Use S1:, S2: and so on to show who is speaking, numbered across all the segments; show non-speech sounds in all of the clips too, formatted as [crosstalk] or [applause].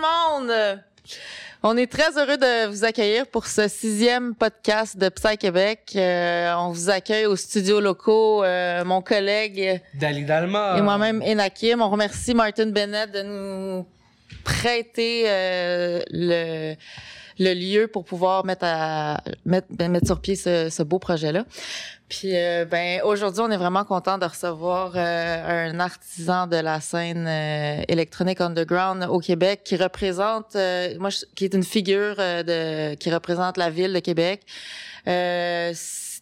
S1: le monde! On est très heureux de vous accueillir pour ce sixième podcast de Psy Québec. Euh, on vous accueille aux studios locaux, euh, mon collègue
S2: Dali Dalma
S1: et moi-même Enakim. On remercie Martin Bennett de nous prêter euh, le le lieu pour pouvoir mettre à mettre, ben, mettre sur pied ce, ce beau projet-là. Puis euh, ben aujourd'hui, on est vraiment content de recevoir euh, un artisan de la scène euh, électronique underground au Québec qui représente moi qui est une figure de qui représente la ville de Québec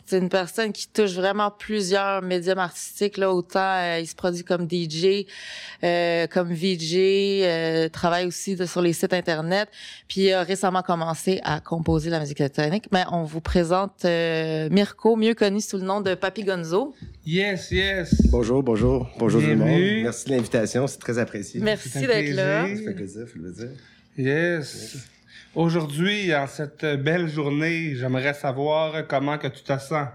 S1: c'est une personne qui touche vraiment plusieurs médiums artistiques. Là, autant euh, il se produit comme DJ, euh, comme VJ, euh, travaille aussi sur les sites internet. Puis il a récemment commencé à composer la musique électronique. Mais on vous présente euh, Mirko, mieux connu sous le nom de Papi Gonzo.
S2: Yes, yes.
S3: Bonjour, bonjour, bonjour tout le monde. Merci de l'invitation, c'est très apprécié.
S1: Merci d'être là.
S3: Ça fait plaisir, faut le dire.
S2: Yes. Aujourd'hui, en cette belle journée, j'aimerais savoir comment que tu te sens.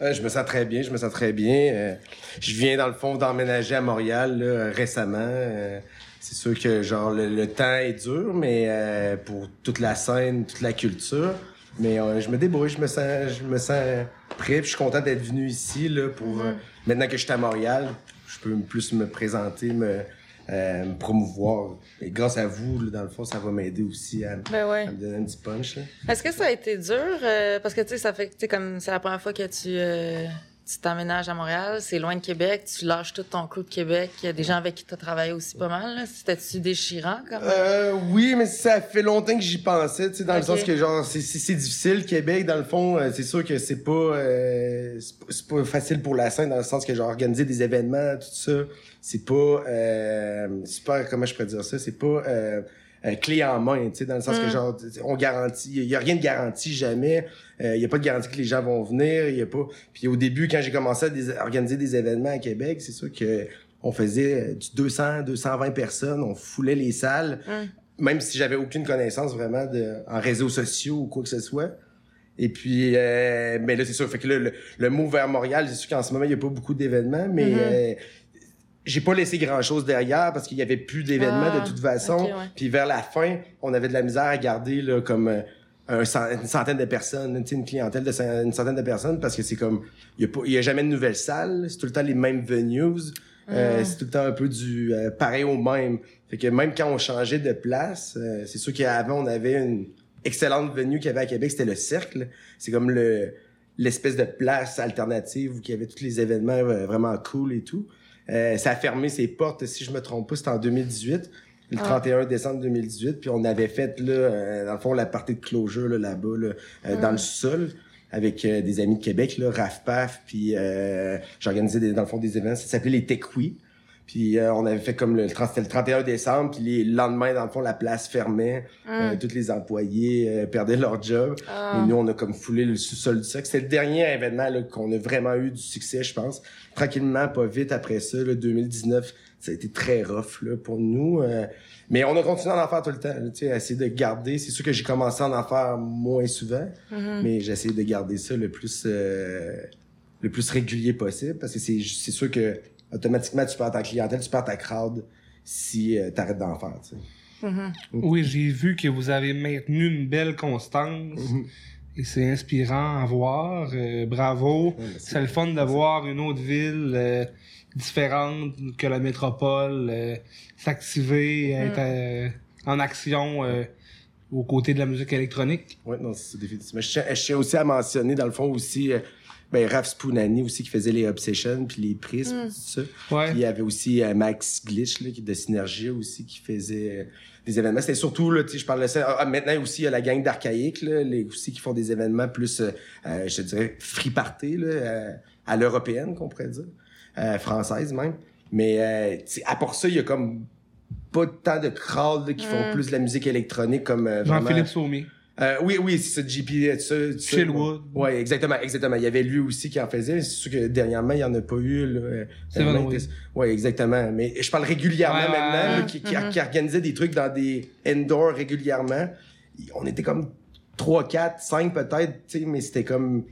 S3: Euh, je me sens très bien, je me sens très bien. Euh, je viens dans le fond d'emménager à Montréal là, récemment. Euh, c'est sûr que genre le, temps est dur, mais euh, pour toute la scène, toute la culture. Mais je me débrouille, je me sens, je me sens prêt. Puis je suis content d'être venu ici là pour
S1: Mm-hmm.
S3: maintenant que je suis à Montréal, je peux plus me présenter, me euh, me promouvoir. Et grâce à vous, là, dans le fond, ça va m'aider aussi à,
S1: Ben ouais.
S3: à me donner un petit punch. Là.
S1: Est-ce que ça a été dur euh, parce que tu sais ça fait tu sais comme c'est la première fois que tu euh, tu t'emménages à Montréal, c'est loin de Québec, tu lâches tout ton crew de Québec, il y a des gens avec qui tu as travaillé aussi pas mal là. C'était-tu déchirant comme
S3: Euh, oui, mais ça fait longtemps que j'y pensais, tu sais, dans le sens que genre c'est difficile Québec dans le fond, euh, c'est sûr que c'est pas euh, c'est pas- facile pour la scène dans le sens que genre organiser des événements tout ça, c'est pas euh, c'est pas comment je pourrais dire ça, c'est pas euh, euh, clé en main, tu sais, dans le sens que
S1: Mm.
S3: genre on garantit, il y a rien de garanti jamais, il y a pas de garantie que les gens vont venir, il y a pas. Puis au début quand j'ai commencé à des- organiser des événements à Québec, c'est sûr que on faisait euh, du 200, 220 personnes, on foulait les salles
S1: Hum.
S3: même si j'avais aucune connaissance vraiment de en réseaux sociaux ou quoi que ce soit. Et puis, euh, mais là, c'est sûr, fait que là, le, le mot vers Montréal, c'est sûr qu'en ce moment, il n'y a pas beaucoup d'événements, mais
S1: Mhm.
S3: euh, j'ai pas laissé grand-chose derrière parce qu'il y avait plus d'événements
S1: Ah,
S3: de toute façon.
S1: ouais.
S3: Puis vers la fin, on avait de la misère à garder là, comme euh, une centaine de personnes, une clientèle de une centaine de personnes parce que c'est comme, il y a pas, il y a jamais de nouvelles salles, c'est tout le temps les mêmes venues. Euh,
S1: Mhm.
S3: c'est tout le temps un peu du euh, pareil au même. Fait que même quand on changeait de place, c'est sûr qu'avant on avait une excellente venue qu'il y avait à Québec, c'était le cercle. C'est comme le l'espèce de place alternative où il y avait tous les événements vraiment cool et tout. Euh, ça a fermé ses portes, si je me trompe pas, c'était en 2018, le
S1: Ah.
S3: 31 décembre 2018, puis on avait fait là, euh, dans le fond la partie de closure là, là-bas, là, euh, dans
S1: Mm.
S3: le sol avec euh, des amis de Québec, là, Raf Paf, puis euh, j'organisais des- dans le fond des événements, ça s'appelait les Tech Oui. Puis euh, on avait fait comme le, 30 c'était le 31 décembre, puis les lendemains, dans le fond, la place fermait, euh,
S1: Hum.
S3: tous les employés euh, perdaient leur job.
S1: Ah.
S3: Et nous, on a comme foulé le sous-sol du sac. C'était le dernier événement là, qu'on a vraiment eu du succès, je pense. Tranquillement, pas vite après ça, là, 2019, ça a été très rough là, pour nous. euh, mais on a continué à en faire tout le temps, tu sais, à essayer de garder. C'est sûr que j'ai commencé à en faire moins souvent, mais j'ai essayé de garder ça le plus euh, le plus régulier possible parce que c'est c'est sûr que automatiquement tu perds ta clientèle, tu perds ta crowd si euh, t'arrêtes d'en faire. Tu sais.
S1: Mhm.
S2: Oui, j'ai vu que vous avez maintenu une belle constance
S3: Mhm.
S2: et c'est inspirant à voir. Euh, bravo.
S3: Ouais.
S2: C'est le fun de voir une autre ville euh, différente que la métropole euh, s'activer,
S1: Mm.
S2: être euh, en action euh, aux côtés de la musique électronique.
S3: Ouais, non, c'est définitivement. Je tiens, je tiens aussi à mentionner, dans le fond, aussi, euh, ben, Raph Spoonani aussi, qui faisait les Obsessions, puis les Prismes,
S1: Mm.
S3: tout ça.
S2: Ouais.
S3: Puis il y avait aussi euh, Max Glitch, là, qui est de Synergie aussi, qui faisait euh, des événements. C'était surtout, là, tu sais, je parle de ça. Ah, maintenant aussi, il y a la gang d'Archaïque, là, les, aussi, qui font des événements plus, euh, euh, je te dirais, free party, là, euh, à l'européenne, qu'on pourrait dire. Euh, française, même. Mais, euh, tu sais, à part ça, il y a comme pas tant de crowd là, qui font
S1: Mm.
S3: plus de la musique électronique comme euh, vraiment...
S2: Jean-Philippe Saumier.
S3: Euh, oui, oui, c'est ça, JP, euh, ça.
S2: Chillwood.
S3: Ouais, exactement, exactement. Il y avait lui aussi qui en faisait. C'est sûr que dernièrement, il y en a pas eu, là. euh,
S2: C'est vrai, oui.
S3: Ouais, exactement. Mais je parle régulièrement
S2: Ouais,
S3: maintenant,
S2: ouais.
S3: là, qui, qui,
S1: Mhm.
S3: qui organisait des trucs dans des indoors régulièrement. On était comme 3, 4, 5 peut-être, tu sais, mais c'était comme...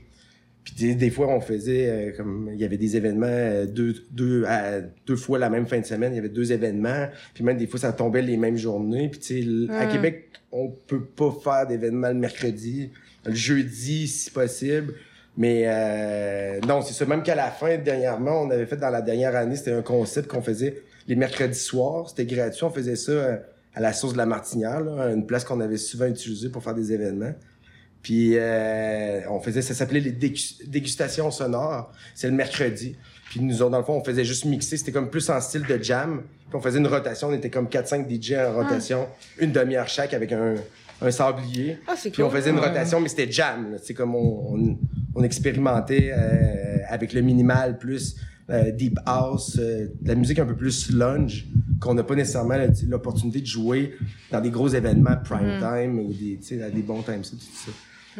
S3: Puis des, fois, on faisait euh, comme il y avait des événements euh, deux, deux, à- deux fois la même fin de semaine, il y avait deux événements. Puis même des fois, ça tombait les mêmes journées. Puis tu sais, à
S1: Mm.
S3: Québec, on peut pas faire d'événement le mercredi, le jeudi si possible. Mais euh, non, c'est ça. Même qu'à la fin, dernièrement, on avait fait dans la dernière année, c'était un concept qu'on faisait les mercredis soirs. C'était gratuit. On faisait ça euh, à la source de la Martinière, là, une place qu'on avait souvent utilisée pour faire des événements. Puis euh, on faisait, ça s'appelait les dégus- dégustations sonores. C'est le mercredi. Puis nous autres, dans le fond, on faisait juste mixer. C'était comme plus en style de jam. Puis on faisait une rotation. On était comme 4-5 DJ en rotation. Une demi-heure chaque avec un, un sablier.
S1: Ah, c'est
S3: Puis on faisait une rotation, mais c'était jam. C'est comme on, on, on expérimentait euh, avec le minimal plus euh, deep house, euh, de la musique un peu plus lunge, qu'on n'a pas nécessairement l'opportunité de jouer dans des gros événements prime time ou des, tu sais, à des bons times, tout ça.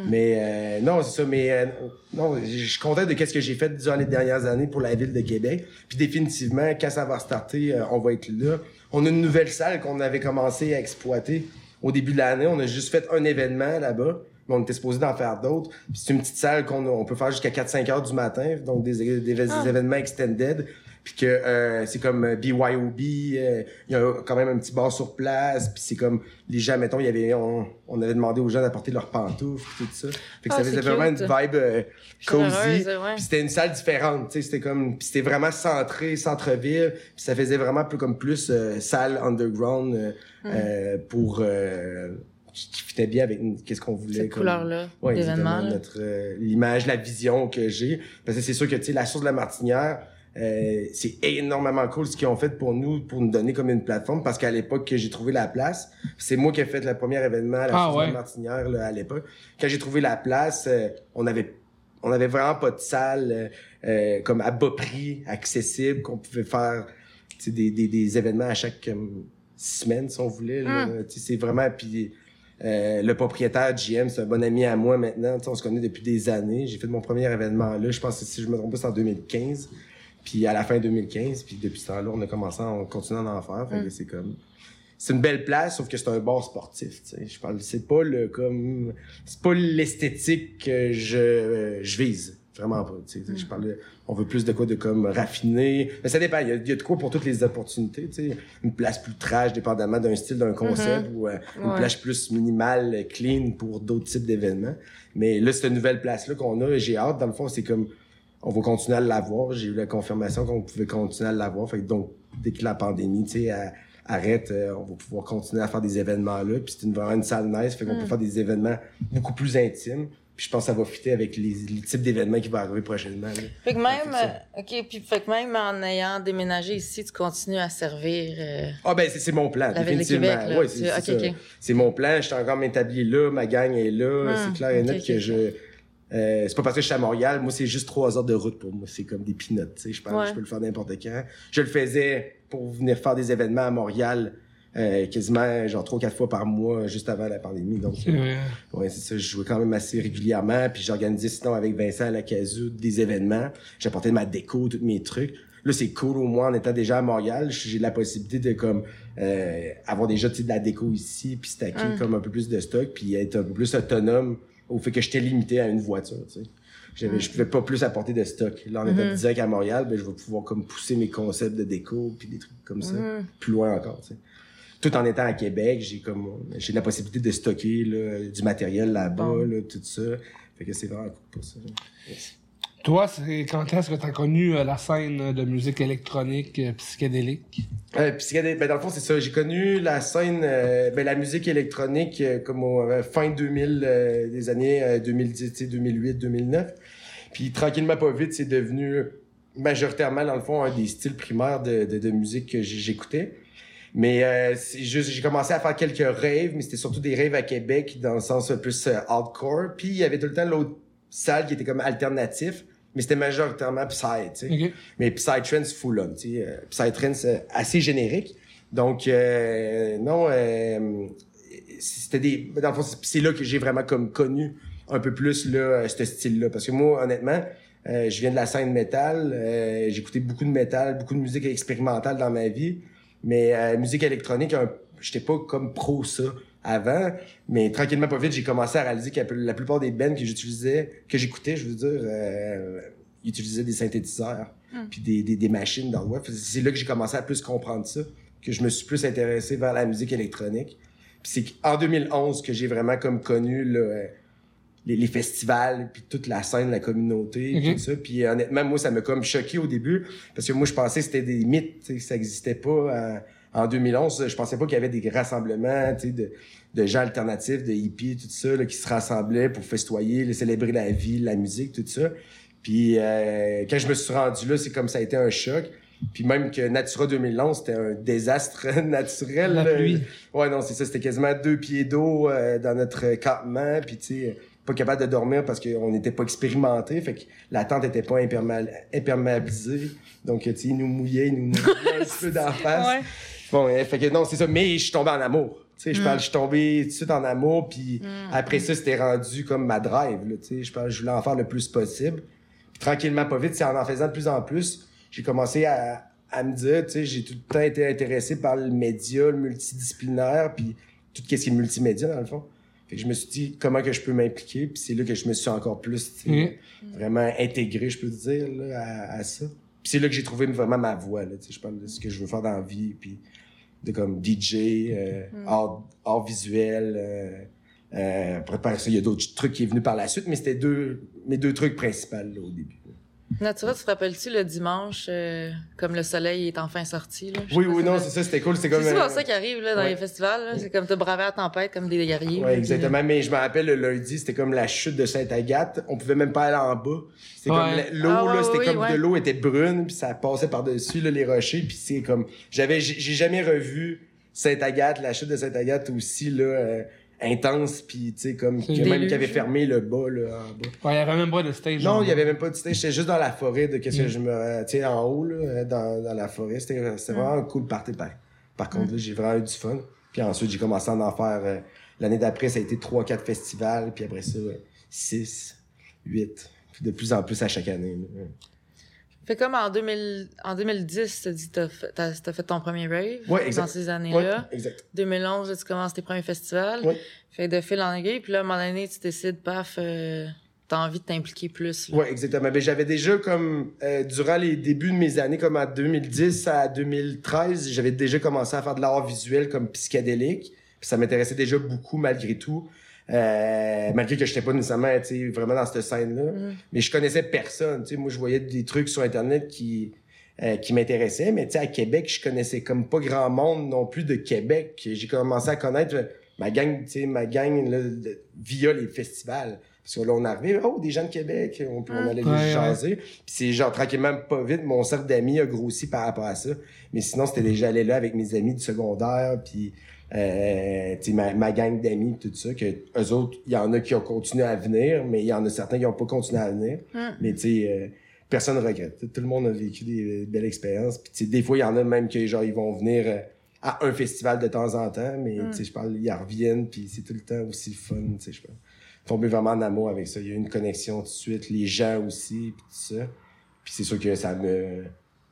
S3: Mais euh, non, c'est ça. Mais euh, non, je suis content de qu'est-ce que j'ai fait durant les dernières années pour la ville de Québec. Puis définitivement, quand ça va starter, euh, on va être là. On a une nouvelle salle qu'on avait commencé à exploiter au début de l'année. On a juste fait un événement là-bas. Mais on était supposé d'en faire d'autres. Puis c'est une petite salle qu'on on peut faire jusqu'à 4-5 heures du matin. Donc des, des, des
S1: Ah.
S3: événements extended. Puis que euh, c'est comme euh, BYOB, euh, il y a quand même un petit bar sur place, puis c'est comme les gens, mettons, il y avait on, on avait demandé aux gens d'apporter leurs pantoufles, tout ça. Fait que
S1: Ah,
S3: ça faisait vraiment une vibe euh, cozy.
S1: ouais.
S3: Puis c'était une salle différente, tu sais, c'était comme c'était vraiment centré, centre-ville, puis ça faisait vraiment plus comme plus euh, salle underground euh, euh, pour euh, qui qui fitait bien avec qu'est-ce qu'on voulait
S1: Cette
S3: comme-
S1: couleur-là
S3: Ouais, notre euh, l'image, la vision que j'ai. Parce que c'est sûr que tu sais la source de la Martinière, euh, c'est énormément cool ce qu'ils ont fait pour nous, pour nous donner comme une plateforme. Parce qu'à l'époque que j'ai trouvé la place, c'est moi qui ai fait le premier événement à la
S2: Ah,
S3: source de
S2: ouais.
S3: la Martinière là, à l'époque. Quand j'ai trouvé la place, euh, on avait on avait vraiment pas de salle euh, comme à bas prix, accessible, qu'on pouvait faire tu sais, des, des, des événements à chaque euh, semaine si on voulait. là. Tu sais, C'est vraiment puis euh, le propriétaire GM, c'est un bon ami à moi maintenant. On se connaît depuis des années. J'ai fait mon premier événement là. Je pense que si je me trompe pas, c'est en 2015. Puis à la fin 2015. Puis depuis ce temps-là, on a commencé on continue à en faire. Fait que c'est comme c'est une belle place, sauf que c'est un bar sportif. Je parle, c'est pas le comme, c'est pas l'esthétique que je euh, je vise. Vraiment pas. Tu sais. Je parle, de- on veut plus de quoi de comme raffiné. Mais ça dépend. Il y a, il y a de quoi pour toutes les opportunités. Tu sais. Une place plus trash, dépendamment d'un style, d'un concept, ou euh, une
S1: Ouais.
S3: place plus minimale, clean pour d'autres types d'événements. Mais là, cette nouvelle place là qu'on a, j'ai hâte. Dans le fond, c'est comme on va continuer à l'avoir. J'ai eu la confirmation qu'on pouvait continuer à l'avoir. Fait que donc, dès que la pandémie, tu sais, arrête, euh, on va pouvoir continuer à faire des événements là. Puis c'est une, vraiment une salle nice. Fait qu'on peut faire des événements beaucoup plus intimes. Puis je pense que ça va fitter avec les, les types d'événements qui vont arriver prochainement. là.
S1: Fait que même, euh, ok, puis fait que même en ayant déménagé ici, tu continues à servir. euh,
S3: Ah ben c'est c'est mon plan, définitivement.
S1: Québec.
S3: Ouais, c'est
S1: Tu-
S3: c'est
S1: ok,
S3: ça.
S1: ok.
S3: C'est mon plan, je suis encore m'établir là, ma gang est là,
S1: Ah,
S3: c'est clair et net que je euh, c'est pas parce que je suis à Montréal, moi c'est juste trois heures de route pour moi, c'est comme des peanuts, tu sais, je
S1: Ouais.
S3: je peux le faire n'importe quand. Je le faisais pour venir faire des événements à Montréal euh, quasiment genre trois quatre fois par mois juste avant la pandémie donc
S2: vrai.
S3: Ouais, c'est ça. Je jouais quand même assez régulièrement. Puis j'organisais sinon avec Vincent à la Casou des événements. J'apportais ma déco, tous mes trucs. Là, c'est cool au moins en étant déjà à Montréal. J'ai la possibilité de comme euh, avoir déjà de la déco ici, puis stacker
S1: Mm.
S3: comme un peu plus de stock, puis être un peu plus autonome au fait que j'étais limité à une voiture. Tu sais. J'avais, Je pouvais pas plus apporter de stock. Là, en étant
S1: Mhm.
S3: direct à Montréal, ben, je vais pouvoir comme pousser mes concepts de déco, puis des trucs comme ça
S1: Mhm.
S3: plus loin encore, tu sais. Tout en étant à Québec, j'ai comme j'ai la possibilité de stocker là, du matériel là-bas, là, tout ça. Fait que c'est vraiment cool pour ça.
S2: Toi, c'est quand est-ce que tu as connu euh, la scène de musique électronique euh, psychédélique?
S3: Euh, puis ben, dans le fond, c'est ça. J'ai connu la scène, euh, ben, la musique électronique euh, comme au euh, fin 2000, euh, des années euh, 2010, tu sais, 2008, 2009. Puis tranquillement, pas vite, c'est devenu majoritairement, dans le fond, un des styles primaires de, de, de musique que j'écoutais. Mais euh, c'est juste, j'ai commencé à faire quelques rêves, mais c'était surtout des rêves à Québec, dans le sens plus euh, hardcore. Puis il y avait tout le temps l'autre salle qui était comme alternatif, mais c'était majoritairement Psy, tu sais.
S2: Ok.
S3: Mais Psytrance full on, tu sais. euh, Psytrance euh, assez générique. Donc, euh, non, euh, c'était des... Dans le fond, c'est- là que j'ai vraiment comme connu un peu plus là, ce style-là. Parce que moi, honnêtement, je viens de la scène métal. J'ai écouté beaucoup de métal, beaucoup de musique expérimentale dans ma vie. Mais euh, musique électronique, un- j'étais pas comme pro ça avant. Mais tranquillement, pas vite, j'ai commencé à réaliser que la plupart des bands que j'utilisais, que j'écoutais, je veux dire, euh, utilisaient des synthétiseurs, puis des, des, des machines dans le web. C'est là que j'ai commencé à plus comprendre ça, que je me suis plus intéressé vers la musique électronique. Puis c'est en 2011 que j'ai vraiment comme connu le, les, les, festivals, puis toute la scène, la communauté,
S2: Mhm.
S3: tout ça. Puis honnêtement, moi, ça m'a comme choqué au début, parce que moi, je pensais que c'était des mythes, que ça existait pas en, en 2011. Je pensais pas qu'il y avait des rassemblements, tu sais, de, de gens alternatifs, de hippies, tout ça, là, qui se rassemblaient pour festoyer, là, célébrer la vie, la musique, tout ça. Puis euh, quand je me suis rendu là, c'est comme ça a été un choc. Puis même que Natura 2011, c'était un désastre [laughs] naturel.
S2: La pluie.
S3: Ouais, non, c'est ça. C'était quasiment deux pieds d'eau euh, dans notre campement. Puis, tu sais, pas capable de dormir parce qu'on n'était pas expérimenté. Fait que la tente était pas imperméabilisée. Donc, tu sais, ils nous mouillaient, ils nous mouillaient un petit peu d'en [laughs] face.
S1: Ouais.
S3: Bon, euh, fait que non, c'est ça. Mais je suis tombé en amour. Tu sais, je parle, je suis tombé tout de suite en amour. Puis après ça, c'était rendu comme ma drive. Là, tu sais, je parle, je voulais en faire le plus possible. Puis tranquillement, pas vite, c'est en en faisant de plus en plus, j'ai commencé à, à me dire, tu sais, j'ai tout le temps été intéressé par le média, le multidisciplinaire, puis tout ce qui est multimédia, dans le fond. Fait que je me suis dit, comment que je peux m'impliquer, puis c'est là que je me suis encore plus, tu sais, vraiment intégré, je peux te dire, là, à, à ça. Puis c'est là que j'ai trouvé vraiment ma voie, là, tu sais, je parle de ce que je veux faire dans la vie, puis de comme DJ, euh, art, art visuel, euh, euh, après par ça, il y a d'autres trucs qui est venu par la suite, mais c'était deux, mes deux trucs principaux, là, au début.
S1: Natura, tu te rappelles-tu le dimanche, euh, comme le soleil est enfin sorti? Là?
S3: Oui, oui,
S1: si
S3: non, c'est ça, c'était cool, c'est
S1: C'est
S3: comme...
S1: souvent
S3: euh,
S1: ça qui arrive là, dans
S3: ouais.
S1: les festivals. là. C'est comme te braver à la tempête comme des guerriers.
S3: Ouais,
S1: là,
S3: exactement. Mais je me rappelle, le lundi, c'était comme la chute de Sainte-Agathe. On pouvait même pas aller en bas. C'était
S2: Ouais.
S3: comme la- l'eau,
S1: Ah, ouais,
S3: là, c'était
S1: oui,
S3: comme
S1: ouais.
S3: de l'eau était brune, puis ça passait par-dessus, là, les rochers, puis c'est comme... J'avais, j'ai j'ai jamais revu Sainte-Agathe, la chute de Sainte-Agathe aussi, là, euh, intense, puis tu sais, comme, que même qui avait fermé le bas, là, en bas.
S2: Ouais, il y avait même pas de stage.
S3: Non, il y avait même pas de stage. J'étais juste dans la forêt de qu'est-ce
S2: Mm.
S3: que je me, tu sais, en haut, là, dans, dans la forêt. C'était, c'était vraiment un cool party par, par contre, là, j'ai vraiment eu du fun. Puis ensuite, j'ai commencé à en faire, euh, l'année d'après, ça a été trois, quatre festivals, puis après ça, euh, six, huit. Puis de plus en plus à chaque année. là.
S1: Fait comme en, 2000, en 2010, t'as dit t'as fait, t'as fait ton premier rave
S3: Ouais, exact.
S1: dans ces
S3: Ouais,
S1: années-là.
S3: exact.
S1: 2011, là, tu commences tes premiers festivals.
S3: Ouais.
S1: Fait de fil en aiguille, puis là, à un moment donné, tu décides, paf, euh, t'as envie de t'impliquer plus.
S3: Ouais, exactement. Mais j'avais déjà comme euh, durant les débuts de mes années, comme en 2010 à 2013, j'avais déjà commencé à faire de l'art visuel comme psychédélique. Puis ça m'intéressait déjà beaucoup malgré tout. Euh, malgré que je n'étais pas nécessairement tu sais, vraiment dans cette scène-là.
S1: Mm.
S3: Mais je connaissais personne. Tu sais, moi, je voyais des trucs sur Internet qui, euh, qui m'intéressaient. Mais tu sais, à Québec, je connaissais comme pas grand monde non plus de Québec. J'ai commencé à connaître euh, ma gang, tu sais, ma gang là, de- via les festivals. Parce que là, on arrivait, oh, des gens de Québec, on, peut- on
S1: Mm.
S3: allait
S2: Ouais,
S3: les
S2: ouais.
S3: jaser. Puis c'est genre tranquillement pas vite, mon cercle d'amis a grossi par rapport à ça. Mais sinon, c'était déjà aller là avec mes amis du secondaire, puis euh, tu sais, ma, ma gang d'amis, tout ça, que eux autres, il y en a qui ont continué à venir, mais il y en a certains qui ont pas continué à venir.
S1: Mm.
S3: Mais tu sais, euh, personne regrette. Tout le monde a vécu des belles expériences. Puis tu sais, des fois, il y en a même qui genre ils vont venir euh, à un festival de temps en temps, mais
S1: Mm.
S3: tu sais, je parle, ils reviennent, puis c'est tout le temps aussi fun, tu sais, je pense. Tomber vraiment en amour avec ça. Il y a une connexion tout de suite, les gens aussi, puis tout ça. Puis c'est sûr que ça me...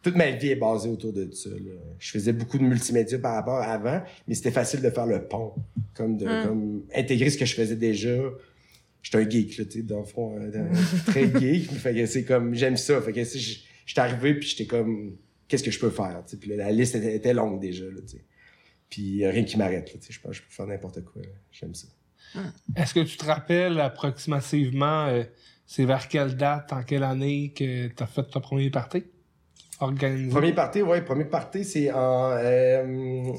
S3: Toute ma vie est basée autour de ça. Là. Je faisais beaucoup de multimédia par rapport à avant, mais c'était facile de faire le pont. Comme de
S1: Mm.
S3: comme intégrer ce que je faisais déjà. J'étais un geek, là, tu sais, dans le fond, dans- [laughs] très geek. fait que c'est comme, j'aime ça. Fait que si j'étais arrivé, puis j'étais comme, qu'est-ce que je peux faire? tu sais? Puis là, la liste était, était longue déjà, là, tu sais. Puis rien qui m'arrête, là, tu sais. Je pense que je peux faire n'importe quoi. J'aime ça.
S2: Est-ce que tu te rappelles approximativement, euh, c'est vers quelle date, en quelle année que tu as fait ton premier party? Organisé.
S3: Premier party, ouais, premier party, c'est en euh,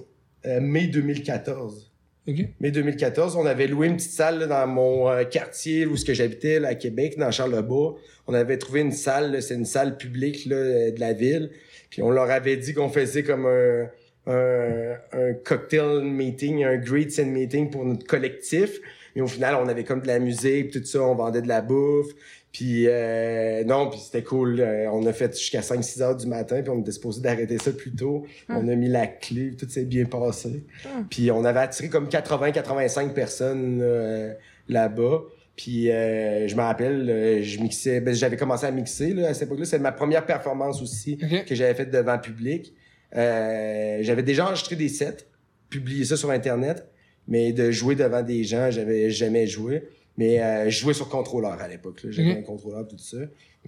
S3: euh, mai 2014.
S2: OK.
S3: Mai 2014, on avait loué une petite salle là, dans mon euh, quartier où ce que j'habitais là, à Québec, dans Charlebois. On avait trouvé une salle, c'est une salle publique là, euh, de la ville. Puis on leur avait dit qu'on faisait comme un, un, un cocktail meeting, un greets and meeting pour notre collectif. Mais au final, on avait comme de la musique, tout ça, on vendait de la bouffe. Puis euh, non, puis c'était cool. Euh, on a fait jusqu'à 5-6 heures du matin, puis on était supposé d'arrêter ça plus tôt. On a mis la clé, tout s'est bien passé. Puis on avait attiré comme 80-85 personnes euh, là-bas. Puis euh, je me rappelle, euh, je mixais, ben, j'avais commencé à mixer là, à cette époque-là. C'était ma première performance aussi que j'avais faite devant le public. Euh, j'avais déjà enregistré des sets, publié ça sur Internet. Mais de jouer devant des gens, j'avais jamais joué. Mais euh, je jouais sur contrôleur à l'époque. J'avais
S2: Ok.
S3: un contrôleur, tout ça.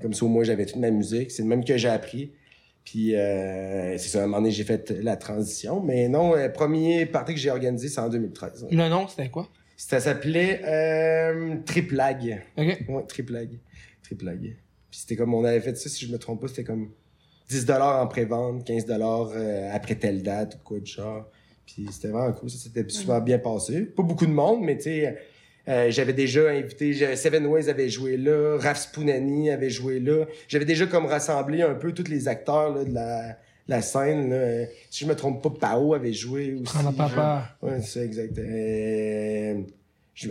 S3: Comme ça, au moins, j'avais toute ma musique. C'est le même que j'ai appris. Puis, euh, c'est ça, à un moment donné, j'ai fait la transition. Mais non, le premier party que j'ai organisé, c'est en 2013. ouais.
S2: Le nom, c'était quoi?
S3: Ça s'appelait euh, Triplag.
S2: Ok.
S3: Ouais, Triplag. Triplag. Puis c'était comme, on avait fait ça, si je me trompe pas, c'était comme 10 en pré-vente, 15 euh, après telle date ou quoi de genre. Puis c'était vraiment cool, ça s'était super bien passé. Pas beaucoup de monde, mais tu sais, euh, j'avais déjà invité, Seven Ways avait joué là, Raph Spoonani avait joué là. J'avais déjà comme rassemblé un peu tous les acteurs là, de la, la scène. Là. Si je me trompe pas, Pao avait joué aussi.
S2: Prends pas peur.
S3: Ouais, c'est ça, exact. Euh, je,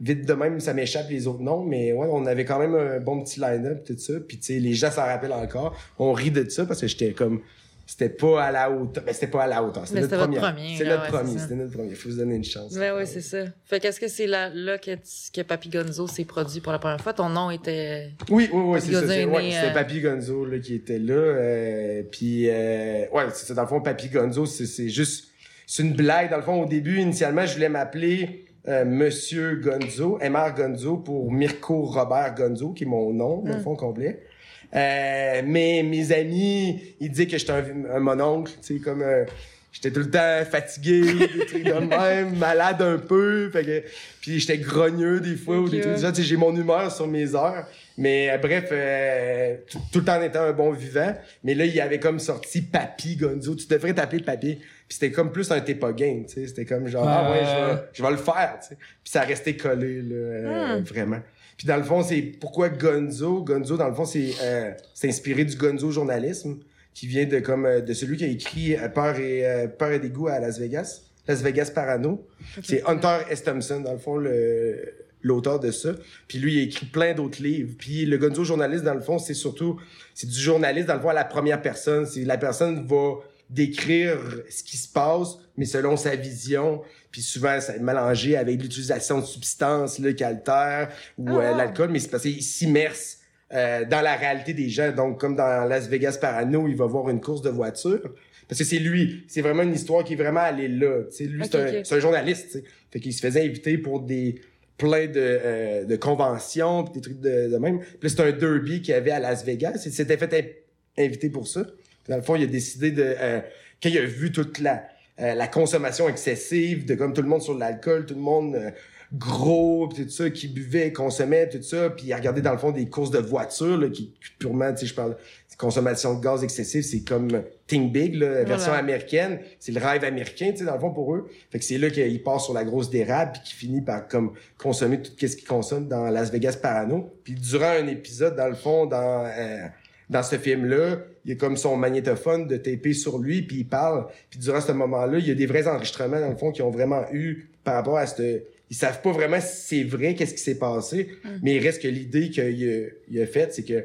S3: vite de même, ça m'échappe les autres noms, mais ouais, on avait quand même un bon petit line-up, tout ça. Puis, tu sais, les gens s'en rappellent encore. On rit de ça parce que j'étais comme. C'était pas à la hauteur. Ben, c'était pas à la hauteur. C'était
S1: Mais
S3: notre premier. C'est notre
S1: ouais,
S3: premier. C'était notre premier. Faut se donner une chance.
S1: Ouais, ouais, c'est ça. Fait qu'est-ce que c'est là, là que, que Papi Gonzo s'est produit pour la première fois? Ton nom était.
S3: Oui, oui, oui, c'est ça. Ouais, C'était
S1: euh,
S3: Papy Gonzo là, qui était là. euh, puis, euh, ouais, c'est ça. Dans le fond, Papy Gonzo, c'est c'est juste. C'est une blague. Dans le fond, au début, initialement, je voulais m'appeler euh, Monsieur Gonzo, MR Gonzo, pour Mirko Robert Gonzo, qui est mon nom, dans le fond, complet. Euh, mais mes amis, ils disaient que j'étais un, un mononcle, tu sais, comme... euh, J'étais tout le temps fatigué, des trucs de [laughs] même, malade un peu, fait que, puis j'étais grogneux des fois ou des trucs tu sais, j'ai mon humeur sur mes heures, mais euh, bref, euh, tout, tout le temps en étant un bon vivant, mais là, il y avait comme sorti Papy Gonzo, tu devrais t'appeler Papy, puis c'était comme plus un t'es pas game, tu sais, c'était comme genre, ah ouais, je vais, je vais le faire, tu sais, puis ça restait collé, là, euh,
S1: Hmm.
S3: vraiment. Puis dans le fond, c'est pourquoi Gonzo, Gonzo, dans le fond, c'est euh, inspiré du Gonzo journalisme, qui vient de comme euh, de celui qui a écrit euh, Peur et euh, Peur et dégoût à Las Vegas, Las Vegas Parano. C'est Hunter S. Thompson, dans le fond, le l'auteur de ça. Puis lui, il a écrit plein d'autres livres. Puis le Gonzo journaliste, dans le fond, c'est surtout c'est du journaliste, dans le fond, à la première personne. C'est la personne va décrire ce qui se passe, mais selon sa vision. Puis souvent, ça est mélangé avec l'utilisation de substances là, qui altèrent ou
S1: Ah.
S3: euh, l'alcool, mais c'est parce qu'il s'immerse euh, dans la réalité des gens. Donc, comme dans Las Vegas Parano, il va voir une course de voiture. Parce que c'est lui. C'est vraiment une histoire qui est vraiment allée là. Tu sais, lui, c'est un, c'est un journaliste. tu sais. Fait qu'il se faisait inviter pour des plein de, euh, de conventions pis des trucs de, de même. Puis là, c'est un derby qu'il y avait à Las Vegas. Il s'était fait in- inviter pour ça. Puis dans le fond, il a décidé de... Euh, quand il a vu toute la, euh, la consommation excessive de comme tout le monde sur l'alcool, tout le monde euh, gros, pis tout ça, qui buvait, consommait, tout ça, puis regardé dans le fond des courses de voitures, là, qui qui purement, tu sais, je parle, consommation de gaz excessive, c'est comme Think Big, là, la version américaine, c'est le rêve américain, tu sais, dans le fond, pour eux. Fait que c'est là qu'il part sur la grosse dérape, puis qu'il finit par, comme, consommer tout ce qu'il consomme dans Las Vegas Parano. Puis durant un épisode, dans le fond, dans... euh, dans ce film-là, il y a comme son magnétophone de taper sur lui, puis il parle. Puis durant ce moment-là, il y a des vrais enregistrements, dans le fond, qui ont vraiment eu par rapport à cette... Ils savent pas vraiment si c'est vrai, qu'est-ce qui s'est passé, mais il reste que l'idée qu'il a, il a faite, c'est que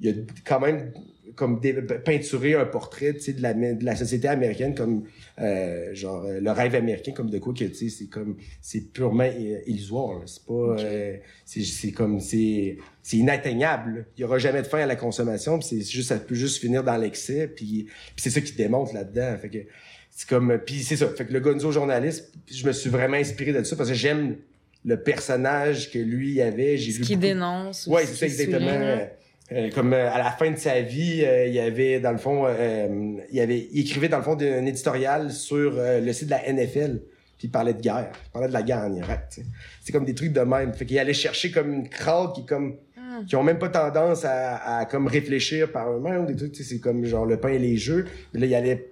S3: il a quand même comme dé- peinturé un portrait tu sais, de la, de la société américaine comme euh, genre euh, le rêve américain comme de quoi que tu sais c'est comme c'est purement euh, illusoire là. c'est pas euh, c'est c'est comme c'est c'est inatteignable là. il y aura jamais de fin à la consommation c'est juste ça peut juste finir dans l'excès puis, c'est ça qui démontre là-dedans fait que c'est comme puis c'est ça fait que le Gonzo journaliste je me suis vraiment inspiré de ça parce que j'aime le personnage que lui avait j'ai
S1: Ce qui
S3: beaucoup-
S1: dénonce. ou
S3: Ouais,
S1: ce
S3: c'est ça exactement. Euh, comme euh, à la fin de sa vie, euh, il y avait dans le fond, il avait, il écrivait dans le fond un éditorial sur le site de la NFL. Puis il parlait de guerre, il parlait de la guerre en Irak. tu sais. C'est comme des trucs de même. Fait qu'il allait chercher comme une crowd qui comme
S1: Hmm.
S3: qui ont même pas tendance à, à comme réfléchir par eux-mêmes des trucs. C'est comme genre le pain et les jeux. Mais là, il allait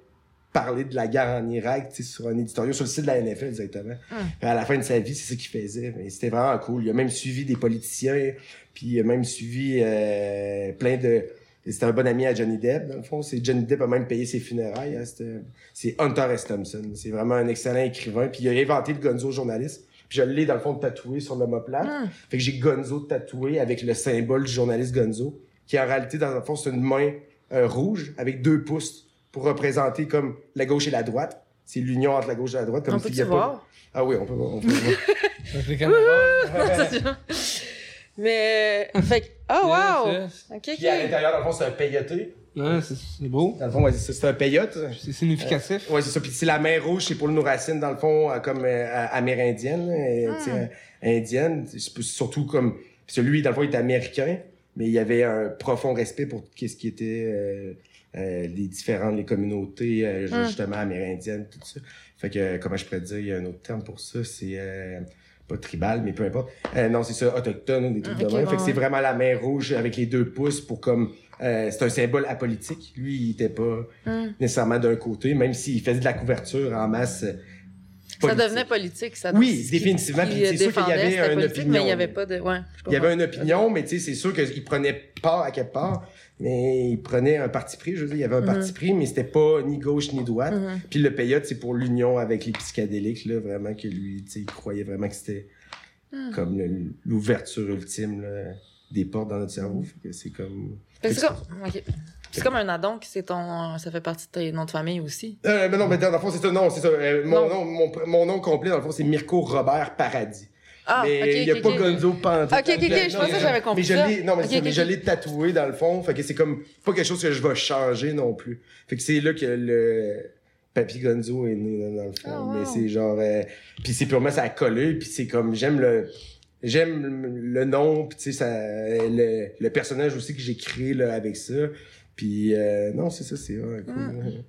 S3: parler de la guerre en Irak, sur un éditorial, sur le site de la NFL, exactement. Puis À la fin de sa vie, c'est ça qu'il faisait. Mais c'était vraiment cool. Il a même suivi des politiciens, puis il a même suivi euh, plein de... C'était un bon ami à Johnny Depp, dans le fond. C'est Johnny Depp a même payé ses funérailles. hein. C'était- C'est Hunter S. Thompson. C'est vraiment un excellent écrivain. Puis il a inventé le Gonzo journaliste. Puis je l'ai, dans le fond, tatoué sur l'homoplate.
S1: Hmm.
S3: Fait que j'ai Gonzo tatoué avec le symbole du journaliste Gonzo, qui en réalité, dans le fond, c'est une main euh, rouge avec deux pouces pour représenter comme la gauche et la droite. C'est l'union entre la gauche et la droite. Comme
S1: On
S3: y pas-
S1: voir?
S3: Ah oui, on peut voir. On peut [laughs] voir. [laughs]
S1: Mais, [laughs] fait que- oh wow!
S2: Yes.
S1: Ok,
S3: Puis à
S1: ok.
S3: l'intérieur, dans le fond, c'est un peyoté.
S2: Ouais, c'est c'est beau.
S3: Dans le fond, ouais, c'est un peyote.
S2: C'est significatif.
S3: Ouais, c'est ça. Puis c'est la main rouge, c'est pour nos racines, dans le fond, euh, comme euh, amérindienne, là, tu sais, euh, indienne. C'est p- surtout comme... Parce que lui, dans le fond, il était américain, mais il y avait un profond respect pour qu'est-ce qui était euh, euh, les différentes les communautés, euh,
S1: Mm.
S3: justement, amérindiennes, tout ça. Fait que, comment je pourrais dire, il y a un autre terme pour ça, c'est... euh, pas tribal, mais peu importe. Euh, non, c'est ça, autochtone, ou des trucs
S1: Ah,
S3: de même. Fait que c'est vraiment la main rouge avec les deux pouces pour comme... euh, c'est un symbole apolitique. Lui, il était pas
S1: Hum.
S3: nécessairement d'un côté, même s'il faisait de la couverture en masse. Euh,
S1: Ça
S3: politique.
S1: devenait politique, ça.
S3: Oui, définitivement, puis c'est sûr qu'il y avait une
S1: politique,
S3: opinion.
S1: Mais il n'y avait pas de. Ouais,
S3: Il y avait une opinion, mais tu sais, c'est sûr qu'il prenait part à quelque part, mais il prenait un parti pris. Je veux dire, il y avait un
S1: Mhm.
S3: parti pris, mais c'était pas ni gauche ni droite.
S1: Mhm.
S3: Puis le peyote, c'est pour l'union avec les psychédéliques, là, vraiment, que lui, tu sais, il croyait vraiment que c'était
S1: Mhm.
S3: comme l'ouverture ultime, là, des portes dans notre cerveau. Fait que c'est comme...
S1: Fait que C'est comme, un addon qui c'est ton, ça fait partie de tes noms de famille aussi.
S3: Euh, mais non, mais dans le fond, c'est ça. Non, c'est ça. Euh, mon,
S1: Non.
S3: nom, mon, mon nom complet, dans le fond, c'est Mirko Robert Paradis.
S1: Ah,
S3: mais il y a pas. Gonzo Pantoute.
S1: Ok, ok, ok, je pensais que j'avais compris
S3: Mais je l'ai, non, mais, ça, mais je l'ai tatoué dans le fond. Fait que c'est comme pas quelque chose que je vais changer non plus. Fait que c'est là que le Papy Gonzo est né dans, le fond.
S1: Wow.
S3: Mais c'est genre, euh, puis c'est purement ça a collé. Puis c'est comme j'aime le, j'aime le nom. Puis tu sais ça, le, le personnage aussi que j'ai créé là avec ça. Puis euh, non, c'est ça, c'est ouais, cool.
S1: Mm.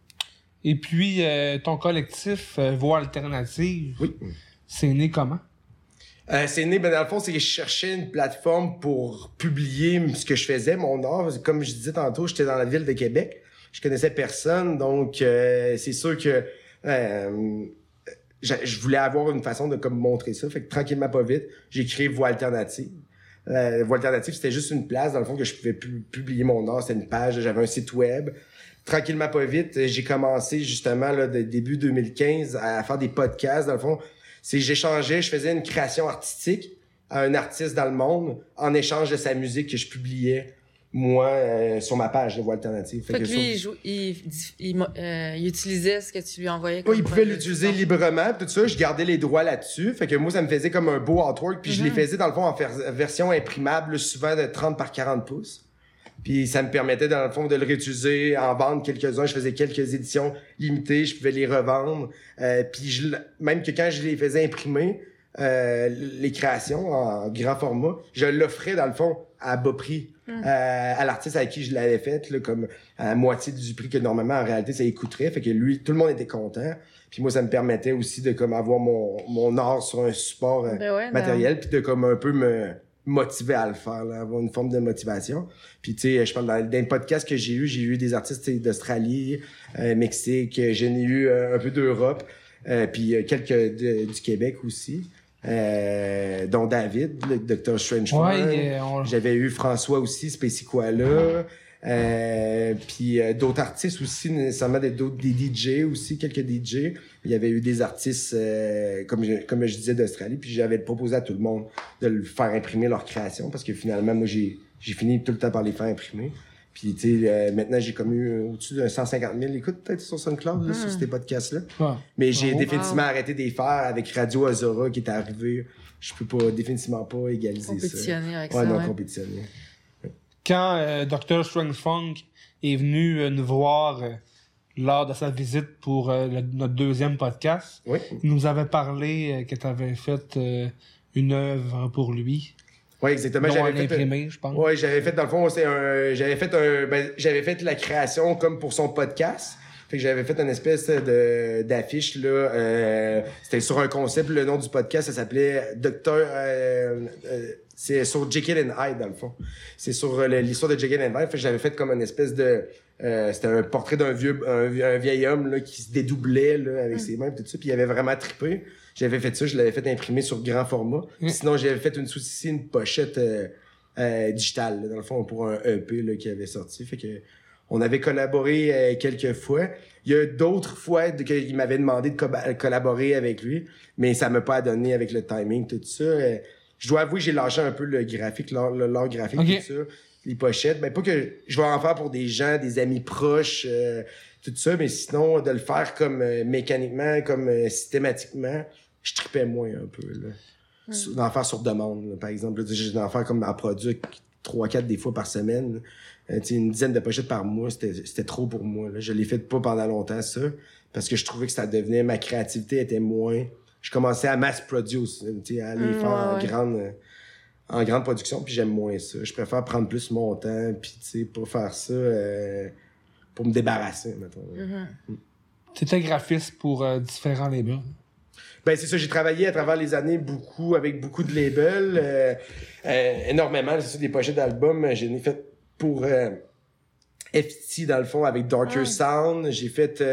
S2: Et puis, euh, ton collectif euh, Voix Alternative,
S3: Oui.
S2: c'est né comment?
S3: Euh, c'est né, ben dans le fond, c'est que je cherchais une plateforme pour publier ce que je faisais, mon art. Comme je disais tantôt, j'étais dans la ville de Québec. Je connaissais personne, donc euh, c'est sûr que euh, je, je voulais avoir une façon de comme montrer ça. Fait que tranquillement, pas vite, j'ai créé Voix Alternative. Euh, Voix Alternative, c'était juste une place, dans le fond, que je pouvais pu- publier mon art. C'était une page, j'avais un site web. Tranquillement, pas vite, j'ai commencé justement là, de début 2015 à faire des podcasts. Dans le fond, c'est j'échangeais, je faisais une création artistique à un artiste dans le monde en échange de sa musique que je publiais moi euh, sur ma page de voix alternative.
S1: Fait que lui, il, il, il, euh, il utilisait ce que tu lui envoyais. Comme
S3: il pouvait
S1: projet.
S3: l'utiliser librement, tout ça. Je gardais les droits là-dessus. Fait que moi, ça me faisait comme un beau artwork. Puis je les
S1: Mhm.
S3: faisais, dans le fond, en version imprimable, souvent de 30 par 40 pouces. Puis ça me permettait, dans le fond, de le réutiliser, en vendre quelques-uns. Je faisais quelques éditions limitées. Je pouvais les revendre. Euh, puis je même que quand je les faisais imprimer, euh, les créations en grand format, je l'offrais, dans le fond, à bas prix.
S1: Mm.
S3: euh, à l'artiste avec qui je l'avais faite, là, comme à moitié du prix que normalement, en réalité, ça écouterait. Fait que lui, tout le monde était content. Puis moi, ça me permettait aussi de comme avoir mon, mon art sur un support euh,
S1: Ben ouais, ben-
S3: matériel, puis de comme un peu me motiver à le faire, là, avoir une forme de motivation. Puis tu sais, je parle dans, dans les podcasts que j'ai eu, j'ai eu des artistes d'Australie, euh, Mexique, euh, j'en ai eu un peu d'Europe, euh, puis euh, quelques de- du Québec aussi, euh, dont David, le Dr. Strange
S2: Ouais, on-
S3: j'avais eu François aussi, Spacey Koala. Euh, puis euh, d'autres artistes aussi, nécessairement des, d'autres, des DJ aussi, quelques DJ. Il y avait eu des artistes, euh, comme, je, comme je disais, d'Australie. Puis j'avais proposé à tout le monde de le faire imprimer leur création parce que finalement, moi, j'ai, j'ai fini tout le temps par les faire imprimer. Puis, tu sais, euh, maintenant, j'ai comme eu euh, au-dessus de 150 000 écoutes peut-être sur SoundCloud, là, sur
S1: Hmm.
S3: ces podcasts-là.
S2: Ouais.
S3: Mais j'ai
S2: Oh,
S3: définitivement
S1: wow.
S3: arrêté de les faire avec Radio Azora qui est arrivé. Je peux pas, définitivement pas égaliser ça.
S1: Compétitionner avec
S3: Ouais,
S1: ça.
S3: non,
S1: ouais.
S3: compétitionner.
S2: Quand euh, Dr. Strange Funk est venu euh, nous voir euh, lors de sa visite pour euh, le- notre deuxième podcast,
S3: Oui.
S2: il nous avait parlé euh, que tu avais fait euh, une œuvre pour lui,
S3: Oui, exactement. J'avais fait,
S2: imprimé, je pense.
S3: ouais, j'avais fait, dans le fond, c'est un, j'avais fait un, ben, j'avais fait la création comme pour son podcast. Fait que j'avais fait une espèce de, d'affiche, là, euh, c'était sur un concept, le nom du podcast, ça s'appelait Docteur, euh, euh, c'est sur Jekyll and Hyde, dans le fond. C'est sur euh, l'histoire de Jekyll and Hyde. Fait que j'avais fait comme une espèce de, euh, c'était un portrait d'un vieux, un, vie- un vieil homme, là, qui se dédoublait, là, avec ses mains, tout ça, puis il avait vraiment trippé. J'avais fait ça, je l'avais fait imprimer sur grand format.
S2: Mm.
S3: Sinon, j'avais fait une aussi une pochette euh, euh, digitale, là, dans le fond, pour un EP là, qui avait sorti. Fait que on avait collaboré euh, quelques fois. Il y a d'autres fois qu'il m'avait demandé de co- collaborer avec lui, mais ça m'a pas donné avec le timing, tout ça. Je dois avouer, j'ai lâché un peu le graphique, l'art graphique, tout ça. Les pochettes. Ben, pas que je vais en faire pour des gens, des amis proches, euh, tout ça, mais sinon, de le faire comme euh, mécaniquement, comme euh, systématiquement, je tripais moins un peu, là. Sur- D'en faire sur demande, là, par exemple. D'en faire comme en produit trois, quatre des fois par semaine. Euh, tu sais, une dizaine de pochettes par mois, c'était c'était trop pour moi. Là. Je l'ai fait pas pendant longtemps, ça, parce que je trouvais que ça devenait, ma créativité était moins... Je commençais à mass produce, tu sais, à aller
S1: Mm,
S3: faire en
S1: ouais,
S3: grande... euh, en grande production, puis j'aime moins ça. Je préfère prendre plus mon temps, puis tu sais, pas faire ça euh, pour me débarrasser, mettons.
S1: Mhm.
S2: T'étais graphiste pour euh, différents labels.
S3: Ben c'est ça, j'ai travaillé à travers les années beaucoup avec beaucoup de labels, euh, euh, énormément. C'est ça, des pochettes d'albums. J'en ai fait pour euh, FT dans le fond avec Darker
S1: Ah.
S3: Sound. J'ai fait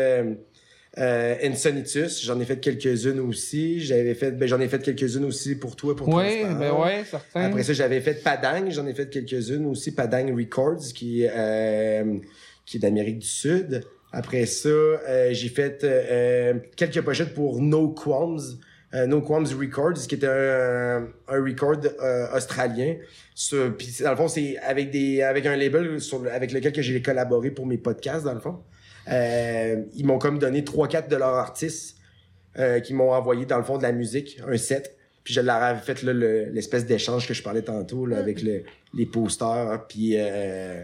S3: euh, Insanitus. J'en ai fait quelques-unes aussi. J'avais fait, ben j'en ai fait quelques-unes aussi pour toi, pour
S2: Oui,
S3: Transparent.
S2: ben ouais, certain.
S3: Après ça, j'avais fait Padang, j'en ai fait quelques-unes aussi, Padang Records, qui, est, euh, qui est d'Amérique du Sud. Après ça, euh, j'ai fait euh, quelques pochettes pour No Qualms, euh, No Qualms Records, qui était un, un record euh, australien. Puis dans le fond, c'est avec des avec un label sur, avec lequel que j'ai collaboré pour mes podcasts, dans le fond. Euh, ils m'ont comme donné trois quatre de leurs artistes euh, qui m'ont envoyé dans le fond de la musique, un set. Puis je leur avais fait le- l'espèce d'échange que je parlais tantôt là, avec le- les posters puis euh,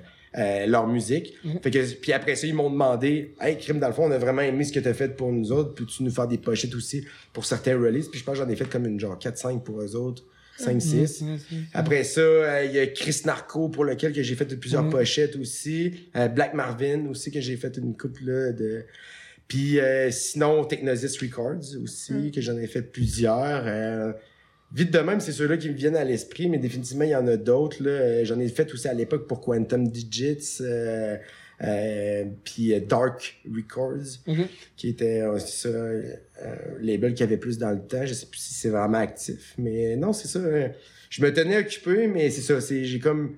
S3: leur musique.
S2: Mhm.
S3: Fait que puis après ça ils m'ont demandé "Hey crime dans le fond, on a vraiment aimé ce que tu as fait pour nous autres, peux-tu nous faire des pochettes aussi pour certains releases Puis je pense que j'en ai fait comme une genre 4 5 pour eux autres, 5 6.
S2: Mhm, mhm.
S3: Après ça, euh, il y a Chris Narco pour lequel que j'ai fait plusieurs
S2: Mhm.
S3: pochettes aussi. Euh, Black Marvin aussi que j'ai fait une couple là, de. Puis euh, sinon Technosis Records aussi
S1: Mhm.
S3: que j'en ai fait plusieurs. Euh, vite de même, c'est ceux-là qui me viennent à l'esprit, mais définitivement il y en a d'autres là. J'en ai fait aussi à l'époque pour Quantum Digits. Euh, euh, puis euh, Dark Records
S2: Ok.
S3: qui était euh, ça, euh, un label qui avait plus dans le temps. Je sais plus si c'est vraiment actif. Mais non, c'est ça. euh, je me tenais occupé, mais c'est ça. C'est, j'ai comme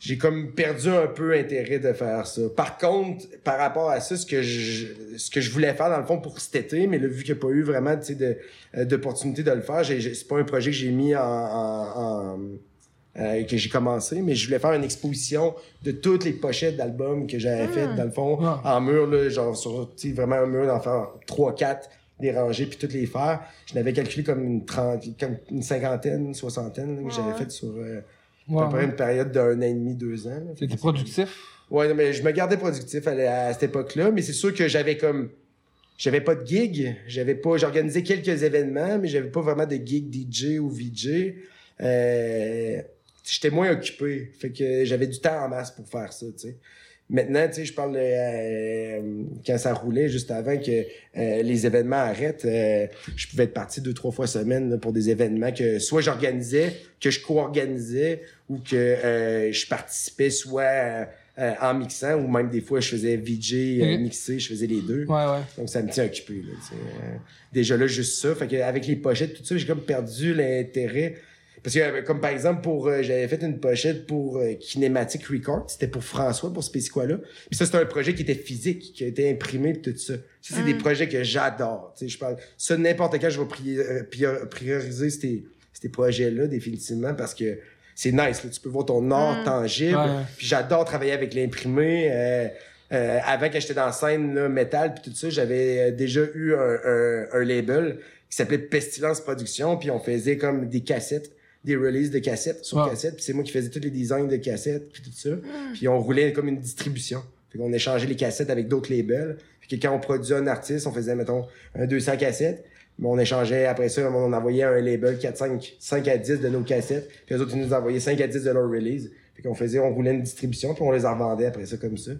S3: j'ai comme perdu un peu intérêt de faire ça. Par contre, par rapport à ça, ce que je ce que je voulais faire dans le fond pour cet été, mais là, vu qu'il n'y a pas eu vraiment tu sais, de, euh, d'opportunité de le faire, c'est pas un projet que j'ai mis en, en- en- euh, que j'ai commencé, mais je voulais faire une exposition de toutes les pochettes d'albums que j'avais
S1: Hmm.
S3: faites, dans le fond,
S2: Ah.
S3: en mur, là, genre sur, vraiment un mur, d'en faire trois, quatre, des rangées, puis toutes les faire. Je n'avais calculé comme une trente, comme une cinquantaine, une soixantaine, là, que j'avais
S1: Ouais.
S3: fait sur euh, à peu près une période d'un an et demi, deux ans.
S2: C'était productif?
S3: Ouais, non, mais je me gardais productif à, à cette époque-là, mais c'est sûr que j'avais comme j'avais pas de gig, j'avais pas j'organisais quelques événements, mais j'avais pas vraiment de gig DJ ou VJ. Euh, j'étais moins occupé, fait que j'avais du temps en masse pour faire ça, tu sais. Maintenant, tu sais, je parle de, euh, quand ça roulait juste avant que euh, les événements arrêtent, euh, je pouvais être parti deux trois fois semaine là, pour des événements que soit j'organisais, que je co-organisais ou que euh, je participais soit euh, euh, en mixant ou même des fois je faisais VJ euh,
S2: Mhm.
S3: mixé, je faisais les deux.
S2: Ouais, ouais.
S3: Donc ça me tient occupé là. Euh, déjà là juste ça, fait que avec les pochettes tout ça, j'ai comme perdu l'intérêt parce que euh, comme par exemple pour euh, j'avais fait une pochette pour euh, Kinematic Records, c'était pour François pour ce là Puis ça c'était un projet qui était physique, qui a été imprimé pis tout ça. Ça c'est
S1: Mm.
S3: des projets que j'adore, tu sais, je parle ça n'importe quand je vais euh, prior- prioriser ces ces projets là définitivement parce que c'est nice, là. tu peux voir ton art
S1: Mm.
S3: tangible.
S2: Ouais.
S3: Puis j'adore travailler avec l'imprimé. Euh, euh, avant que j'étais dans la scène là, métal puis tout ça, j'avais euh, déjà eu un, un, un label qui s'appelait Pestilence Production, puis on faisait comme des cassettes, des releases de cassettes sur
S2: Wow.
S3: cassettes, puis c'est moi qui faisais tous les designs de cassettes puis tout ça. Puis on roulait comme une distribution. Fait qu'on échangeait les cassettes avec d'autres labels. Puis que quand on produisait un artiste, on faisait mettons un 200 cassettes. Mais on échangeait après ça, on envoyait un label 4 5 5 à 10 de nos cassettes, puis les autres ils nous envoyaient 5 à 10 de leur release. Fait qu'on faisait on roulait une distribution puis on les en revendait après ça comme ça.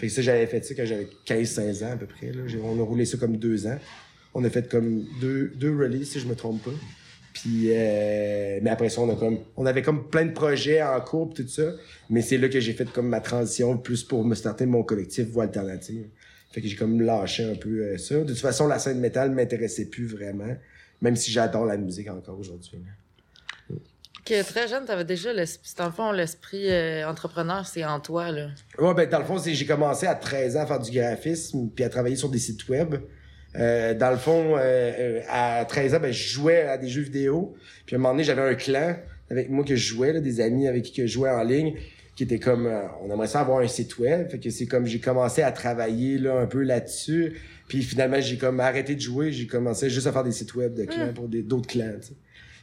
S3: Fait que ça j'avais fait ça quand j'avais 15 16 ans à peu près là, on a roulé ça comme deux ans. On a fait comme deux deux releases si je me trompe pas. Puis euh, mais après ça on a comme on avait comme plein de projets en cours tout ça, mais c'est là que j'ai fait comme ma transition plus pour me starter mon collectif Voix alternative. Fait que j'ai comme lâché un peu euh, ça. De toute façon la scène métal m'intéressait plus vraiment, même si j'adore la musique encore aujourd'hui.
S1: Que très jeune, t'avais déjà l'esprit, dans le fond, l'esprit euh, entrepreneur, c'est en toi, là.
S3: Ouais, ben dans le fond, c'est j'ai commencé à 13 ans à faire du graphisme puis à travailler sur des sites web. Euh, dans le fond, euh, euh, à 13 ans, ben, je jouais à des jeux vidéo. Puis à un moment donné, j'avais un clan avec moi que je jouais, là, des amis avec qui je jouais en ligne, qui était comme, euh, on aimerait ça avoir un site web. Fait que c'est comme j'ai commencé à travailler là un peu là-dessus. Puis finalement, j'ai comme arrêté de jouer, j'ai commencé juste à faire des sites web de clans pour d'autres clans.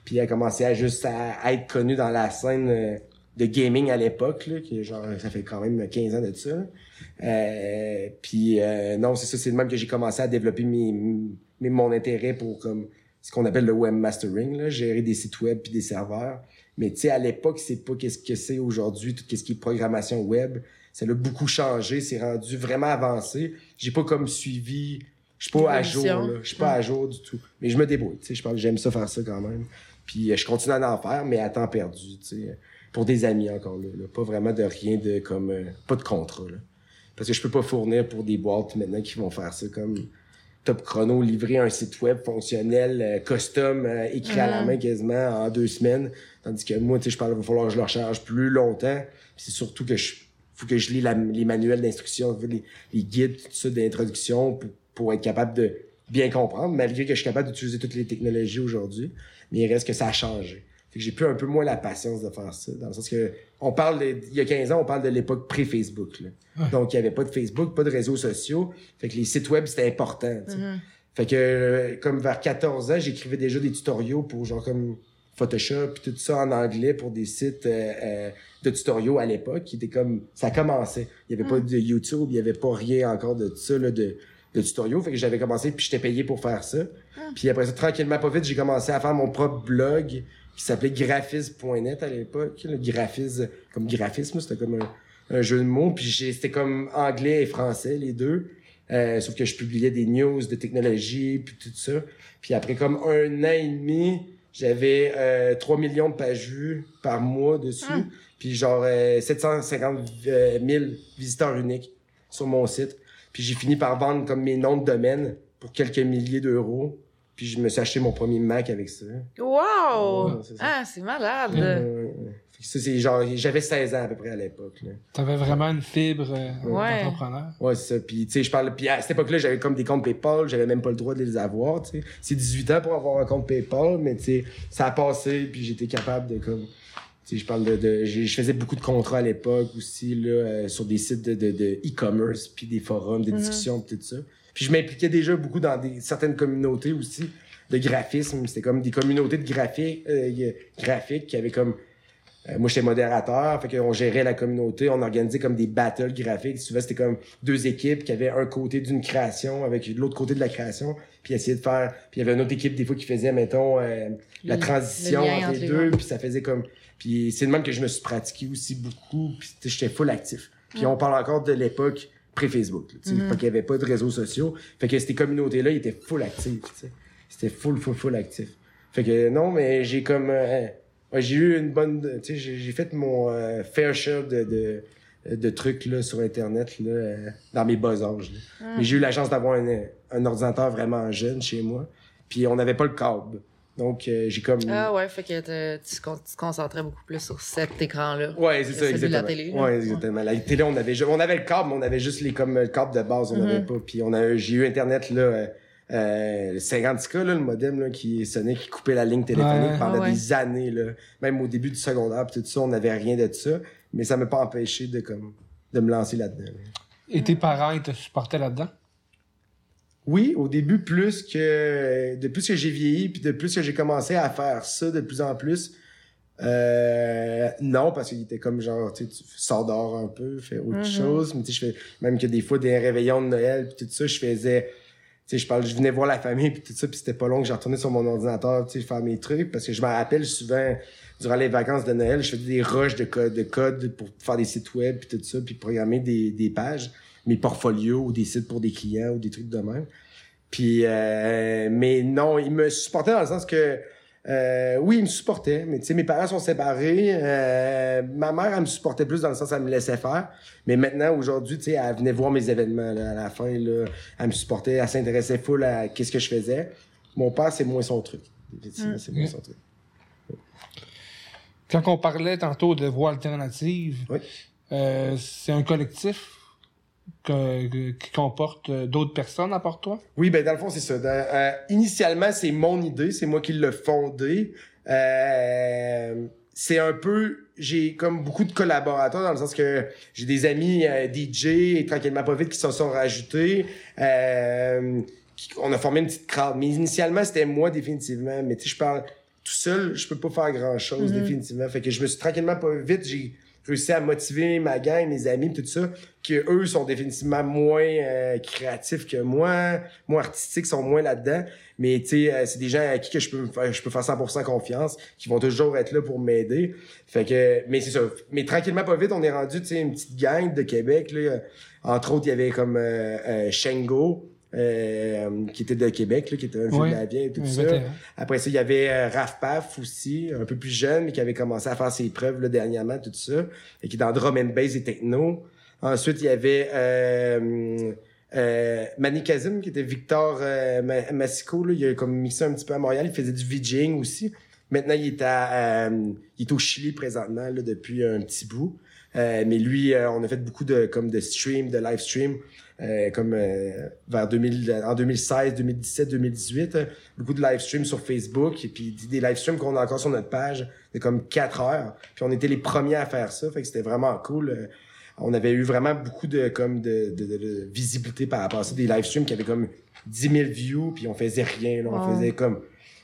S3: Puis à commencé à juste à, à être connu dans la scène euh, de gaming à l'époque, là, qui genre, ça fait quand même 15 ans de ça. Euh, puis euh, non, c'est ça, c'est de même que j'ai commencé à développer mes, mes, mon intérêt pour comme ce qu'on appelle le webmastering, là, gérer des sites web puis des serveurs. Mais tu sais, à l'époque, c'est pas qu'est-ce que c'est aujourd'hui, tout ce qui est programmation web. Ça a beaucoup changé, c'est rendu vraiment avancé. J'ai pas comme suivi, je suis pas à jour, là. Je suis pas à jour du tout. Mais je me débrouille, tu sais, je pense j'aime ça faire ça quand même. Puis euh, je continue à en faire, mais à temps perdu, tu sais. Pour des amis encore là, Pas vraiment de rien de comme euh, pas de contrat. Là. Parce que je peux pas fournir pour des boîtes maintenant qui vont faire ça comme Top Chrono, livrer un site web fonctionnel, euh, custom, écrit à la mm-hmm. main quasiment en deux semaines. Tandis que moi, tu sais, je parle, il va falloir que je le recharge plus longtemps. c'est surtout que je faut que je lis les manuels d'instruction, les, les, guides, tout ça d'introduction pour, pour être capable de bien comprendre, malgré que je suis capable d'utiliser toutes les technologies aujourd'hui. Mais il reste que ça a changé. Fait que j'ai plus un peu moins la patience de faire ça. Dans le sens que, on parle de, il y a 15 ans, on parle de l'époque pré-Facebook, Donc, il y avait pas de Facebook, pas de réseaux sociaux. Fait que les sites web, c'était important, mm-hmm. Fait que, comme vers 14 ans, j'écrivais déjà des tutoriaux pour genre comme Photoshop tout ça en anglais pour des sites euh, euh, de tutoriaux à l'époque qui étaient comme ça commençait. Il y avait pas mm. de YouTube, il y avait pas rien encore de ça là, de, de tutoriaux. Fait que j'avais commencé puis j'étais payé pour faire ça. Mm. Puis après ça, tranquillement pas vite, j'ai commencé à faire mon propre blog qui s'appelait graphisme.net à l'époque. Le graphisme, comme graphisme, c'était comme un, jeu de mots. Puis c'était comme anglais et français, les deux. Euh, sauf que je publiais des news de technologie puis tout ça. Puis après comme un an et demi, j'avais euh, 3 millions de pages vues par mois dessus. Ah. Puis genre 750 euh, 000 visiteurs uniques sur mon site. Puis j'ai fini par vendre comme mes noms de domaine pour quelques milliers d'euros. Puis je me suis acheté mon premier Mac avec ça.
S1: Wow! ah, c'est malade!
S3: ça, c'est genre, j'avais 16 ans à peu près à l'époque.
S2: T'avais vraiment une fibre euh, d'entrepreneur.
S3: Ouais, c'est ça. Puis, tu sais, je parle, puis à cette époque-là, j'avais comme des comptes PayPal, j'avais même pas le droit de les avoir, tu sais. C'est 18 ans pour avoir un compte PayPal, mais tu sais, ça a passé, puis j'étais capable de comme, tu sais, je parle de, de je faisais beaucoup de contrats à l'époque aussi, là, euh, sur des sites de, de, de e-commerce, puis des forums, des mm-hmm. discussions, tout ça. Puis je m'impliquais déjà beaucoup dans des, certaines communautés aussi de graphisme. C'était comme des communautés de graphiques, euh, graphiques qui avaient comme euh, moi, j'étais modérateur, fait qu'on gérait la communauté, on organisait comme des battles graphiques. Souvent, c'était comme deux équipes qui avaient un côté d'une création avec l'autre côté de la création, puis essayer de faire... Puis il y avait une autre équipe, des fois, qui faisait, mettons, euh, la transition entre les deux, puis ça faisait comme... Puis c'est de même que je me suis pratiqué aussi beaucoup, puis j'étais full actif. Puis on parle encore de l'époque pré-Facebook, mm qu'il y avait pas de réseaux sociaux. Fait que ces communautés-là, ils étaient full actifs. C'était full, full, full actif. Fait que non, mais j'ai comme... Euh, Ouais, j'ai eu une bonne. Tu sais, j'ai fait mon euh, fair share de, de, de, trucs là, sur Internet là, euh, dans mes bas âges. Ah. Mais j'ai eu la chance d'avoir un, un, ordinateur vraiment jeune chez moi. Puis on n'avait pas le câble. Donc euh, j'ai comme.
S1: Ah ouais, fait que tu te concentrais beaucoup plus sur cet écran-là.
S3: Ouais, c'est ça, exactement. La télé. Ouais, exactement. La télé, on avait, on avait le câble, mais on avait juste les comme le câble de base, on n'avait mm-hmm. pas. Puis on a, j'ai eu Internet là euh, le 50K, là, le modem là, qui sonnait, qui coupait la ligne téléphonique pendant des années. Là. Même au début du secondaire, pis tout ça, on n'avait rien de ça. Mais ça m'a pas empêché de, comme, de me lancer là-dedans.
S2: Et tes parents, ils te supportaient là-dedans?
S3: Oui, au début, plus que de plus que j'ai vieilli, puis de plus que j'ai commencé à faire ça de plus en plus. Euh, non, parce qu'il était comme genre, tu sors dehors un peu, fais autre mm-hmm. chose. Mais tu sais, je fais, même que des fois, des réveillons de Noël, puis tout ça, je faisais sais, je parle, je venais voir la famille puis tout ça, puis c'était pas long que j'ai retourné sur mon ordinateur, tu sais, faire mes trucs, parce que je me rappelle souvent, durant les vacances de Noël, je faisais des rushs de code, de code pour faire des sites web puis tout ça, puis programmer des, des pages, mes portfolios ou des sites pour des clients ou des trucs de même. Puis, euh, mais non, il me supportait dans le sens que euh, oui, il me supportait, mais tu sais, mes parents sont séparés. Euh, ma mère, elle me supportait plus dans le sens elle me laissait faire. Mais maintenant, aujourd'hui, tu sais, elle venait voir mes événements à la fin. Là, elle me supportait, elle s'intéressait full à qu'est-ce que je faisais. Mon père, c'est moins son truc. Effectivement, c'est moins son truc.
S2: Quand on parlait tantôt de voix alternatives, euh, c'est un collectif? Que, qui comporte euh, d'autres personnes à part toi?
S3: Oui, ben dans le fond, c'est ça. Euh, initialement, c'est mon idée, c'est moi qui l'ai fondé. Euh, c'est un peu j'ai comme beaucoup de collaborateurs dans le sens que j'ai des amis DJ et tranquillement pas vite qui se sont rajoutés on a formé une petite crowd mais initialement c'était moi définitivement mais tu sais je parle tout seul, je peux pas faire grand-chose,
S1: Mhm.
S3: définitivement. Fait que je me suis tranquillement pas vite, j'ai réussi à motiver ma gang, mes amis, tout ça, que eux sont définitivement moins euh, créatifs que moi, moins artistiques, sont moins là-dedans. Mais tu sais, euh, c'est des gens à qui que je peux faire, je peux faire 100% confiance, qui vont toujours être là pour m'aider. Fait que, mais c'est ça. Mais tranquillement pas vite, on est rendu, tu sais, une petite gang de Québec. Là. Entre autres, il y avait comme euh, euh, Shengo, euh, qui était de Québec, là, qui était un vieux
S2: Ouais.
S3: de la vieille et tout ça. Après ça, il y avait euh, Raph Paf aussi, un peu plus jeune, mais qui avait commencé à faire ses preuves là, dernièrement, tout ça, et qui est dans drum and bass et techno. Ensuite, il y avait euh, euh, Manny Kazim, qui était Victor euh, Ma- Massico. Là, il a comme mixé un petit peu à Montréal. Il faisait du VJing aussi. Maintenant, il est, à, euh, il est au Chili présentement là, depuis un petit bout. Euh, mais lui, euh, on a fait beaucoup de comme de stream, de live stream, euh, comme euh, vers 2000, en 2016, 2017, 2018, euh, beaucoup de live stream sur Facebook et puis des live streams qu'on a encore sur notre page de comme 4 heures. Puis on était les premiers à faire ça, fait que c'était vraiment cool. Euh, on avait eu vraiment beaucoup de comme de, de, de- de visibilité par rapport à ça, des live streams qui avaient comme 10 000 views puis on faisait rien, là, on
S1: Wow.
S3: faisait comme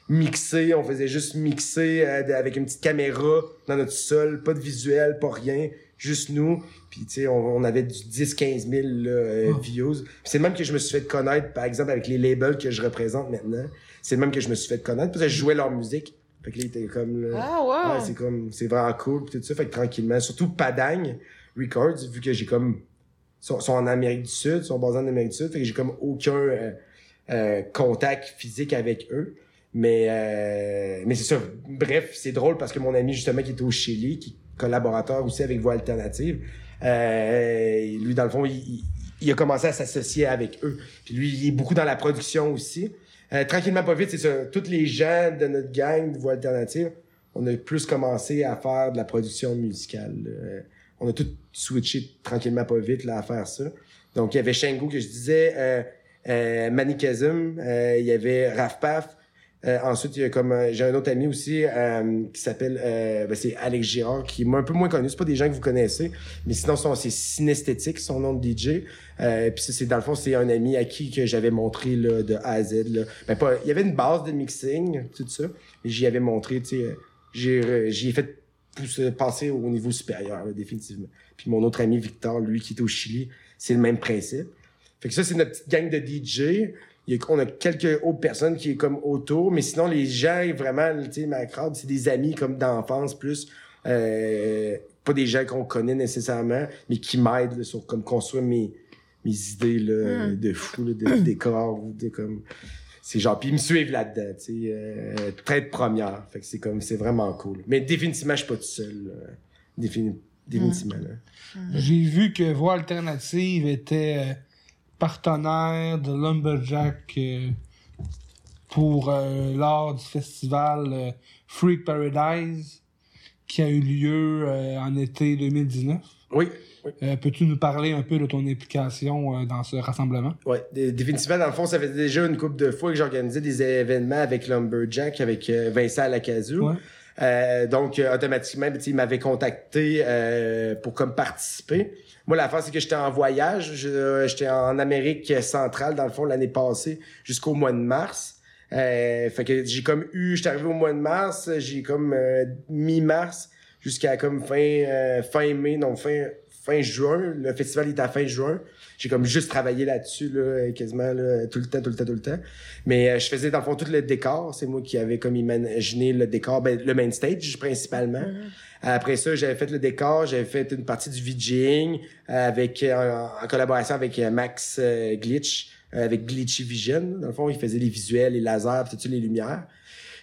S3: mixer, on faisait juste mixer euh, avec une petite caméra dans notre sol, pas de visuel, pas rien, juste nous. Puis tu sais, on, on avait du 10-15 000 là, euh,
S2: Oh.
S3: views. C'est le même que je me suis fait connaître, par exemple, avec les labels que je représente maintenant. C'est le même que je me suis fait connaître parce que je jouais leur musique. Fait que là, ils étaient comme... là,
S1: Ah, wow!
S3: Ouais, c'est comme, c'est vraiment cool pis tout ça. Fait que tranquillement, surtout Padang Records, vu que j'ai comme, sont, sont en Amérique du Sud, sont basés en Amérique du Sud, fait que j'ai comme aucun euh, euh, contact physique avec eux. Mais, euh, mais c'est ça. Bref, c'est drôle parce que mon ami justement qui était au Chili, qui collaborateur aussi avec Voix Alternative, euh, lui dans le fond, il, il- a commencé à s'associer avec eux. Puis lui, il est beaucoup dans la production aussi. Euh, tranquillement, pas vite, c'est ça. Tous les gens de notre gang de Voix Alternative, on a plus commencé à faire de la production musicale. là. on a tout switché tranquillement, pas vite là, à faire ça. Donc, il y avait Shengo que je disais, euh, euh, euh, il y avait Raf Paf. Euh, ensuite, il y a comme euh, j'ai un autre ami aussi euh, qui s'appelle ben, c'est Alex Girard, qui est un peu moins connu. C'est pas des gens que vous connaissez, mais sinon c'est Synesthétique, son nom de DJ. Puis c'est dans le fond, c'est un ami à qui que j'avais montré de A à Z. Ben, pas, il y avait une base de mixing, tout ça, j'y avais montré, j'ai j'y ai fait pousser- passer au niveau supérieur, définitivement. Puis mon autre ami Victor, lui, qui est au Chili, c'est le même principe. Fait que ça, c'est notre petite gang de DJ. Il y a- on a quelques autres personnes qui est comme autour, mais sinon, les gens, vraiment, tu sais, ma crowd, c'est des amis comme d'enfance plus. Euh, pas des gens qu'on connaît nécessairement, mais qui m'aident là, sur comme construire mes, mes idées là,
S1: Mm.
S3: de fou, là, de [coughs] décor ou de comme. C'est genre, puis ils me suivent là-dedans, tu sais, euh, traite première. Fait que c'est comme, c'est vraiment cool. Mais définitivement, je suis pas tout seul. là. Défini- définitivement, là.
S2: J'ai vu que Voix Alternative était euh, partenaire de Lumberjack euh, pour euh, lors du festival euh, Freak Paradise qui a eu lieu en été 2019.
S3: Oui, oui.
S2: Euh, Peux-tu nous parler un peu de ton implication euh, dans ce rassemblement?
S3: Dé- définitivement, dans le fond, ça fait déjà une couple de fois que j'organisais des événements avec Lumberjack, avec euh, Vincent.
S2: Ouais.
S3: Euh, donc, automatiquement, ben, il m'avait contacté pour comme participer. Moi, l'affaire, c'est que j'étais en voyage. Euh, J'étais en Amérique centrale, dans le fond, l'année passée, jusqu'au mois de mars. Euh, fait que j'ai comme eu, j'étais arrivé au mois de mars, j'ai comme euh, mi-mars jusqu'à comme fin euh, fin mai, non fin fin juin. Le festival est à fin juin. J'ai comme juste travaillé là-dessus là, quasiment là, tout le temps, tout le temps, tout le temps. Mais euh, je faisais dans le fond tout le décor. C'est moi qui avais comme imaginé le décor, ben, le main stage principalement. Après ça, j'avais fait le décor, j'avais fait une partie du VJing euh, avec en, en collaboration avec euh, Max euh, Glitch, euh, avec Glitchy Vision. Dans le fond, il faisait les visuels, les lasers, ça, les lumières.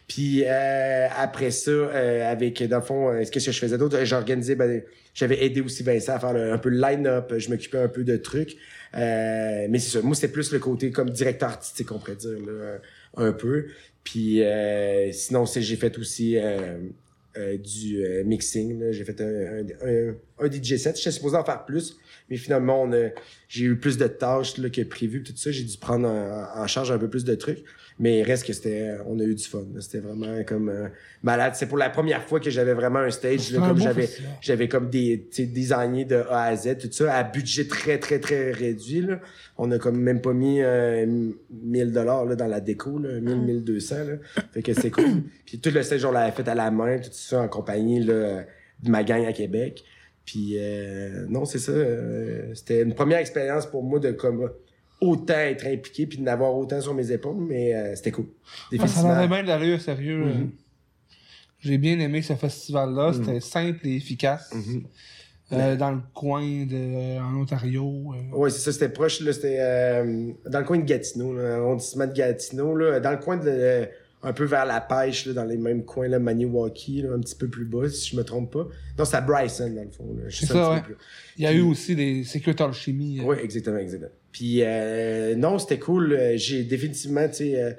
S3: Puis euh, après ça, euh, avec dans le fond, euh, qu'est-ce que je faisais d'autre J'organisais, ben, j'avais aidé aussi Vincent à faire un peu le line-up. Je m'occupais un peu de trucs. Euh, mais c'est ça. Moi, c'était plus le côté comme directeur artistique, on pourrait dire là, un peu. Puis euh, sinon, c'est j'ai fait aussi euh, du euh, mixing. J'ai fait un, un- un- DJ set. J'étais supposé en faire plus, mais finalement, on j'ai eu plus de tâches là, que prévu, tout ça. J'ai dû prendre en, en charge un peu plus de trucs. Mais il reste que c'était, on a eu du fun. C'était vraiment comme euh, malade. C'est pour la première fois que j'avais vraiment un stage, là, comme j'avais, j'avais comme des, designé de A à Z, tout ça, à budget très, très, très réduit, là. On a comme même pas mis, euh, 1000 dollars, là, dans la déco, là, 1000, 1200, là. Fait que c'est cool. [coughs] Puis tout le stage, on l'avait fait à la main, tout ça, en compagnie, là, de ma gang à Québec. Puis, euh, non, c'est ça. euh, c'était une première expérience pour moi de comme autant être impliqué puis de n'avoir autant sur mes épaules, mais euh, c'était cool.
S2: Ah, ça avait bien de l'allure, sérieux. Euh. J'ai bien aimé ce festival-là. C'était simple et efficace.
S3: Mhm.
S2: Euh, dans le coin de en Ontario. euh.
S3: Oui, c'est ça, c'était proche, là, c'était dans le coin de Gatineau, l'arrondissement de Gatineau, là, dans le coin de un peu vers la pêche, là, dans les mêmes coins, là, Maniwaki, là, un petit peu plus bas, si je me trompe pas. Non, c'est à Bryson, dans le fond. Là, un
S2: ça,
S3: petit
S2: ouais.
S3: peu plus.
S2: Il y a
S3: Puis-
S2: eu aussi des Secret Chimie.
S3: Oui, exactement, exactement. Puis euh, non, c'était cool. Euh, J'ai définitivement, tu sais, euh,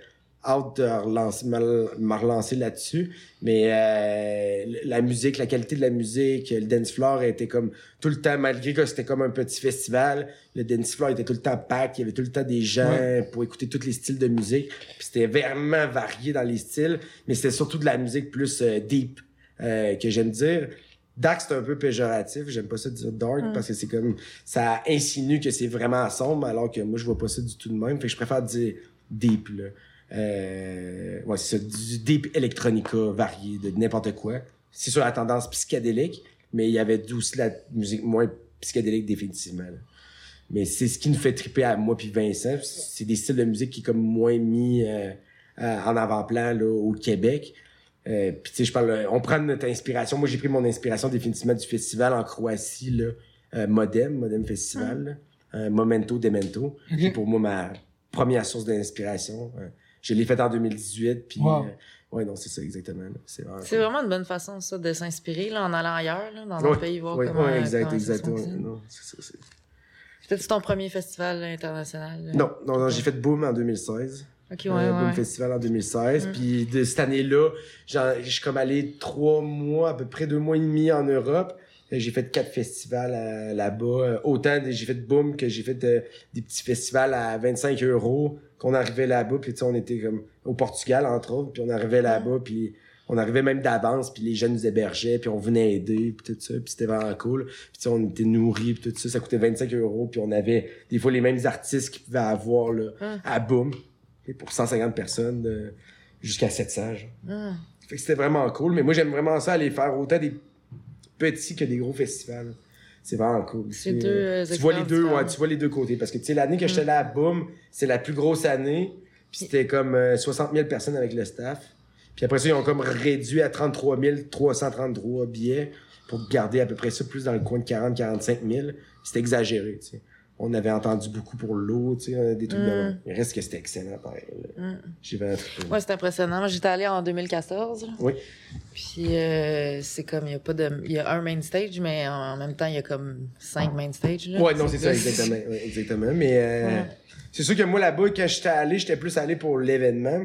S3: hâte de relancer, me me relancer là-dessus. Mais euh, la musique, la qualité de la musique, le dance floor était comme tout le temps, malgré que c'était comme un petit festival, le dance floor était tout le temps pack. Il y avait tout le temps des gens
S2: Ouais.
S3: pour écouter tous les styles de musique. Puis c'était vraiment varié dans les styles, mais c'était surtout de la musique plus euh, deep euh, que j'aime dire. Dark, c'est un peu péjoratif. J'aime pas ça dire dark parce que c'est comme, ça insinue que c'est vraiment sombre, alors que moi, je vois pas ça du tout de même. Fait que je préfère dire deep, là. Euh, ouais, c'est ça, du deep electronica varié, de n'importe quoi. C'est sur la tendance psychédélique, mais il y avait aussi la musique moins psychédélique définitivement, là. Mais c'est ce qui nous fait triper à moi puis Vincent. C'est des styles de musique qui est comme moins mis euh, euh, en avant-plan là, au Québec. Euh, puis tu sais, je parle, on prend notre inspiration. Moi, j'ai pris mon inspiration définitivement du festival en Croatie, là, euh, Modem, Modem Festival, là. Euh, Momento Demento.
S2: Ok.
S3: C'est pour moi ma première source d'inspiration. Euh, je l'ai faite en 2018, puis
S2: Wow.
S3: euh, ouais, non, c'est ça exactement. C'est vraiment,
S1: C'est vraiment une bonne façon, ça, de s'inspirer, là, en allant ailleurs, là, dans
S3: Ouais,
S1: un pays, voir
S3: ouais,
S1: comment,
S3: ouais, exact,
S1: comment ça
S3: exact. non, c'est ça, c'est-
S1: C'était ton premier festival international? là?
S3: non, non, non, j'ai fait Boom en 2016.
S1: Ok, ouais,
S3: euh,
S1: ouais.
S3: Boom
S1: ouais.
S3: Festival en 2016.
S1: Mm.
S3: Puis de cette année-là, je suis comme allé trois mois, à peu près deux mois et demi en Europe. Euh, J'ai fait quatre festivals euh, là-bas. Euh, Autant de- j'ai fait Boom que j'ai fait euh, des petits festivals à 25 euros. Qu'on arrivait là-bas, puis tu sais, on était comme au Portugal, entre autres. Puis on arrivait là-bas, puis on arrivait même d'avance, puis les jeunes nous hébergeaient, puis on venait aider, puis tout ça. Puis c'était vraiment cool. Puis tu sais, on était nourris, puis tout ça. Ça coûtait 25 euros, puis on avait des fois les mêmes artistes qu'ils pouvaient avoir là, à Boom. Et pour 150 personnes, euh, jusqu'à 700. genre.
S1: Hum.
S3: Fait que c'était vraiment cool. Mais moi, j'aime vraiment ça, aller faire autant des petits que des gros festivals. C'est vraiment cool.
S1: C'est
S3: Tu-
S1: deux, euh,
S3: tu vois les deux, ouais, tu vois les deux côtés. Parce que, tu sais, l'année que j'étais
S1: Mm.
S3: là à Boom, c'est la plus grosse année. Puis c'était comme euh, 60 000 personnes avec le staff. Puis après ça, ils ont comme réduit à 33 333 billets pour garder à peu près ça plus dans le coin de 40-45 000. C'était exagéré, tu sais. On avait entendu beaucoup pour l'eau, tu sais, des trucs de
S1: Mm.
S3: même. Il reste que c'était excellent, pareil.
S1: Mm.
S3: J'ai vraiment.
S1: Ouais, c'est impressionnant. Moi, j'étais allée en 2014. là.
S3: Oui.
S1: Puis euh, c'est comme, il y a pas de... Il y a un main stage, mais en même temps, il y a comme cinq main stages. Là.
S3: Ouais, non, c'est ça, exactement. ouais, exactement. Mais euh,
S1: Ouais.
S3: c'est sûr que moi, là-bas, quand j'étais allé, j'étais plus allé pour l'événement.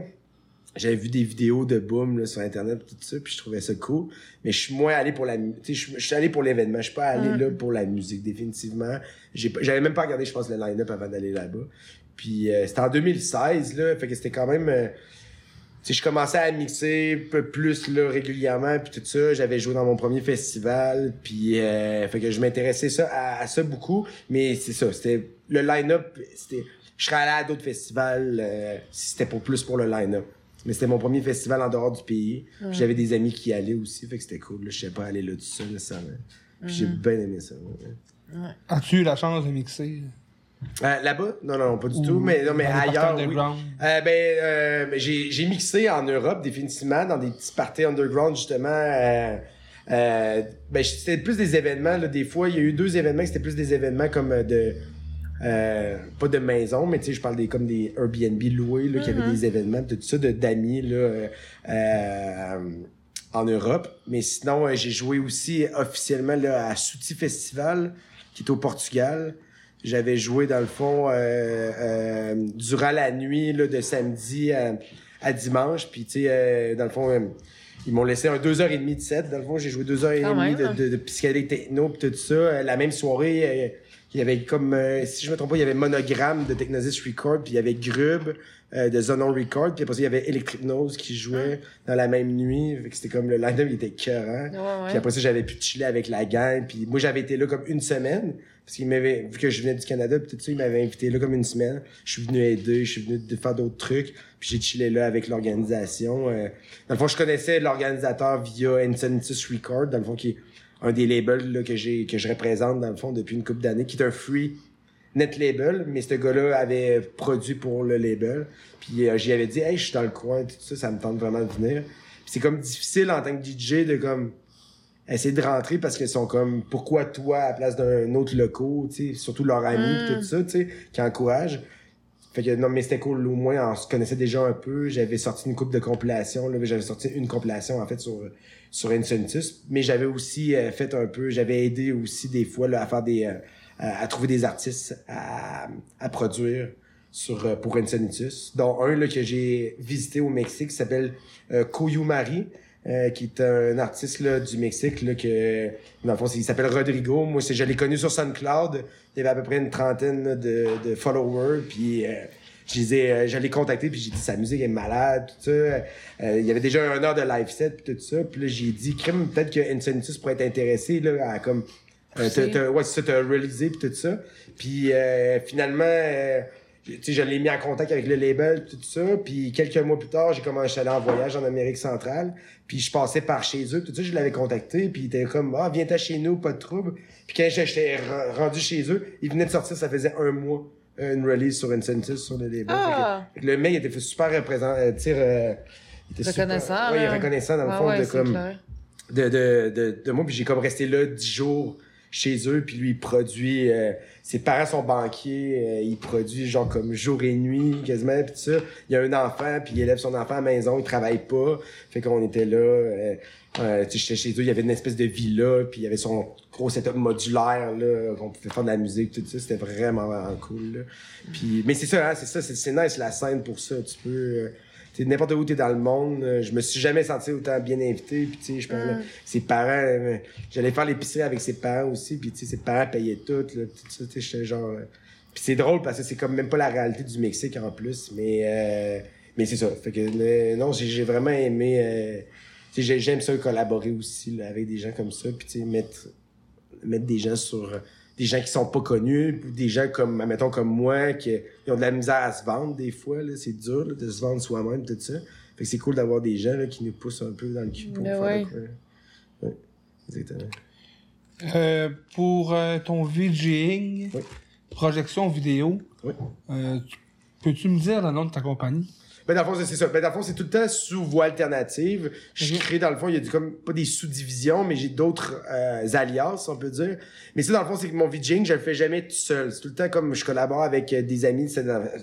S3: J'avais vu des vidéos de Boom là, sur Internet tout ça, puis je trouvais ça cool. Mais je suis moins allé pour la Tu sais, je suis allé pour l'événement. Je suis pas allé
S1: Mm.
S3: là pour la musique, définitivement. J'ai pas- J'avais même pas regardé, je pense, le line-up avant d'aller là-bas. Puis euh, c'était en 2016, là. Fait que c'était quand même... euh, tu je commençais à mixer un peu plus là, régulièrement puis tout ça. J'avais joué dans mon premier festival, puis euh, fait que je m'intéressais ça à, à ça beaucoup. Mais c'est ça, c'était le line-up. C'était, je serais allé à d'autres festivals euh, si c'était pour plus pour le line-up. Mais c'était mon premier festival en dehors du pays. J'avais des amis qui y allaient aussi, fait que c'était cool. Je sais pas aller là tout seul nécessairement. Puis J'ai bien aimé ça. ouais.
S2: As-tu eu la chance de mixer?
S3: Euh, là-bas? Non, non, pas du
S2: Ou
S3: tout. Mais, non, mais ailleurs, oui. Euh, ben, euh, j'ai, j'ai mixé en Europe, définitivement, dans des petits parties underground, justement. Euh, euh, ben, c'était plus des événements, là, des fois. Il y a eu deux événements, c'était plus des événements comme euh, de... Euh, pas de maison, mais tu sais, je parle des comme des Airbnb loués, là, qui avaient des événements, tout ça, de, d'amis, là, euh, euh, en Europe. Mais sinon, euh, j'ai joué aussi officiellement, là, à Souti Festival, qui est au Portugal. J'avais joué, dans le fond, euh, euh, durant la nuit, là, de samedi à, à dimanche. Puis, tu sais, euh, dans le fond, ils m'ont laissé un deux heures et demie de set. Dans le fond, j'ai joué deux heures et
S1: Quand
S3: demie
S1: même.
S3: de, de, de psychédélique techno pis tout ça. La même soirée, il y avait comme, euh, si je me trompe pas, il y avait Monogramme de Technosis Record, puis il y avait Grub euh, de Zonon Record, puis après ça, il y avait Electric Nose qui jouait dans la même nuit. Fait que c'était comme le line-up, il était écœurant.
S1: Ouais, ouais.
S3: Puis après ça, j'avais pu chiller avec la gang. Puis moi, j'avais été là comme une semaine. Parce qu'il m'avait, vu que je venais du Canada, puis tout ça, il m'avait invité là comme une semaine. Je suis venu aider, je suis venu faire d'autres trucs. Puis j'ai chillé là avec l'organisation. Euh, dans le fond, je connaissais l'organisateur via Insanitus Record, dans le fond, qui est un des labels là, que j'ai que je représente, dans le fond, depuis une couple d'années, qui est un free net label. Mais ce gars-là avait produit pour le label. Puis euh, j'y avais dit, hey, je suis dans le coin, tout ça, ça me tente vraiment de venir. C'est comme difficile en tant que DJ de comme essayer de rentrer parce qu'ils sont comme pourquoi toi à la place d'un autre sais, surtout leur ami pis tout ça, tu sais, qui encourage. Fait que non mais c'était cool. Au moins on se connaissait déjà un peu, j'avais sorti une coupe de compilation là, j'avais sorti une compilation en fait sur sur Insanitus, mais j'avais aussi euh, fait un peu, j'avais aidé aussi des fois là, à faire des euh, à, trouver des artistes à, à produire sur euh, pour Insanitus, dont un là que j'ai visité au Mexique s'appelle euh, Koyumari. Euh, qui est un artiste là, du Mexique là, que dans le fond il s'appelle Rodrigo. Moi c'est je l'ai connu sur SoundCloud il y avait à peu près une trentaine là, de, de followers puis euh, je les ai euh, je l'ai contacté puis j'ai dit sa musique est malade tout ça. Euh, il y avait déjà un heure de live set puis tout ça. Puis là j'ai dit crème peut-être que Insanitus pourrait être intéressé là à comme euh, te- ouais c'est ça te réaliser puis tout ça. Puis euh, finalement euh, je l'ai mis en contact avec le label, tout ça. Puis quelques mois plus tard, j'ai commencé à aller en voyage en Amérique centrale. Puis je passais par chez eux, tout ça. Je l'avais contacté. Puis il était comme, ah, viens-t'en chez nous, pas de trouble. Puis quand j'étais re- rendu chez eux, il venait de sortir, ça faisait un mois, euh, une release sur Incentive sur le label.
S1: Ah!
S3: Fait que- fait que le mec il était super représentant, euh, euh, il était
S1: Reconnaissant,
S3: Super, ouais, il est
S1: là.
S3: reconnaissant dans le
S1: Ah
S3: fond
S1: ouais,
S3: de
S1: c'est
S3: comme
S1: clair.
S3: de, de, de, de moi, puis j'ai comme resté là dix jours chez eux, puis lui, il produit... euh, ses parents sont banquiers, euh, il produit genre comme jour et nuit, quasiment, puis ça. Il a un enfant, puis il élève son enfant à la maison, il travaille pas. Fait qu'on était là, euh, euh, chez eux, il y avait une espèce de villa, puis il y avait son gros setup modulaire, là, qu'on pouvait faire de la musique, tout ça. C'était vraiment, vraiment cool, là. Puis, mais c'est ça, hein, c'est ça, c'est, c'est nice la scène pour ça. Tu peux... T'sais, n'importe où t'es dans le monde, euh, je me suis jamais senti autant bien invité. Puis tu sais, je parlais, ses parents, euh, j'allais faire l'épicerie avec ses parents aussi. Puis tu sais, ses parents payaient tout, là, tout ça. Tu sais, j'étais genre. euh, Puis c'est drôle parce que c'est comme même pas la réalité du Mexique en plus, mais euh, mais c'est ça. Fait que euh, non, j'ai vraiment aimé. euh, j'aime ça collaborer aussi là, avec des gens comme ça. Puis tu sais, mettre mettre des gens sur euh, des gens qui sont pas connus ou des gens comme admettons comme moi qui ont de la misère à se vendre des fois là c'est dur là, de se vendre soi-même tout ça fait que c'est cool d'avoir des gens là, qui nous poussent un peu dans le cul pour
S1: Ben
S3: faire
S1: ouais.
S3: de quoi. ouais exactement
S2: Euh, pour euh, ton VJing,
S3: Oui.
S2: projection vidéo,
S3: Oui.
S2: euh, tu- peux-tu me dire le nom de ta compagnie?
S3: Ben, dans le fond, c'est- ça. Ben, dans le fond, c'est tout le temps sous voie alternative. Je
S2: Mhm.
S3: crée, dans le fond, il y a du- comme, pas des sous-divisions, mais j'ai d'autres euh, alias, on peut dire. Mais ça, dans le fond, c'est que mon VJing, je le fais jamais tout seul. C'est tout le temps comme je collabore avec euh, des amis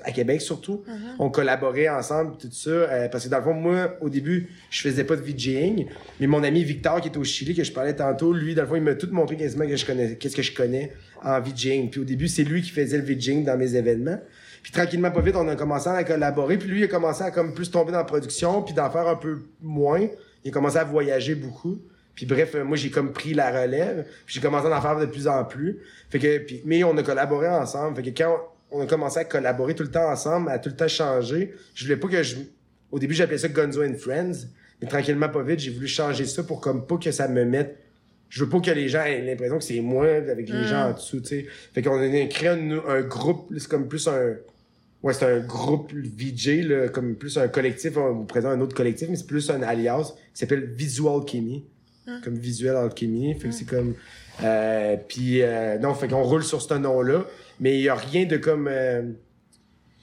S3: à Québec, surtout. On collaborait ensemble, tout ça. euh, parce que dans le fond, moi, au début, je faisais pas de VJing. Mais mon ami Victor, qui est au Chili, que je parlais tantôt, lui, dans le fond, il m'a tout montré quasiment que je connais, qu'est-ce que je connais en VJing. Puis au début, c'est lui qui faisait le VJing dans mes événements. Puis tranquillement, pas vite, on a commencé à collaborer. Puis lui, il a commencé à comme plus tomber dans la production, puis d'en faire un peu moins. Il a commencé à voyager beaucoup. Puis bref, euh, moi, j'ai comme pris la relève. Puis j'ai commencé à en faire de plus en plus. Fait que, puis, mais on a collaboré ensemble. Fait que quand on a commencé à collaborer tout le temps ensemble, à tout le temps changer, je voulais pas que je... Au début, j'appelais ça Gonzo and Friends. Mais tranquillement, pas vite, j'ai voulu changer ça pour comme pas que ça me mette je veux pas que les gens aient l'impression que c'est moi avec les
S1: Mm.
S3: gens en dessous, tu sais. Fait qu'on a créé un, un groupe, c'est comme plus un... Ouais, c'est un groupe VJ, là, comme plus un collectif, on vous présente un autre collectif, mais c'est plus un alias qui s'appelle Visual Alchemy. Comme Visual Alchemy. Fait que c'est comme... Euh, puis, euh, non, fait qu'on roule sur ce nom-là, mais il y a rien de comme... Euh,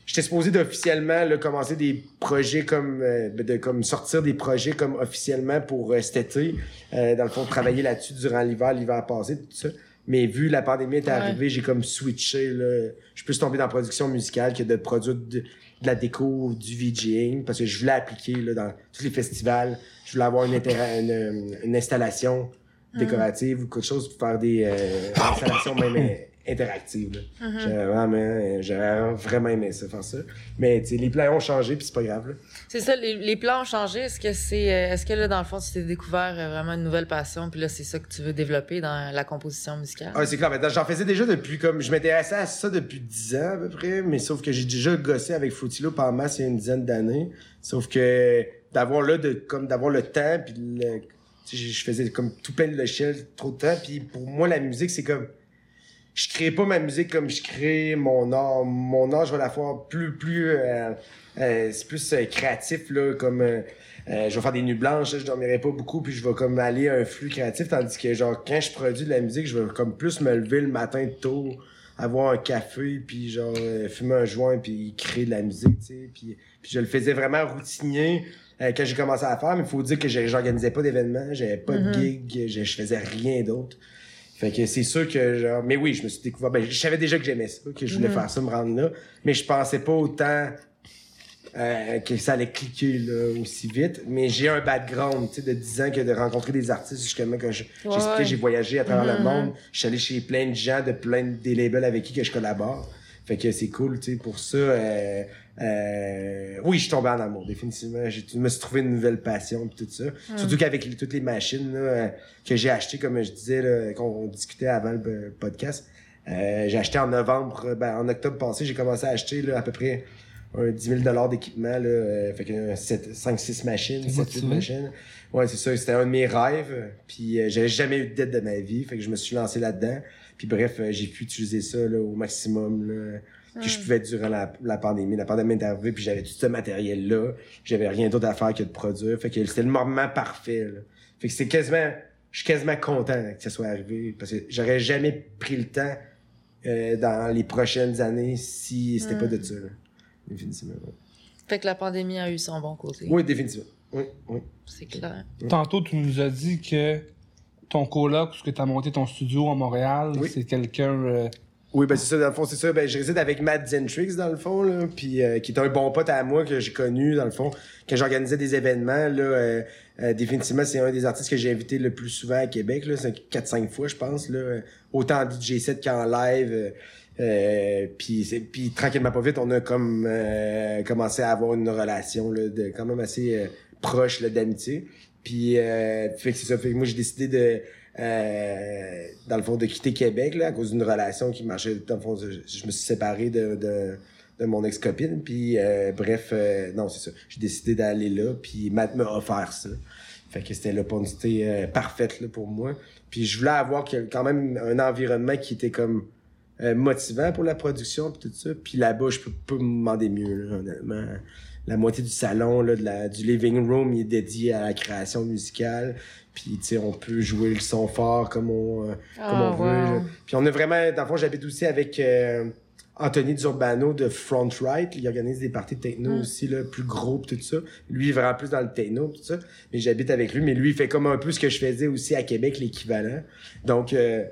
S3: J'étais supposé d'officiellement commencer des projets comme euh, de comme sortir des projets comme officiellement pour euh, cet été. Euh, dans le fond, travailler là-dessus durant l'hiver, l'hiver passé, tout ça. Mais vu la pandémie est
S1: Ouais.
S3: arrivée, j'ai comme switché. Là. Je suis plus tombé dans la production musicale que de produire de, de la déco, du VJing, parce que je voulais appliquer là, dans tous les festivals. Je voulais avoir une, une, une installation décorative ou quelque chose pour faire des euh, installations même euh, interactive. là.
S1: Mhm.
S3: J'aurais vraiment, vraiment aimé ça, faire ça. Mais les plans ont changé, puis c'est pas grave.
S1: C'est ça, les, les plans ont changé. Est-ce que c'est, euh, est-ce que là, dans le fond, tu t'es découvert euh, vraiment une nouvelle passion, puis là, c'est ça que tu veux développer dans la composition musicale?
S3: Ah, c'est clair. J'en faisais déjà depuis comme. Je m'intéressais à ça depuis 10 ans à peu près, mais sauf que j'ai déjà gossé avec Fruity Loop en masse il y a une dizaine d'années. Sauf que d'avoir là, de, comme d'avoir le temps, puis le- tu sais, je faisais comme tout plein de logiciels, trop de temps, puis pour moi, la musique, c'est comme. Je crée pas ma musique comme je crée mon art. Mon art, je vais la faire plus, plus. euh, euh, c'est plus euh, créatif, là, comme. euh, euh, je vais faire des nuits blanches, là, je dormirai pas beaucoup, puis je vais comme aller à un flux créatif, tandis que genre quand je produis de la musique, je vais comme plus me lever le matin tôt, avoir un café, puis genre fumer un joint, puis créer de la musique, tu sais, puis, puis je le faisais vraiment routinier euh, quand j'ai commencé à faire, mais il faut dire que j'organisais pas d'événements, j'avais pas de gig, je, je faisais rien d'autre. Fait que c'est sûr que genre mais oui, je me suis découvert ben je savais déjà que j'aimais ça, que je voulais faire ça me rendre là, mais je pensais pas autant euh, que ça allait cliquer là, aussi vite, mais j'ai un background, tu sais de 10 ans que de rencontrer des artistes justement quand je- j'ai
S1: Ouais,
S3: voyagé à travers le
S1: Mhm.
S3: monde, je suis allé chez plein de gens de plein de, des labels avec qui que je collabore. Fait que c'est cool, tu sais, pour ça. Euh, euh, oui, je suis tombé en amour, définitivement. J'ai- Je me suis trouvé une nouvelle passion pis tout ça. Surtout qu'avec les- toutes les machines là, euh, que j'ai achetées, comme je disais, là, qu'on discutait avant le euh, podcast, euh, j'ai acheté en novembre, ben, en octobre passé, j'ai commencé à acheter là, à peu près un 10 000 d'équipement. Là, euh, fait que 5-6 machines,
S2: T'es
S3: 7-8
S2: motivé?
S3: machines. Ouais, c'est ça. C'était un de mes rêves. Puis euh, j'avais jamais eu de dette de ma vie. Fait que je me suis lancé là-dedans. Puis bref, euh, j'ai pu utiliser ça là, au maximum là, que je pouvais durant la, la pandémie. La pandémie est arrivée, puis j'avais tout ce matériel-là. J'avais rien d'autre à faire que de produire. Fait que c'était le moment parfait. Là. Fait que c'est quasiment... Je suis quasiment content que ça soit arrivé. Parce que j'aurais jamais pris le temps euh, dans les prochaines années si c'était pas de ça. Là. Définitivement. ouais.
S1: Fait que la pandémie a eu son bon côté.
S3: Oui, définitivement. Oui, oui.
S1: C'est clair.
S2: Tantôt, tu nous as dit que ton coloc, parce que tu as monté ton studio à Montréal,
S3: Oui.
S2: c'est quelqu'un. euh,
S3: Oui, ben c'est ça, dans le fond, c'est ça. Ben, je réside avec Matt Zentrix, dans le fond, là, puis euh, qui est un bon pote à moi que j'ai connu, dans le fond, quand j'organisais des événements, là, euh, euh, définitivement, c'est un des artistes que j'ai invité le plus souvent à Québec, là, c'est 4-5 fois, je pense, là, autant en DJ set qu'en live, euh, euh, puis puis tranquillement pas vite, on a comme euh, commencé à avoir une relation, là, de quand même assez proche, d'amitié. Puis, fait c'est ça. Fait que moi, j'ai décidé de, euh, dans le fond, de quitter Québec, là, à cause d'une relation qui marchait. Dans le fond, je, me suis séparé de, de, de mon ex-copine. Puis, euh, bref, euh, non, c'est ça. J'ai décidé d'aller là. Puis, Matt m'a offert ça. Fait que c'était l'opportunité euh, parfaite là, pour moi. Puis, je voulais avoir quand même un environnement qui était comme euh, motivant pour la production puis tout ça. Puis là-bas, je peux pas me demander mieux, là, honnêtement. La moitié du salon, là, de la, du living room, il est dédié à la création musicale. Puis, tu sais, on peut jouer le son fort comme on, euh, comme
S1: Ah,
S3: on veut.
S1: wow.
S3: là. Puis on a vraiment, dans le fond, j'habite aussi avec euh, Anthony Durbano de Front Right. Il organise des parties de techno
S1: Mm.
S3: aussi, là, plus gros pis tout ça. Lui, il est vraiment plus dans le techno tout ça. Mais j'habite avec lui. Mais lui, il fait comme un peu ce que je faisais aussi à Québec, l'équivalent. Donc, euh,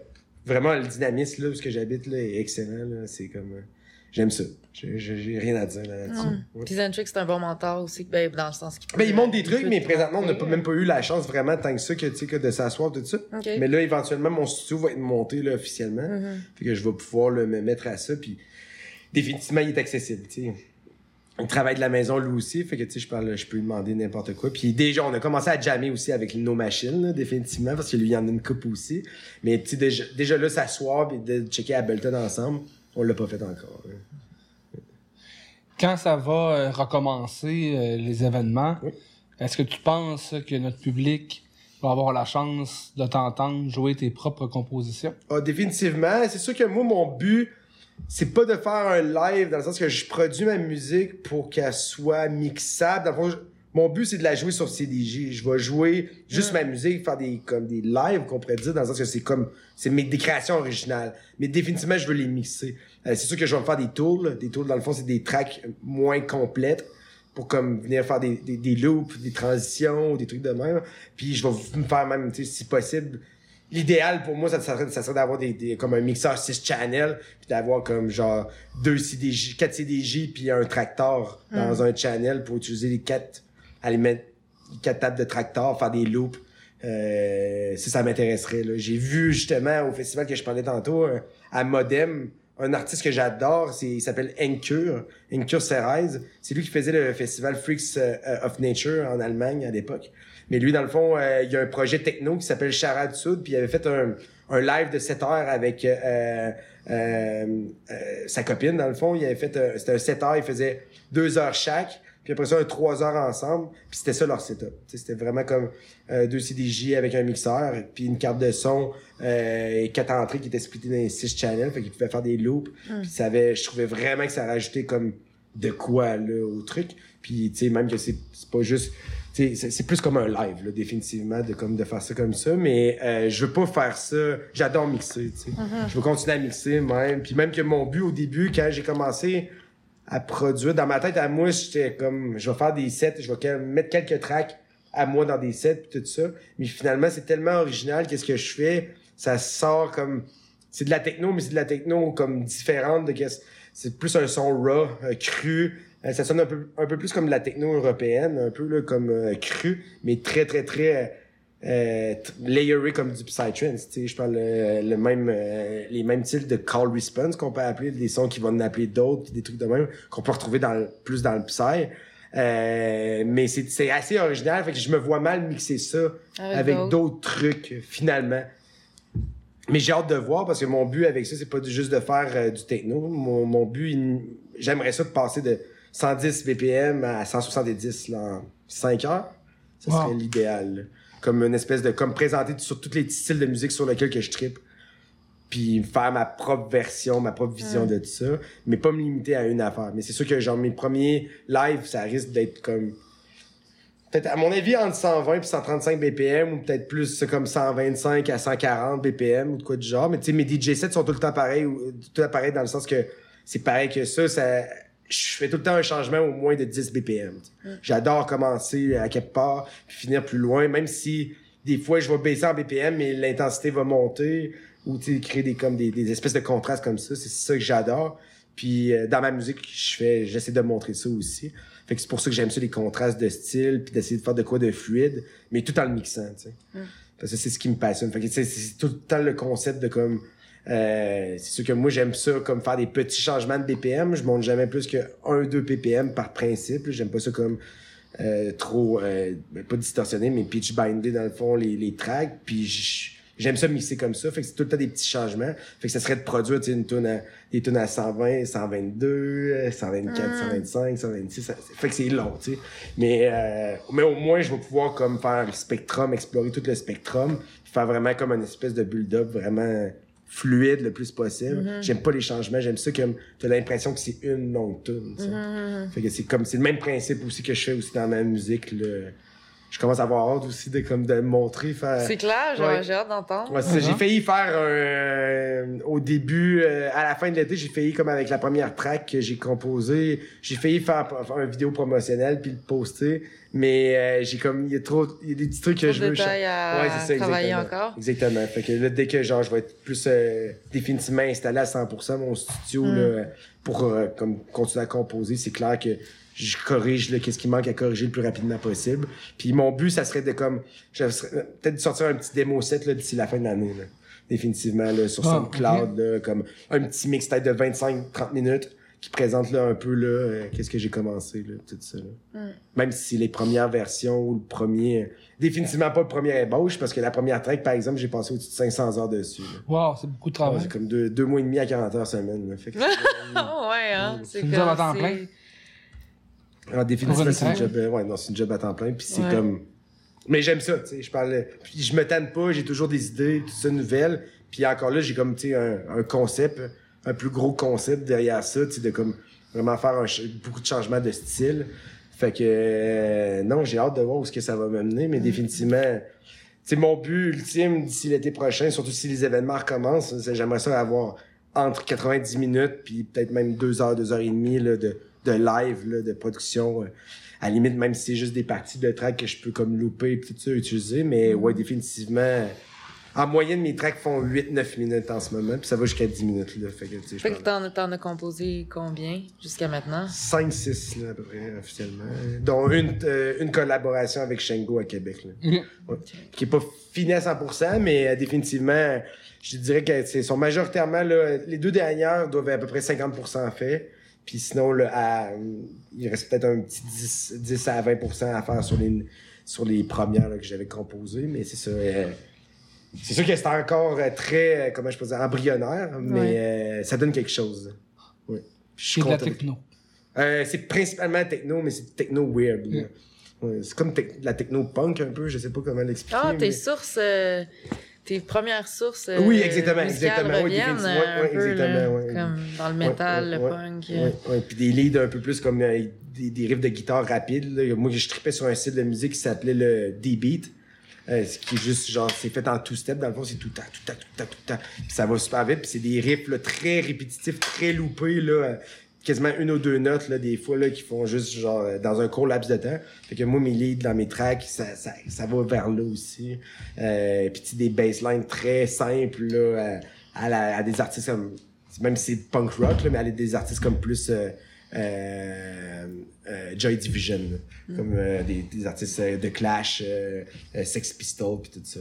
S3: vraiment, le dynamisme, là, où ce que j'habite, là, est excellent, là. C'est comme... J'aime ça. J'ai- rien à dire là-dessus.
S1: Mm.
S3: Ouais.
S1: C'est un bon mentor aussi, ben, dans le sens qu'il
S3: Ben, il montre des trucs, mais
S1: te
S3: présentement, on n'a même pas eu la chance vraiment tant que ça que, que de s'asseoir, tout ça. Mais là, éventuellement, mon studio va être monté là, officiellement.
S1: Mhm.
S3: Fait que je vais pouvoir là, me mettre à ça. Puis définitivement, il est accessible. tu sais. Il travaille de la maison lui aussi. Fait que tu sais, je parle, je peux lui demander n'importe quoi. Puis déjà, on a commencé à jammer aussi avec nos machines, là, définitivement, parce que lui, il y en a une coupe aussi. Mais tu déjà, déjà là, s'asseoir et de checker Ableton ensemble, on l'a pas fait encore. hein.
S2: Quand ça va euh, recommencer euh, les événements,
S3: Oui.
S2: est-ce que tu penses que notre public va avoir la chance de t'entendre jouer tes propres compositions?
S3: Ah, définitivement. C'est sûr que moi, mon but, c'est pas de faire un live dans le sens que je produis ma musique pour qu'elle soit mixable. Dans le fond, je- mon but, c'est de la jouer sur CDJ. Je vais jouer juste ma musique, faire des, comme des lives, qu'on pourrait dire, dans le sens que c'est comme, c'est mes, des créations originales. Mais définitivement, je veux les mixer. Euh, c'est sûr que je vais me faire des tours. Des tours, dans le fond, c'est des tracks moins complètes pour comme venir faire des, des, des loops, des transitions, des trucs de même. Puis je vais me faire même, tu sais, si possible, l'idéal pour moi, ça serait, ça serait d'avoir des, des, comme un mixeur 6 channels, puis d'avoir comme genre deux CDJ, 4 CDJ, puis un tracteur dans un channel pour utiliser les quatre, aller mettre quatre tables de tracteur, faire des loops, Euh, si ça m'intéresserait. J'ai vu justement au festival que je parlais tantôt, à Modem, un artiste que j'adore, il s'appelle Encure, Encure Cerise. C'est lui qui faisait le festival Freaks euh, of Nature en Allemagne à l'époque. Mais lui, dans le fond, euh, il y a un projet techno qui s'appelle Charade Sud, puis il avait fait un, live de 7 heures avec euh, sa copine, dans le fond. Il avait fait, c'était un 7 heures, il faisait 2 heures chaque, puis après ça, un 3 heures ensemble, puis c'était ça leur setup. C'était vraiment comme euh, deux CDJ avec un mixeur, puis une carte de son, euh, et quatre entrées qui étaient splittées dans les six channels, fait qu'ils pouvaient faire des loops. Puis ça avait, je trouvais vraiment que ça rajoutait comme de quoi là au truc. Puis tu sais même que c'est c'est pas juste c'est plus comme un live là, définitivement de comme de faire ça comme ça mais euh, je veux pas faire ça j'adore mixer tu sais je veux continuer à mixer même puis même que mon but au début quand j'ai commencé à produire dans ma tête à moi j'étais comme je vais faire des sets je vais mettre quelques tracks à moi dans des sets puis tout ça. Mais finalement c'est tellement original qu'est-ce que je fais? Ça sort comme c'est de la techno mais c'est de la techno comme différente de qu'est-ce c'est plus un son raw euh, cru. Euh, ça sonne un peu un peu plus comme de la techno européenne un peu là comme euh, cru mais très très très euh, layeré comme du psytrance tu sais je parle euh, le même euh, les mêmes styles de call response qu'on peut appeler des sons qui vont en appeler d'autres des trucs de même qu'on peut retrouver dans le- plus dans le psy euh, mais c'est c'est assez original fait que je me vois mal mixer ça
S1: Avec
S3: avec
S1: d'autres.
S3: trucs finalement mais j'ai hâte de voir parce que mon but avec ça, c'est pas juste de faire euh, du techno. Mon, mon but, j'aimerais ça de passer de 110 BPM à 170 là, en 5 heures. Ça
S2: Wow.
S3: serait l'idéal. Comme une espèce de... Comme présenter sur tous les styles de musique sur lesquels que je tripe. Puis faire ma propre version, ma propre vision de tout ça. Mais pas me limiter à une affaire. Mais c'est sûr que genre mes premiers lives, ça risque d'être comme peut-être à mon avis entre 120 et 135 BPM ou peut-être plus c'est comme 125 à 140 BPM ou de quoi du genre mais tu sais mes DJ sets sont tout le temps pareils ou tout le temps pareils dans le sens que c'est pareil que ça ça je fais tout le temps un changement au moins de 10 BPM sais. j'adore commencer à quelque part puis finir plus loin même si des fois je vais baisser en BPM mais l'intensité va monter ou tu créer des comme des, des espèces de contrastes comme ça c'est ça que j'adore. Puis euh, dans ma musique je fais j'essaie de montrer ça aussi. Fait que c'est pour ça que j'aime ça les contrastes de style puis d'essayer de faire de quoi de fluide mais tout en le mixant tu sais. Parce que c'est ce qui me passionne. Fait que c'est tout le temps le concept de comme euh, c'est sûr que moi j'aime ça comme faire des petits changements de BPM je monte jamais plus que 1 2 ppm par principe. J'aime pas ça comme euh, trop euh, ben, pas distorsionné mais pitch bindé dans le fond les, les tracks. Puis j'aime ça mixer comme ça. Fait que c'est tout le temps des petits changements. Fait que ça serait de produire une tune à des tunes à 120 122 euh, 124 125 126 ça- fait que c'est long tu sais. Mais euh, mais au moins je vais pouvoir comme faire le spectrum explorer tout le spectrum faire vraiment comme une espèce de build-up vraiment fluide le plus possible j'aime pas les changements j'aime ça comme t'as l'impression que c'est une longue tune tu sais. fait que c'est comme c'est le même principe aussi que je fais aussi dans ma musique là. je commence à avoir hâte aussi de comme de me montrer faire
S1: C'est clair, j'ai
S3: Ouais.
S1: j'ai hâte d'entendre.
S3: Ouais, c'est ça. J'ai failli faire un... au début, euh, à la fin de l'été, j'ai failli, comme avec la première track que j'ai composée, j'ai failli faire, faire une vidéo promotionnelle puis le poster, mais euh, j'ai comme, il y a trop, il y a des petits trucs que
S1: Trop
S3: je veux...
S1: à
S3: Ouais, c'est ça,
S1: travailler
S3: exactement.
S1: encore.
S3: Exactement. Fait que là, dès que genre, je vais être plus euh, définitivement installé à 100% mon studio
S1: Mm.
S3: là, pour euh, comme continuer à composer, c'est clair que je corrige là, qu'est-ce qui manque à corriger le plus rapidement possible. Puis mon but, ça serait de comme, je serais- peut-être de sortir un petit démo set là, d'ici la fin de l'année. là. Définitivement là, sur
S2: Ah,
S3: SoundCloud, là, comme un petit mix peut-être de 25-30 minutes qui présente là un peu là euh, qu'est-ce que j'ai commencé là, tout ça. là.
S1: Mm.
S3: Même si les premières versions ou le premier, définitivement pas le premier ébauche parce que la première track par exemple j'ai passé au-dessus de 500 heures dessus. là.
S2: Wow, c'est beaucoup de
S3: Ouais,
S2: travail.
S3: c'est comme deux, deux mois et demi à 40 heures semaine. là. Fait que, [laughs]
S1: ouais, hein.
S2: C'est
S1: comme,
S2: job à temps plein.
S3: en définitive,
S2: Pour une
S3: c'est une job, euh, ouais, non, c'est une job à temps plein. Puis c'est
S1: Ouais.
S3: comme, mais j'aime ça, tu sais. Je parle, puis je me tanne pas. J'ai toujours des idées, tout ça nouvelles. Puis encore là, j'ai comme, tu sais, un, un concept, un plus gros concept derrière ça, tu sais, de comme vraiment faire un beaucoup de changements de style. Fait que euh, non, j'ai hâte de voir où ce que ça va m'amener, mais définitivement. C'est mon but ultime d'ici l'été prochain, surtout si les événements recommencent. c'est- J'aimerais ça avoir entre 90 minutes puis peut-être même deux heures, deux heures et demie là, de, de live, là, de production. euh, à la limite, même si c'est juste des parties de track que je peux comme louper et tout ça utiliser. Mais ouais, définitivement, En moyenne, mes tracks font 8-9 minutes en ce moment, puis ça va jusqu'à 10 minutes, là. Fait que, tu sais,
S1: t'en, t'en as composé combien jusqu'à maintenant?
S3: 5-6, là, à peu près, officiellement. Dont une, euh, une collaboration avec Shengo à Québec, là.
S2: Ok.
S3: Ouais. Qui est pas fini à 100%, mais euh, définitivement, je dirais que c'est sont majoritairement, là, les deux dernières doivent être à peu près 50% fait. Puis sinon, là, à- il reste peut-être un petit 10, 10 à 20% à faire sur les, sur les premières là, que j'avais composées, mais c'est ça. euh, c'est sûr que c'est encore euh, très, euh, comment je peux dire, embryonnaire, mais
S1: Ouais.
S3: euh, ça donne quelque chose. Oui. Je suis
S2: C'est de la techno.
S3: Euh, c'est principalement techno, mais c'est techno weird. Ouais, c'est comme la techno punk un peu, je sais pas comment l'expliquer.
S1: Ah, tes
S3: mais-
S1: sources, euh, tes premières sources euh,
S3: Oui, exactement, exactement, oui, ouais, exactement,
S1: là, comme dans le métal,
S3: ouais,
S1: le
S3: ouais,
S1: punk.
S3: Ouais, ouais. Puis des leads un peu plus comme euh, des, des riffs de guitare rapides. là. Moi, je tripais sur un style de musique qui s'appelait le D-Beat. Euh, ce qui est juste genre c'est fait en two step dans le fond c'est tout temps tout temps tout temps tout temps. Puis ça va super vite puis c'est des riffs là, très répétitifs très loupés là euh, quasiment une ou deux notes là des fois là qui font juste genre euh, dans un court laps de temps. Fait que moi mes leads dans mes tracks ça ça, ça va vers là aussi. Euh, puis des basslines très simples là euh, à, la- à des artistes comme même si c'est punk rock là, mais à des artistes comme plus Joy Division là. comme euh, des, des artistes euh, de Clash euh, euh, Sex Pistols puis tout ça.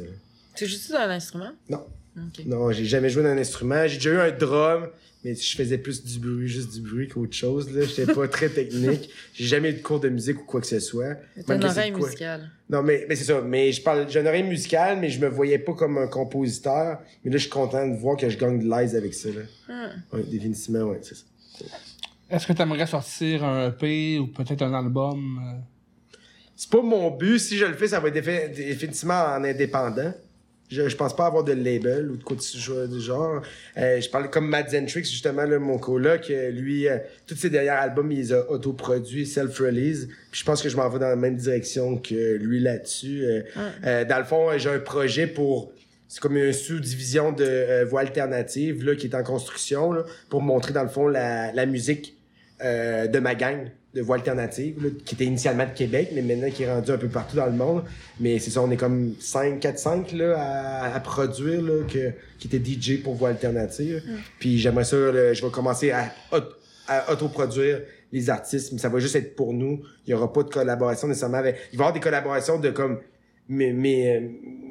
S1: Tu joues-tu d'un instrument?
S3: non
S1: Ok.
S3: non j'ai jamais joué d'un instrument j'ai déjà eu un drum mais je faisais plus du bruit juste du bruit qu'autre chose là j'étais pas [laughs] très technique j'ai jamais eu de cours de musique ou quoi que ce soit
S1: T'as une oreille musicale.
S3: non, mais, mais c'est ça. Mais je parle, j'ai une oreille musicale, mais je me voyais pas comme un compositeur. Mais là, je suis content de voir que je gagne de l'aise avec ça, là.
S1: Hmm.
S3: Ouais, définitivement, ouais, c'est ça.
S2: Est-ce que tu aimerais sortir un EP ou peut-être un album? euh?
S3: C'est pas mon but. Si je le fais, ça va être défi- définitivement en indépendant. Je, je pense pas avoir de label ou de quoi de ce genre- du genre. Euh, je parlais comme Matt Zentrix, justement, là, mon coloc, lui, euh, tous ses derniers albums, il les a autoproduits, self-release. Puis je pense que je m'en vais dans la même direction que lui là-dessus. Euh, euh, dans le fond, j'ai un projet pour... C'est comme une sous-division de euh, voix alternative là, qui est en construction là, pour montrer, dans le fond, la, la musique euh, de ma gang de voix alternative, là, qui était initialement de Québec, mais maintenant qui est rendu un peu partout dans le monde. Mais c'est ça, on est comme 5, 4, 5 là, à, à produire, là, que, qui était DJ pour voix alternative. Puis j'aimerais ça, là, je vais commencer à, à autoproduire les artistes, mais ça va juste être pour nous. Il y aura pas de collaboration nécessairement avec... Il va y avoir des collaborations de comme mes, mes,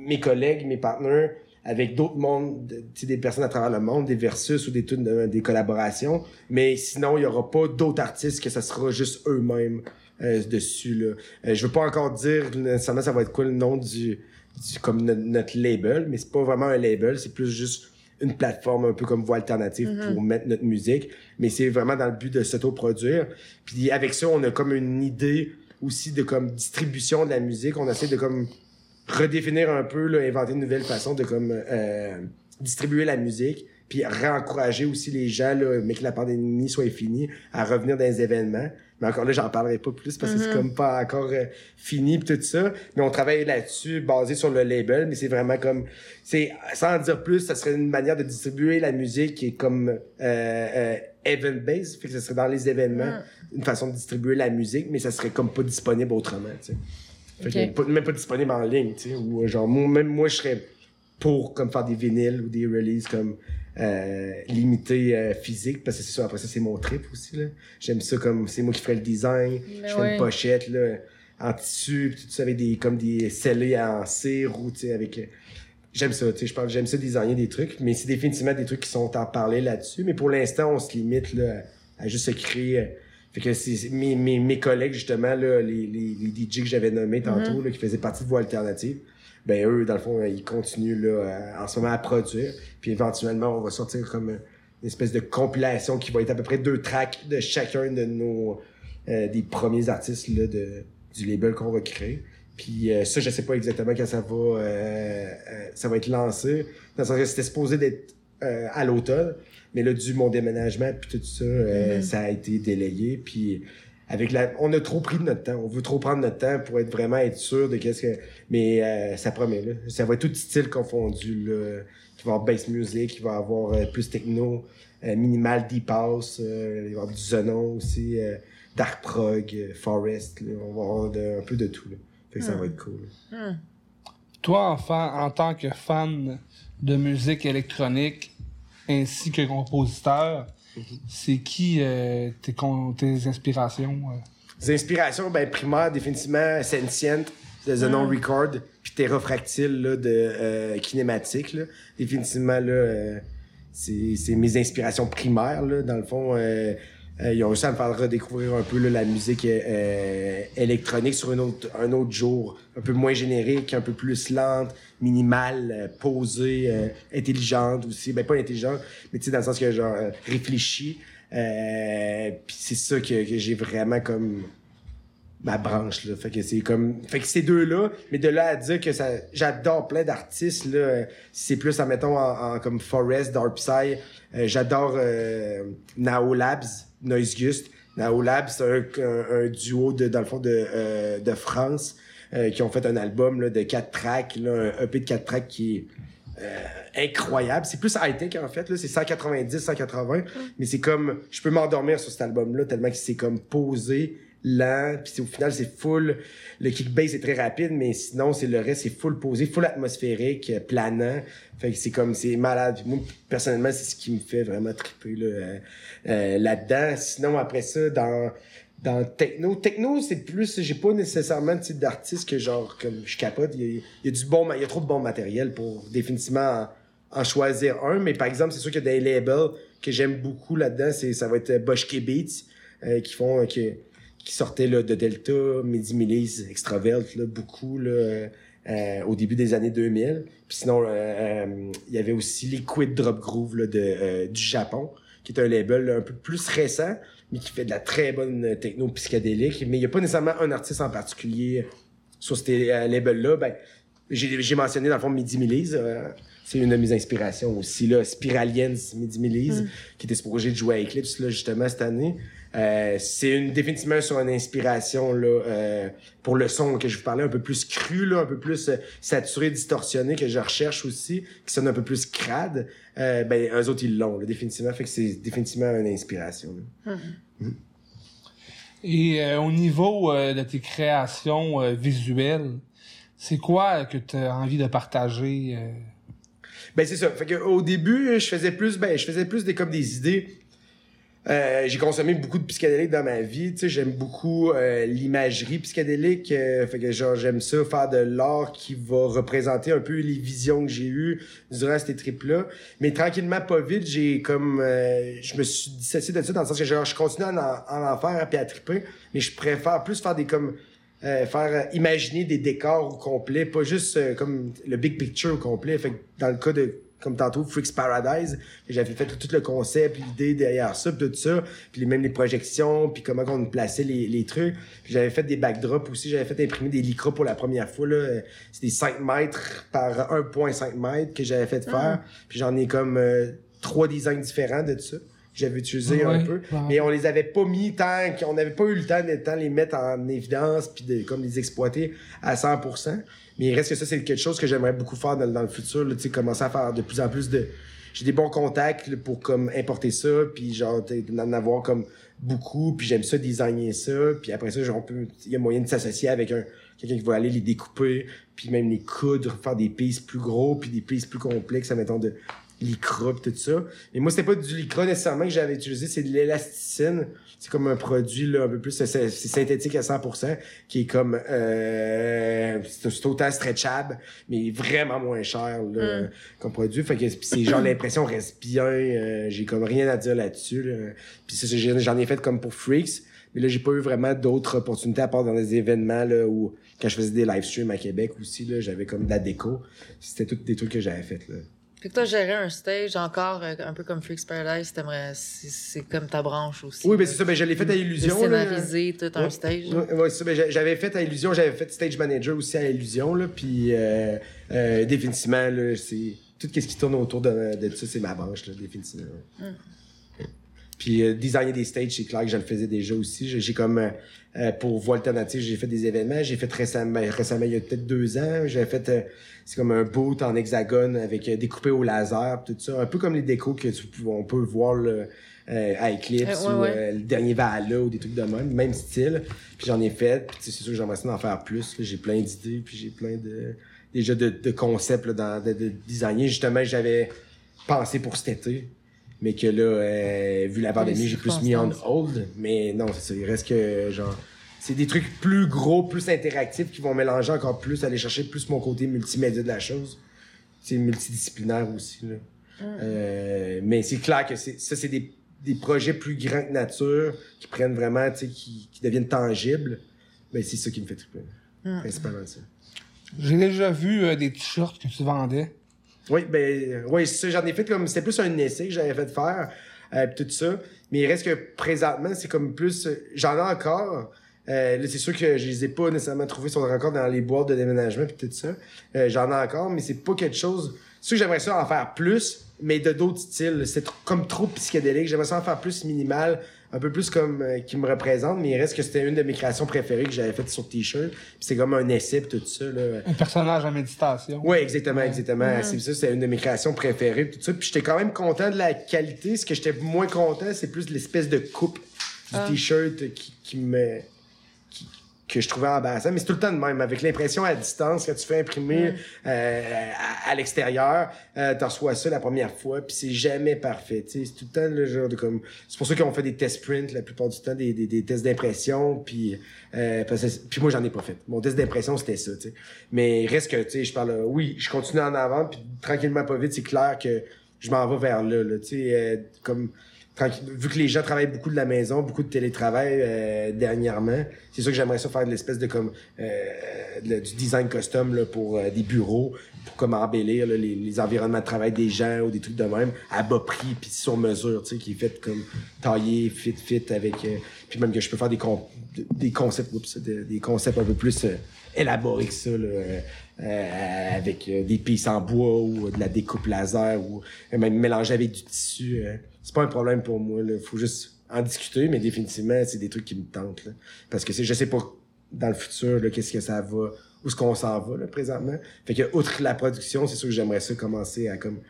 S3: mes collègues, mes partenaires, avec d'autres mondes, des personnes à travers le monde, des versus ou des de- des collaborations. Mais sinon, il y aura pas d'autres artistes que ça sera juste eux-mêmes euh, dessus. Là. Euh, je veux pas encore dire nécessairement ça va être quoi le nom du, du comme notre, notre label, mais c'est pas vraiment un label, c'est plus juste une plateforme un peu comme voix alternative pour mettre notre musique. Mais c'est vraiment dans le but de s'autoproduire. Puis avec ça, on a comme une idée aussi de comme distribution de la musique. On essaie de comme redéfinir un peu, là, inventer une nouvelle façon de comme euh, distribuer la musique, puis réencourager aussi les gens, là, mais que la pandémie soit finie, à revenir dans les événements. Mais encore là, j'en parlerai pas plus parce que c'est comme pas encore euh, fini pis tout ça. Mais on travaille là-dessus, basé sur le label, mais c'est vraiment comme, c'est sans en dire plus, ça serait une manière de distribuer la musique qui est comme euh, euh, event based, fait que ce serait dans les événements, une façon de distribuer la musique, mais ça serait comme pas disponible autrement, tu sais. Fait que
S1: Ok.
S3: pas- même pas disponible en ligne, tu sais, ou euh, genre moi, même moi je serais pour comme faire des vinyles ou des releases comme euh, limités euh, physiques parce que c'est ça après ça c'est mon trip aussi là. J'aime ça comme c'est moi qui ferais le design,
S1: Mais
S3: je fais
S1: ouais.
S3: une pochette là en tissu pis tout ça avec des comme des scellés en cire ou tu sais avec euh, J'aime ça, tu sais, je parle, j'aime ça designer des trucs, mais c'est définitivement des trucs qui sont en parler là-dessus. Mais pour l'instant, on se limite là, à juste se créer. Fait que c'est mes, mes, mes collègues, justement, là, les, les, les DJ que j'avais nommés tantôt, là, qui faisaient partie de Voix Alternative, ben eux, dans le fond, ils continuent là, à- en ce moment à produire. Puis éventuellement, on va sortir comme une espèce de compilation qui va être à peu près deux tracks de chacun de nos euh, des premiers artistes là, de, du label qu'on va créer. Puis euh, ça, je sais pas exactement quand ça va euh, euh, ça va être lancé. Dans le sens que c'était supposé d'être euh, à l'automne, mais là, du mon déménagement puis tout ça, euh, ça a été délayé. Puis avec la, on a trop pris de notre temps. On veut trop prendre notre temps pour être vraiment être sûr de qu'est-ce que. Mais euh, ça promet là. Ça va être tout style confondu là. Il va y avoir bass music, il va y avoir euh, plus techno, euh, minimal deep house, euh, il va y avoir du zonon aussi, euh, dark prog, forest. Là. On va avoir de- un peu de tout là. Fait que ça va être cool. là.
S2: Toi, enfin, en tant que fan de musique électronique ainsi que compositeur, c'est qui euh, tes, tes inspirations? euh?
S3: Les inspirations, ben, primaires, définitivement, Sentient, de The Non Record, puis Terra Fractile, là, de euh, Kinématique, là. Définitivement, là, euh, c'est c'est mes inspirations primaires, là. Dans le fond, euh, euh, ils ont réussi à me faire redécouvrir un peu là, la musique euh, électronique sur un autre, un autre jour, un peu moins générique, un peu plus lente, minimale, euh, posée, euh, intelligente aussi. Ben, pas intelligente, mais tu sais, dans le sens que genre euh, réfléchie. Euh, puis c'est ça que, que j'ai vraiment comme ma branche là fait que c'est comme fait que ces deux là mais de là à dire que ça j'adore plein d'artistes là euh, c'est plus admettons en, en comme Forest Dark Psy euh, j'adore euh, Nao Labs Noise Gust Nao Labs c'est un, un, un duo de dans le fond de euh, de France euh, qui ont fait un album là, de quatre tracks là, un EP de quatre tracks qui est euh, incroyable. C'est plus high-tech en fait, là. C'est 190, 180. Mais c'est comme, je peux m'endormir sur cet album-là tellement que c'est comme posé, lent. Puis au final, c'est full. Le kick bass est très rapide, mais sinon, c'est le reste, c'est full posé, full atmosphérique, euh, planant. Fait que c'est comme, c'est malade. Moi, personnellement, c'est ce qui me fait vraiment triper, là, euh, euh, là-dedans. Sinon, après ça, dans, dans techno techno c'est plus j'ai pas nécessairement de type d'artiste que genre comme je capote il y, a, y a du bon il y a trop de bon matériel pour définitivement en, en choisir un mais par exemple c'est sûr qu'il y a des labels que j'aime beaucoup là-dedans c'est ça va être Boschke Beats euh, qui font euh, qui, qui sortaient là, de Delta Midi Milice Extravelt là, beaucoup là, euh, au début des années 2000 puis sinon euh, euh, il y avait aussi Liquid Drop Groove là, de euh, du Japon qui est un label un peu plus récent mais qui fait de la très bonne techno psychédélique. Mais il n'y a pas nécessairement un artiste en particulier sur ces labels-là. Ben, j'ai mentionné dans le fond Midi Millise. euh, c'est une de mes inspirations aussi. Là, Spiraliens Midi Millise, qui était supposé de jouer à Eclipse là, justement cette année. Euh, c'est une définitivement sur une inspiration là euh, pour le son que je vous parlais un peu plus cru là un peu plus euh, saturé distorsionné que je recherche aussi qui sonne un peu plus crade euh, ben eux autres ils l'ont là, définitivement fait que c'est définitivement une inspiration là.
S2: Et euh, au niveau euh, de tes créations euh, visuelles, c'est quoi que tu as envie de partager? euh?
S3: Ben c'est ça. Fait que au début, je faisais plus ben je faisais plus des comme des idées. Euh, j'ai consommé beaucoup de psychédéliques dans ma vie, j'aime beaucoup euh, l'imagerie psychédélique, fait que genre j'aime ça faire de l'art qui va représenter un peu les visions que j'ai eues durant ces trips là, mais tranquillement pas vite, j'ai comme je me suis dissocié de ça dans le sens que genre je continue à en, à en faire à triper, mais je préfère plus faire des comme euh, faire euh, imaginer des décors au complet, pas juste euh, comme le big picture au complet. Fait que dans le cas de comme tantôt Freaks Paradise, j'avais fait tout le concept, l'idée derrière ça, puis tout ça, puis même les projections, puis comment on plaçait les, les trucs. J'avais fait des backdrops aussi, j'avais fait imprimer des lycras pour la première fois là, des 5 mètres par 1.5 mètres que j'avais fait faire. Puis j'en ai comme euh, trois designs différents de ça. J'avais utilisé un peu,
S2: ouais.
S3: mais on les avait pas mis tant qu'on n'avait pas eu le temps de les mettre en évidence puis de comme les exploiter à 100%. Mais il reste que ça c'est quelque chose que j'aimerais beaucoup faire dans, dans le futur, tu sais commencer à faire de plus en plus de j'ai des bons contacts là, pour comme importer ça puis genre d'en avoir comme beaucoup puis j'aime ça designer ça puis après ça genre on peut il y a moyen de s'associer avec un quelqu'un qui va aller les découper puis même les coudre faire des pistes plus gros puis des pistes plus complexes admettons de lycra pis tout ça. Mais moi, c'était pas du lycra nécessairement que j'avais utilisé, c'est de l'élasticine. C'est comme un produit là, un peu plus, c'est synthétique à 100%, qui est comme, euh, c'est autant stretchable, mais vraiment moins cher là, comme produit. Fait que c'est genre l'impression reste bien. euh, j'ai comme rien à dire là-dessus. Là. Puis j'en ai fait comme pour Freaks. Mais là, j'ai pas eu vraiment d'autres opportunités à part dans des événements là où quand je faisais des live streams à Québec aussi là, j'avais comme de la déco. C'était tous des trucs que j'avais fait là.
S1: Fait que toi, gérer un stage encore, euh, un peu comme Freaks Paradise, c'est, comme ta branche aussi.
S3: Oui, ben
S1: là.
S3: c'est ça, ben je l'ai fait à Illusion.
S1: scénariser tout un
S3: Ouais.
S1: stage.
S3: Ouais, ouais, c'est ça. Ben, j'a- j'avais fait à Illusion, j'avais fait stage manager aussi à Illusion, là, puis euh, euh, définitivement, là, c'est tout ce qui tourne autour de, de ça, c'est ma branche, là, définitivement. ouais. Puis euh, designer des stages, c'est clair que je le faisais déjà aussi. J'ai comme euh, euh, pour voix alternative, j'ai fait des événements. J'ai fait récemment, récemment il y a peut-être deux ans, j'avais fait euh, c'est comme un boot en hexagone avec euh, découpé au laser, tout ça, un peu comme les décos que tu, on peut voir là, euh, à Eclipse
S1: ouais,
S3: ou
S1: ouais.
S3: euh, le dernier Valhalla ou des trucs de même, même style. Puis j'en ai fait, puis c'est sûr que j'aimerais ça en faire plus. J'ai plein d'idées, puis j'ai plein de déjà de, de concept là, dans, de, de designer. Justement, j'avais pensé pour cet été. Mais que là, euh, vu la pandémie, j'ai plus mis en
S1: circonstances.
S3: hold. Mais non, c'est ça. Il reste que, genre, c'est des trucs plus gros, plus interactifs qui vont mélanger encore plus, aller chercher plus mon côté multimédia de la chose. C'est multidisciplinaire aussi, là. Euh, mais c'est clair que c'est, ça, c'est des, des projets plus grands que nature, qui prennent vraiment, tu sais, qui, qui deviennent tangibles. Ben, c'est ça qui me fait triper. Principalement ça.
S2: J'ai déjà vu euh, des t-shirts que tu vendais.
S3: Oui, ben, oui, ça, j'en ai fait comme, c'était plus un essai que j'avais fait faire, euh, tout ça. Mais il reste que présentement, c'est comme plus, j'en ai encore. Euh, là, c'est sûr que je les ai pas nécessairement trouvés sur le encore dans les boîtes de déménagement pis tout ça. Euh, j'en ai encore, mais c'est pas quelque chose. C'est sûr que j'aimerais ça en faire plus, mais de d'autres styles. C'est comme trop psychédélique. J'aimerais ça en faire plus minimal, un peu plus comme euh, qui me représente, mais il reste que c'était une de mes créations préférées que j'avais faite sur t-shirt. Puis c'est comme un essai tout ça. Là.
S2: Un personnage en méditation.
S3: Oui, exactement, exactement. C'est ça, c'est une de mes créations préférées, tout ça. Puis j'étais quand même content de la qualité. Ce que j'étais moins content, c'est plus l'espèce de coupe du t-shirt qui, qui me que je trouvais embarrassant. Mais c'est tout le temps de même. Avec l'impression à distance, quand tu fais imprimer euh, à, à l'extérieur, euh, tu reçois ça la première fois, puis c'est jamais parfait. tu sais. C'est tout le temps le genre de comme. C'est pour ça qu'on fait des tests print la plupart du temps, des, des, des tests d'impression, puis euh, puis moi j'en ai pas fait. Mon test d'impression c'était ça. tu sais. Mais reste que tu sais, je parle. Oui, je continue en avant, puis tranquillement pas vite, c'est clair que je m'en vais vers là. là tu sais, euh, comme tranquille- vu que les gens travaillent beaucoup de la maison, beaucoup de télétravail euh, dernièrement, c'est sûr que j'aimerais ça faire de l'espèce de comme euh, du design custom là, pour euh, des bureaux, pour comme embellir là, les, les environnements de travail des gens ou des trucs de même à bas prix puis sur mesure, tu sais, qui est fait comme taillé, fit, fit avec, euh, puis même que je peux faire des con- des concepts, oups, des, concepts un peu plus euh, élaborés que ça, là, euh, avec des pistes en bois ou de la découpe laser ou même mélanger avec du tissu. C'est pas un problème pour moi. Il faut juste en discuter, mais définitivement, c'est des trucs qui me tentent. Là. Parce que je sais pas dans le futur, là, qu'est-ce que ça va, où est-ce qu'on s'en va là, présentement. Fait que, outre la production, c'est sûr que j'aimerais ça commencer à comme.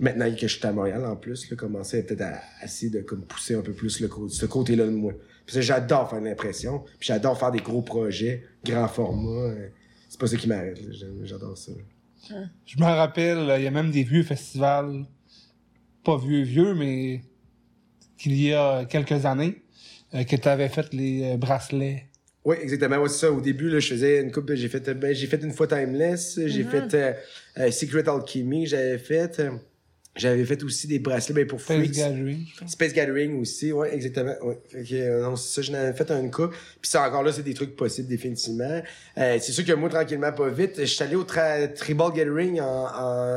S3: Maintenant que je suis à Montréal en plus, là, commencer peut-être à, essayer de comme pousser un peu plus le ce côté-là de moi. Parce j'adore faire l'impression, puis j'adore faire des gros projets, grand format. euh, c'est pas ça qui m'arrête. là. J'adore ça.
S2: Je me rappelle, il y a même des vieux festivals, pas vieux vieux, mais qu'il y a quelques années, euh, que tu avais fait les euh, bracelets.
S3: Oui, exactement. Ouais, c'est ça. Au début, là, je faisais une coupe. J'ai fait, ben, j'ai fait une fois Timeless. J'ai fait euh, euh, Secret Alchemy. J'avais fait. J'avais fait aussi des bracelets ben, pour
S2: Space
S3: Freaks.
S2: Gathering.
S3: Space Gathering aussi, ouais, exactement. Ouais. Fait que, euh, non, c'est ça, j'en avais fait un coup. Puis ça, encore là, c'est des trucs possibles, définitivement. Euh, c'est sûr que moi, tranquillement, pas vite, je suis allé au tra- Tribal Gathering en,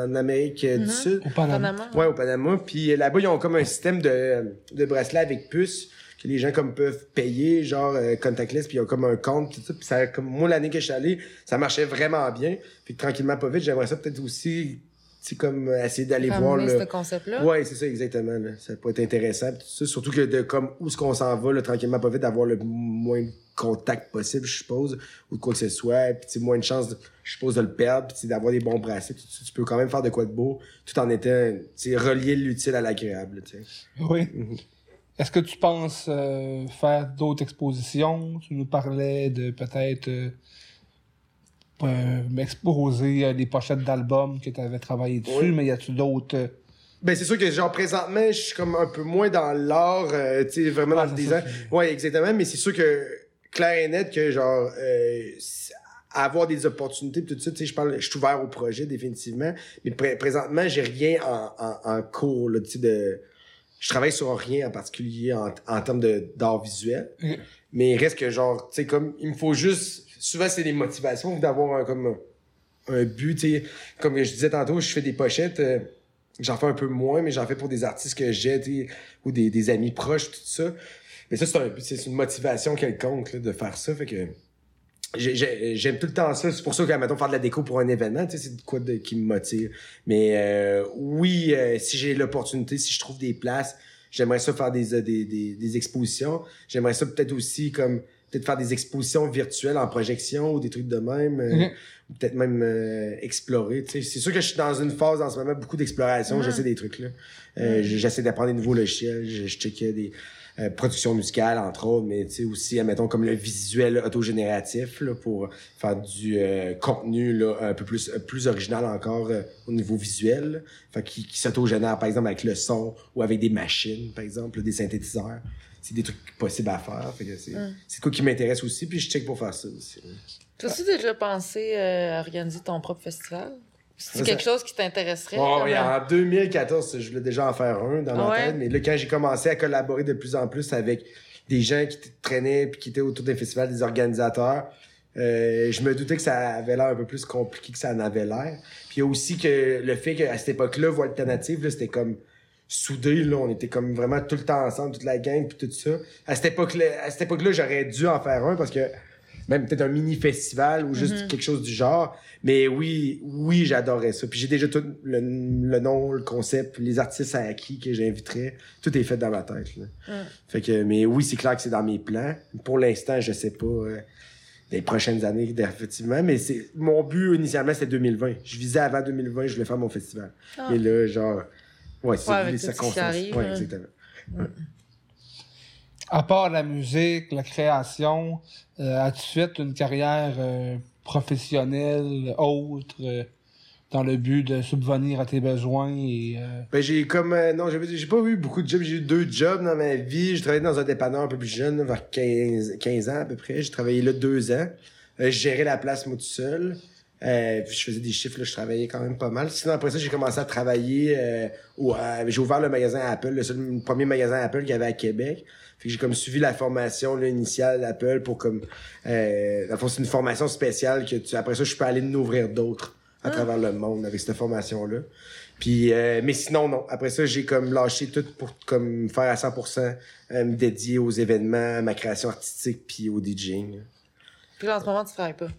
S3: en Amérique du Sud.
S2: Au Panama.
S1: Panama.
S3: Ouais, au Panama. Puis euh, là-bas, ils ont comme un système de, de bracelets avec puce que les gens comme peuvent payer, genre euh, contactless, puis ils ont comme un compte, tout ça. Puis ça, comme moi, l'année que je suis allé, ça marchait vraiment bien. Fait que tranquillement, pas vite, j'aimerais ça peut-être aussi, c'est comme euh, essayer d'aller voir le...
S1: ce concept-là.
S3: Ouais, c'est ça, exactement. Là. Ça pourrait être intéressant. pis tout ça. Surtout que de comme où est-ce qu'on s'en va, là, tranquillement, pas vite, d'avoir le moins de contact possible, je suppose, ou de quoi que ce soit. Puis tu sais, moins de chances, de- je suppose, de le perdre, puis tu sais, d'avoir des bons bracelets. Tu peux quand même faire de quoi de beau, tout en étant, tu sais, relier l'utile à l'agréable. tu sais.
S2: Oui.
S3: Mhm.
S2: Est-ce que tu penses euh, faire d'autres expositions? Tu nous parlais de peut-être euh, euh, exposer euh, des pochettes d'albums que tu avais travaillé dessus,
S3: Oui.
S2: mais y a-tu d'autres... euh,
S3: Ben, c'est sûr que, genre, présentement, je suis comme un peu moins dans l'art, euh, tu sais, vraiment
S2: Ah,
S3: dans le design. Ouais, exactement, mais c'est sûr que, clair et net, que, genre, euh, avoir des opportunités tout ça, tu sais, je parle, je suis ouvert au projet, définitivement. Mais pré- présentement, j'ai rien en, en, en cours, là, tu sais, de, je travaille sur rien en particulier en, en termes d'art visuel. Mais il reste que, genre, tu sais, comme, il me faut juste, souvent, c'est des motivations d'avoir un, comme, un but, tu sais. Comme je disais tantôt, je fais des pochettes, euh, j'en fais un peu moins, mais j'en fais pour des artistes que j'ai, ou des, des amis proches, tout ça. Mais ça, c'est un, c'est une motivation quelconque, là, de faire ça. Fait que, j'ai- j'ai- j'aime tout le temps ça. C'est pour ça que, mettons, faire de la déco pour un événement, tu sais, c'est quoi de, qui me motive. Mais, euh, oui, euh, si j'ai l'opportunité, si je trouve des places, j'aimerais ça faire des, euh, des, des, des expositions. J'aimerais ça peut-être aussi, comme, peut-être faire des expositions virtuelles en projection ou des trucs de même. euh,
S2: Mhm.
S3: peut-être même euh, explorer. tu sais. C'est sûr que je suis dans une phase en ce moment, beaucoup d'exploration.
S1: Mhm.
S3: J'essaie des trucs là. Euh, j- J'essaie d'apprendre des nouveaux logiciels. Je, je checkais des. euh, production musicale, entre autres, mais tu sais, aussi, admettons, comme le visuel autogénératif, là, pour faire du euh, contenu, là, un peu plus, plus original encore euh, au niveau visuel. là. Fait qui, qui s'autogénère, par exemple, avec le son ou avec des machines, par exemple, des synthétiseurs. C'est des trucs possibles à faire. Fait que c'est, c'est quoi qui m'intéresse aussi, puis je check pour faire ça aussi.
S1: T'as-tu déjà pensé euh, à organiser ton propre festival? C'est quelque chose qui t'intéresserait?
S3: Oh, oui, en 2014, je voulais déjà en faire un dans ma
S1: Ouais.
S3: tête, mais là, quand j'ai commencé à collaborer de plus en plus avec des gens qui traînaient puis qui étaient autour des festivals, des organisateurs, euh, je me doutais que ça avait l'air un peu plus compliqué que ça en avait l'air. Puis il y a aussi que le fait qu'à cette époque-là, Voix Alternative, là, c'était comme soudé, là, on était comme vraiment tout le temps ensemble, toute la gang, puis tout ça. À cette époque-là, à cette époque-là, j'aurais dû en faire un parce que même peut-être un mini festival ou juste quelque chose du genre. Mais oui, oui, j'adorais ça. Puis j'ai déjà tout le, le nom, le concept, les artistes à qui que j'inviterais. Tout est fait dans ma tête. Là. Fait que, mais oui, c'est clair que c'est dans mes plans. Pour l'instant, je sais pas. euh, les prochaines années, effectivement. Mais c'est mon but initialement, c'était 2020. Je visais avant 2020, je voulais faire mon festival.
S1: Ah.
S3: Et là, genre, ouais, c'est
S1: Ouais, avec
S3: les circonstances.
S1: arrive,
S3: ouais,
S1: hein.
S3: exactement.
S2: À part la musique, la création, euh, as-tu fait une carrière euh, professionnelle autre euh, dans le but de subvenir à tes besoins et euh,
S3: Ben, j'ai comme, euh, non, j'ai j'ai pas eu beaucoup de jobs. J'ai eu deux jobs dans ma vie. J'ai travaillé dans un dépanneur un peu plus jeune, vers 15, 15 ans à peu près. J'ai travaillé là deux ans. Euh, je gérais la place, moi, tout seul. Euh, puis je faisais des chiffres, là, je travaillais quand même pas mal. Sinon, après ça, j'ai commencé à travailler. Euh, au- à- j'ai ouvert le magasin Apple, le, seul, le premier magasin Apple qu'il y avait à Québec. Fait que j'ai comme suivi la formation là, initiale d'Apple pour comme... Euh, dans le fond, c'est une formation spéciale que tu, après ça, je peux aller en ouvrir d'autres à travers le monde avec cette formation-là. Puis, euh, mais sinon, non. Après ça, j'ai comme lâché tout pour comme faire à 100% euh, me dédier aux événements, à ma création artistique puis au DJing.
S1: Puis là, en ce moment, tu travailles pas.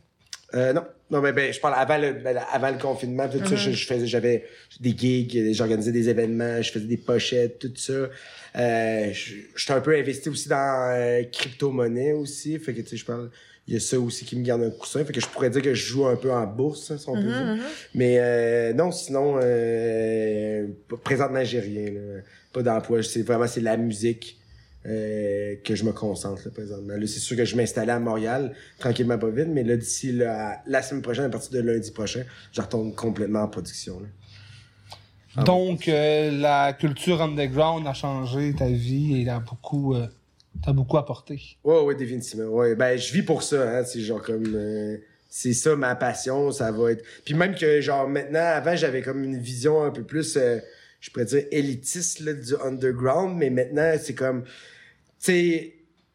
S3: Euh, non, non, mais ben, je parle avant le, ben, avant le confinement, tout ça, je, je faisais, j'avais des gigs, j'organisais des événements, je faisais des pochettes, tout ça. Euh, j'étais un peu investi aussi dans euh, crypto-monnaie aussi, fait que tu sais, je parle, il y a ça aussi qui me garde un coussin, fait que je pourrais dire que je joue un peu en bourse, hein, si on peut dire. Mais euh, non, sinon, euh, présentement, j'ai rien, là. pas d'emploi, c'est vraiment c'est la musique. Euh, que je me concentre là, présentement. Là, c'est sûr que je m'installais à Montréal, tranquillement pas vite, mais là, d'ici là, la semaine prochaine, à partir de lundi prochain, je retourne complètement en production. Là. Ah
S2: donc euh, la culture underground a changé ta vie et a beaucoup euh, t'a beaucoup apporté.
S3: Ouais, ouais, définitivement. Ouais, ben, je vis pour ça, hein. C'est genre comme, euh, c'est ça ma passion, ça va être. Puis même que, genre, maintenant, avant, j'avais comme une vision un peu plus, euh, je pourrais dire, élitiste, là, du underground, mais maintenant, c'est comme, sais,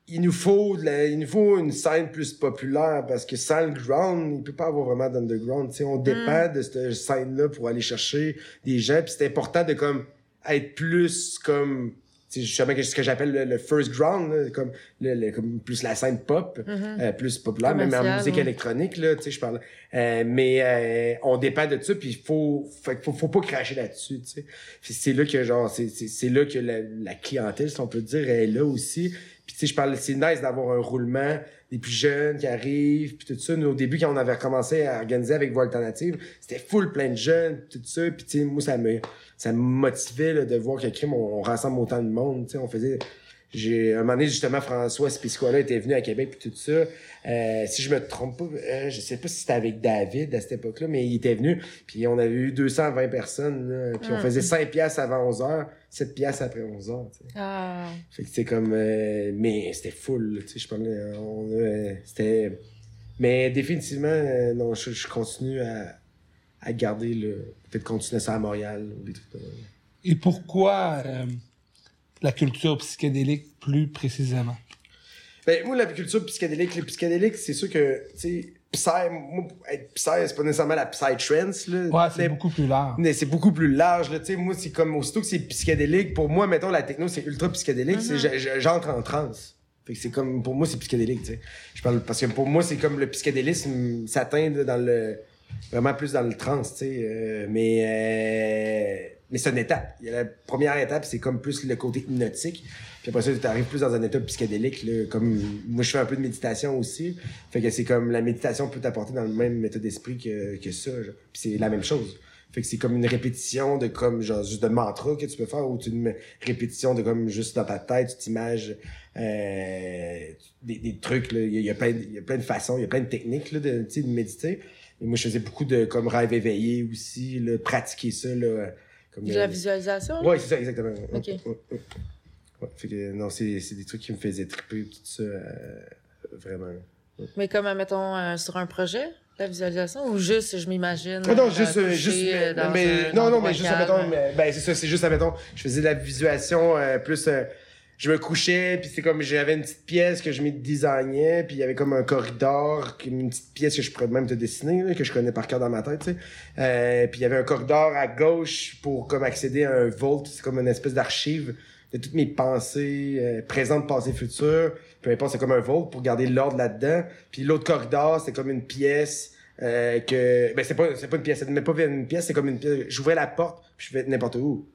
S3: il nous faut la- il nous faut une scène plus populaire parce que sans le ground, il peut pas avoir vraiment d'underground. Tu sais, on dépend de cette scène-là pour aller chercher des gens. Puis c'est important de comme être plus comme sais, justement ce que j'appelle le, le first ground, là, comme, le, le- comme plus la scène pop, euh, plus populaire, même en musique électronique, là, tu sais, je parle. Euh, mais euh, on dépend de ça, puis il faut, faut, faut pas cracher là-dessus, tu sais. C'est là que genre, c'est, c'est, c'est là que la, la clientèle, si on peut dire, est là aussi. Puis tu sais, je parle, c'est nice d'avoir un roulement des plus jeunes qui arrivent, puis tout ça. Nous, au début, quand on avait commencé à organiser avec Voix Alternative, c'était full plein de jeunes, tout ça. Puis tu sais, moi, ça me, ça me motivait là, de voir que crime, on, on rassemble autant de monde. Tu sais, on faisait... J'ai, un moment donné, justement, François Spiscola était venu à Québec, puis tout ça. Euh, si je me trompe pas, euh, je sais pas si c'était avec David à cette époque-là, mais il était venu, puis on avait eu 220 personnes, là, puis on faisait 5 piastres avant 11 heures, 7 piastres après 11 heures, tu sais.
S1: Ah.
S3: Fait que c'est comme euh, mais c'était full, tu sais, je parlais on a, euh, c'était mais définitivement euh, non, je, je continue à à garder le peut-être continuer ça à Montréal ou des trucs comme ça.
S2: Et pourquoi euh, la culture psychédélique plus précisément?
S3: Ben, moi, la culture psychédélique, les psychédéliques, c'est sûr que, tu sais, psy, moi, être psy, c'est pas nécessairement la psytrance, là.
S2: Ouais, c'est beaucoup plus large.
S3: Mais c'est beaucoup plus large, là, tu sais. Moi, c'est comme, aussitôt que c'est psychédélique, pour moi, mettons, la techno, c'est ultra psychédélique, je- j'entre en transe. Fait que c'est comme, pour moi, c'est psychédélique, tu sais. Je parle, parce que pour moi, c'est comme le psychédélisme s'atteint dans le, vraiment plus dans le trance, tu sais. euh, mais, euh, mais c'est une étape. Il y a la première étape, c'est comme plus le côté hypnotique. Puis après ça, tu arrives plus dans un état psychédélique, là, comme, moi, je fais un peu de méditation aussi. Fait que c'est comme, la méditation peut t'apporter dans le même état d'esprit que, que ça, genre. Puis c'est la même chose. Fait que c'est comme une répétition de comme genre juste de mantra que tu peux faire ou une répétition de comme juste dans ta tête, tu t'images euh, des, des trucs là, il y, a plein il y a plein de façons, il y a plein de techniques là de, de méditer. Et moi je faisais beaucoup de comme rêve éveillé aussi, là, pratiquer ça là comme
S1: De la visualisation?
S3: Ouais, c'est ça exactement.
S1: Ok.
S3: Ouais, fait que non, c'est c'est des trucs qui me faisaient triper tout ça euh, vraiment.
S1: Mais comme, mettons, euh, sur un projet, la visualisation, ou juste, je m'imagine.
S3: Ah non, juste, euh, juste,
S1: dans
S3: mais,
S1: un
S3: non, non, mais juste,
S1: calme.
S3: admettons, mais, ben, c'est ça, c'est juste, admettons, je faisais de la visualisation, plus, je me couchais, puis c'est comme, j'avais une petite pièce que je me designais, puis il y avait comme un corridor, une petite pièce que je pourrais même te dessiner, là, que je connais par cœur dans ma tête, tu sais. Euh, puis il y avait un corridor à gauche pour, comme, accéder à un vault, c'est comme une espèce d'archive de toutes mes pensées, euh, présentes, passées, futures. Peu importe, c'est comme un vault pour garder l'ordre là-dedans. Puis l'autre corridor, c'est comme une pièce, euh, que ben c'est pas c'est pas une pièce c'est même pas une pièce c'est comme une pièce j'ouvrais la porte puis je vais n'importe où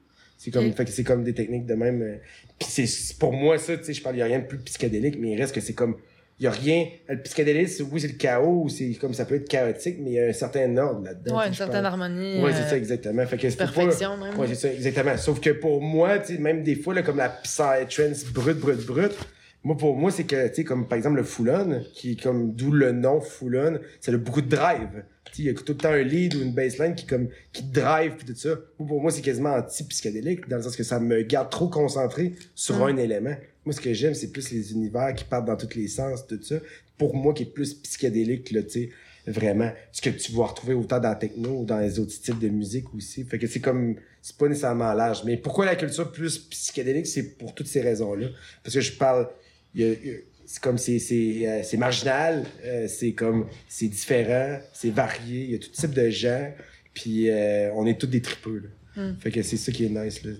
S3: c'est comme fait que c'est comme des techniques de même euh, puis c'est pour moi ça tu sais je parle y a rien de plus psychédélique mais il reste que c'est comme il y a rien le psychédélique oui c'est le chaos ou c'est comme ça peut être chaotique mais il y a un certain ordre là-dedans
S1: Ouais, une certaine
S3: parle.
S1: harmonie.
S3: ouais
S1: euh,
S3: c'est ça exactement fait que c'est pour pas-
S1: perfection, même.
S3: Ouais, c'est ça, exactement. Sauf que pour moi, tu sais, même des fois, là, comme la psytrance brute, brute, brute, moi, pour moi, c'est que, tu sais, comme par exemple le Full-On, qui est comme, d'où le nom Full-On, c'est le beaucoup de drive. Il y a tout le temps un lead ou une bassline qui, comme, qui drive pis tout ça. Pour moi, c'est quasiment anti-psychédélique, dans le sens que ça me garde trop concentré sur
S1: Mm.
S3: un élément. Moi, ce que j'aime, c'est plus les univers qui partent dans tous les sens, tout ça. Pour moi, qui est plus psychédélique, là, tu sais, vraiment. Ce que tu vas retrouver autant dans la techno ou dans les autres styles de musique aussi. Fait que c'est comme, c'est pas nécessairement large. Mais pourquoi la culture plus psychédélique? C'est pour toutes ces raisons-là. Parce que je parle, il y a- il y a- c'est comme c'est c'est euh, c'est marginal euh, c'est comme c'est différent c'est varié il y a tout type de gens puis euh, on est tous des tripeux là.
S1: Mm.
S3: fait que c'est ça qui est nice là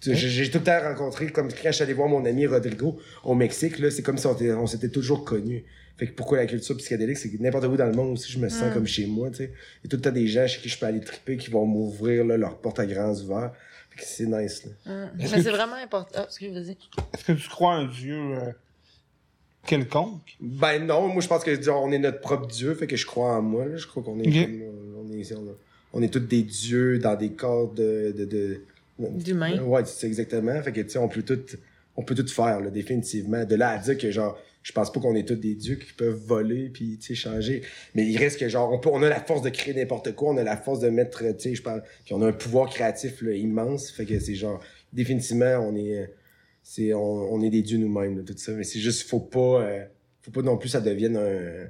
S3: j'ai j'ai tout le temps rencontré comme quand je suis allé voir mon ami Rodrigo au Mexique là c'est comme si on, était- on s'était toujours connus fait que pourquoi la culture psychédélique c'est que n'importe où dans le monde aussi je me sens
S1: Mm.
S3: comme chez moi tu sais il y a tout le temps des gens chez qui je peux aller triper qui vont m'ouvrir là, leurs portes à grands ouverts fait que c'est nice là.
S2: Est-ce
S1: Mais
S2: que
S1: c'est
S2: tu-
S1: vraiment important. Ah, excuse, vas-y.
S2: Est-ce que tu crois en un dieu euh, quelconque?
S3: Ben non, moi je pense que genre, on est notre propre dieu, fait que je crois en moi. Là. Je crois qu'on est, comme, euh, on est, on, on est tous des dieux dans des corps de, de, de
S1: D'humain.
S3: Ouais, c'est exactement. Fait que tu sais, on peut tout, on peut tout faire là, définitivement. De là à dire que genre, je pense pas qu'on est tous des dieux qui peuvent voler puis tu sais changer. Mais il reste que genre, on peut, on a la force de créer n'importe quoi, on a la force de mettre, tu sais, je parle, puis on a un pouvoir créatif là, immense. Fait que c'est genre, définitivement, on est, c'est, on, on est des dieux nous-mêmes tout ça. Mais c'est juste, faut pas, euh, faut pas non plus ça devienne un,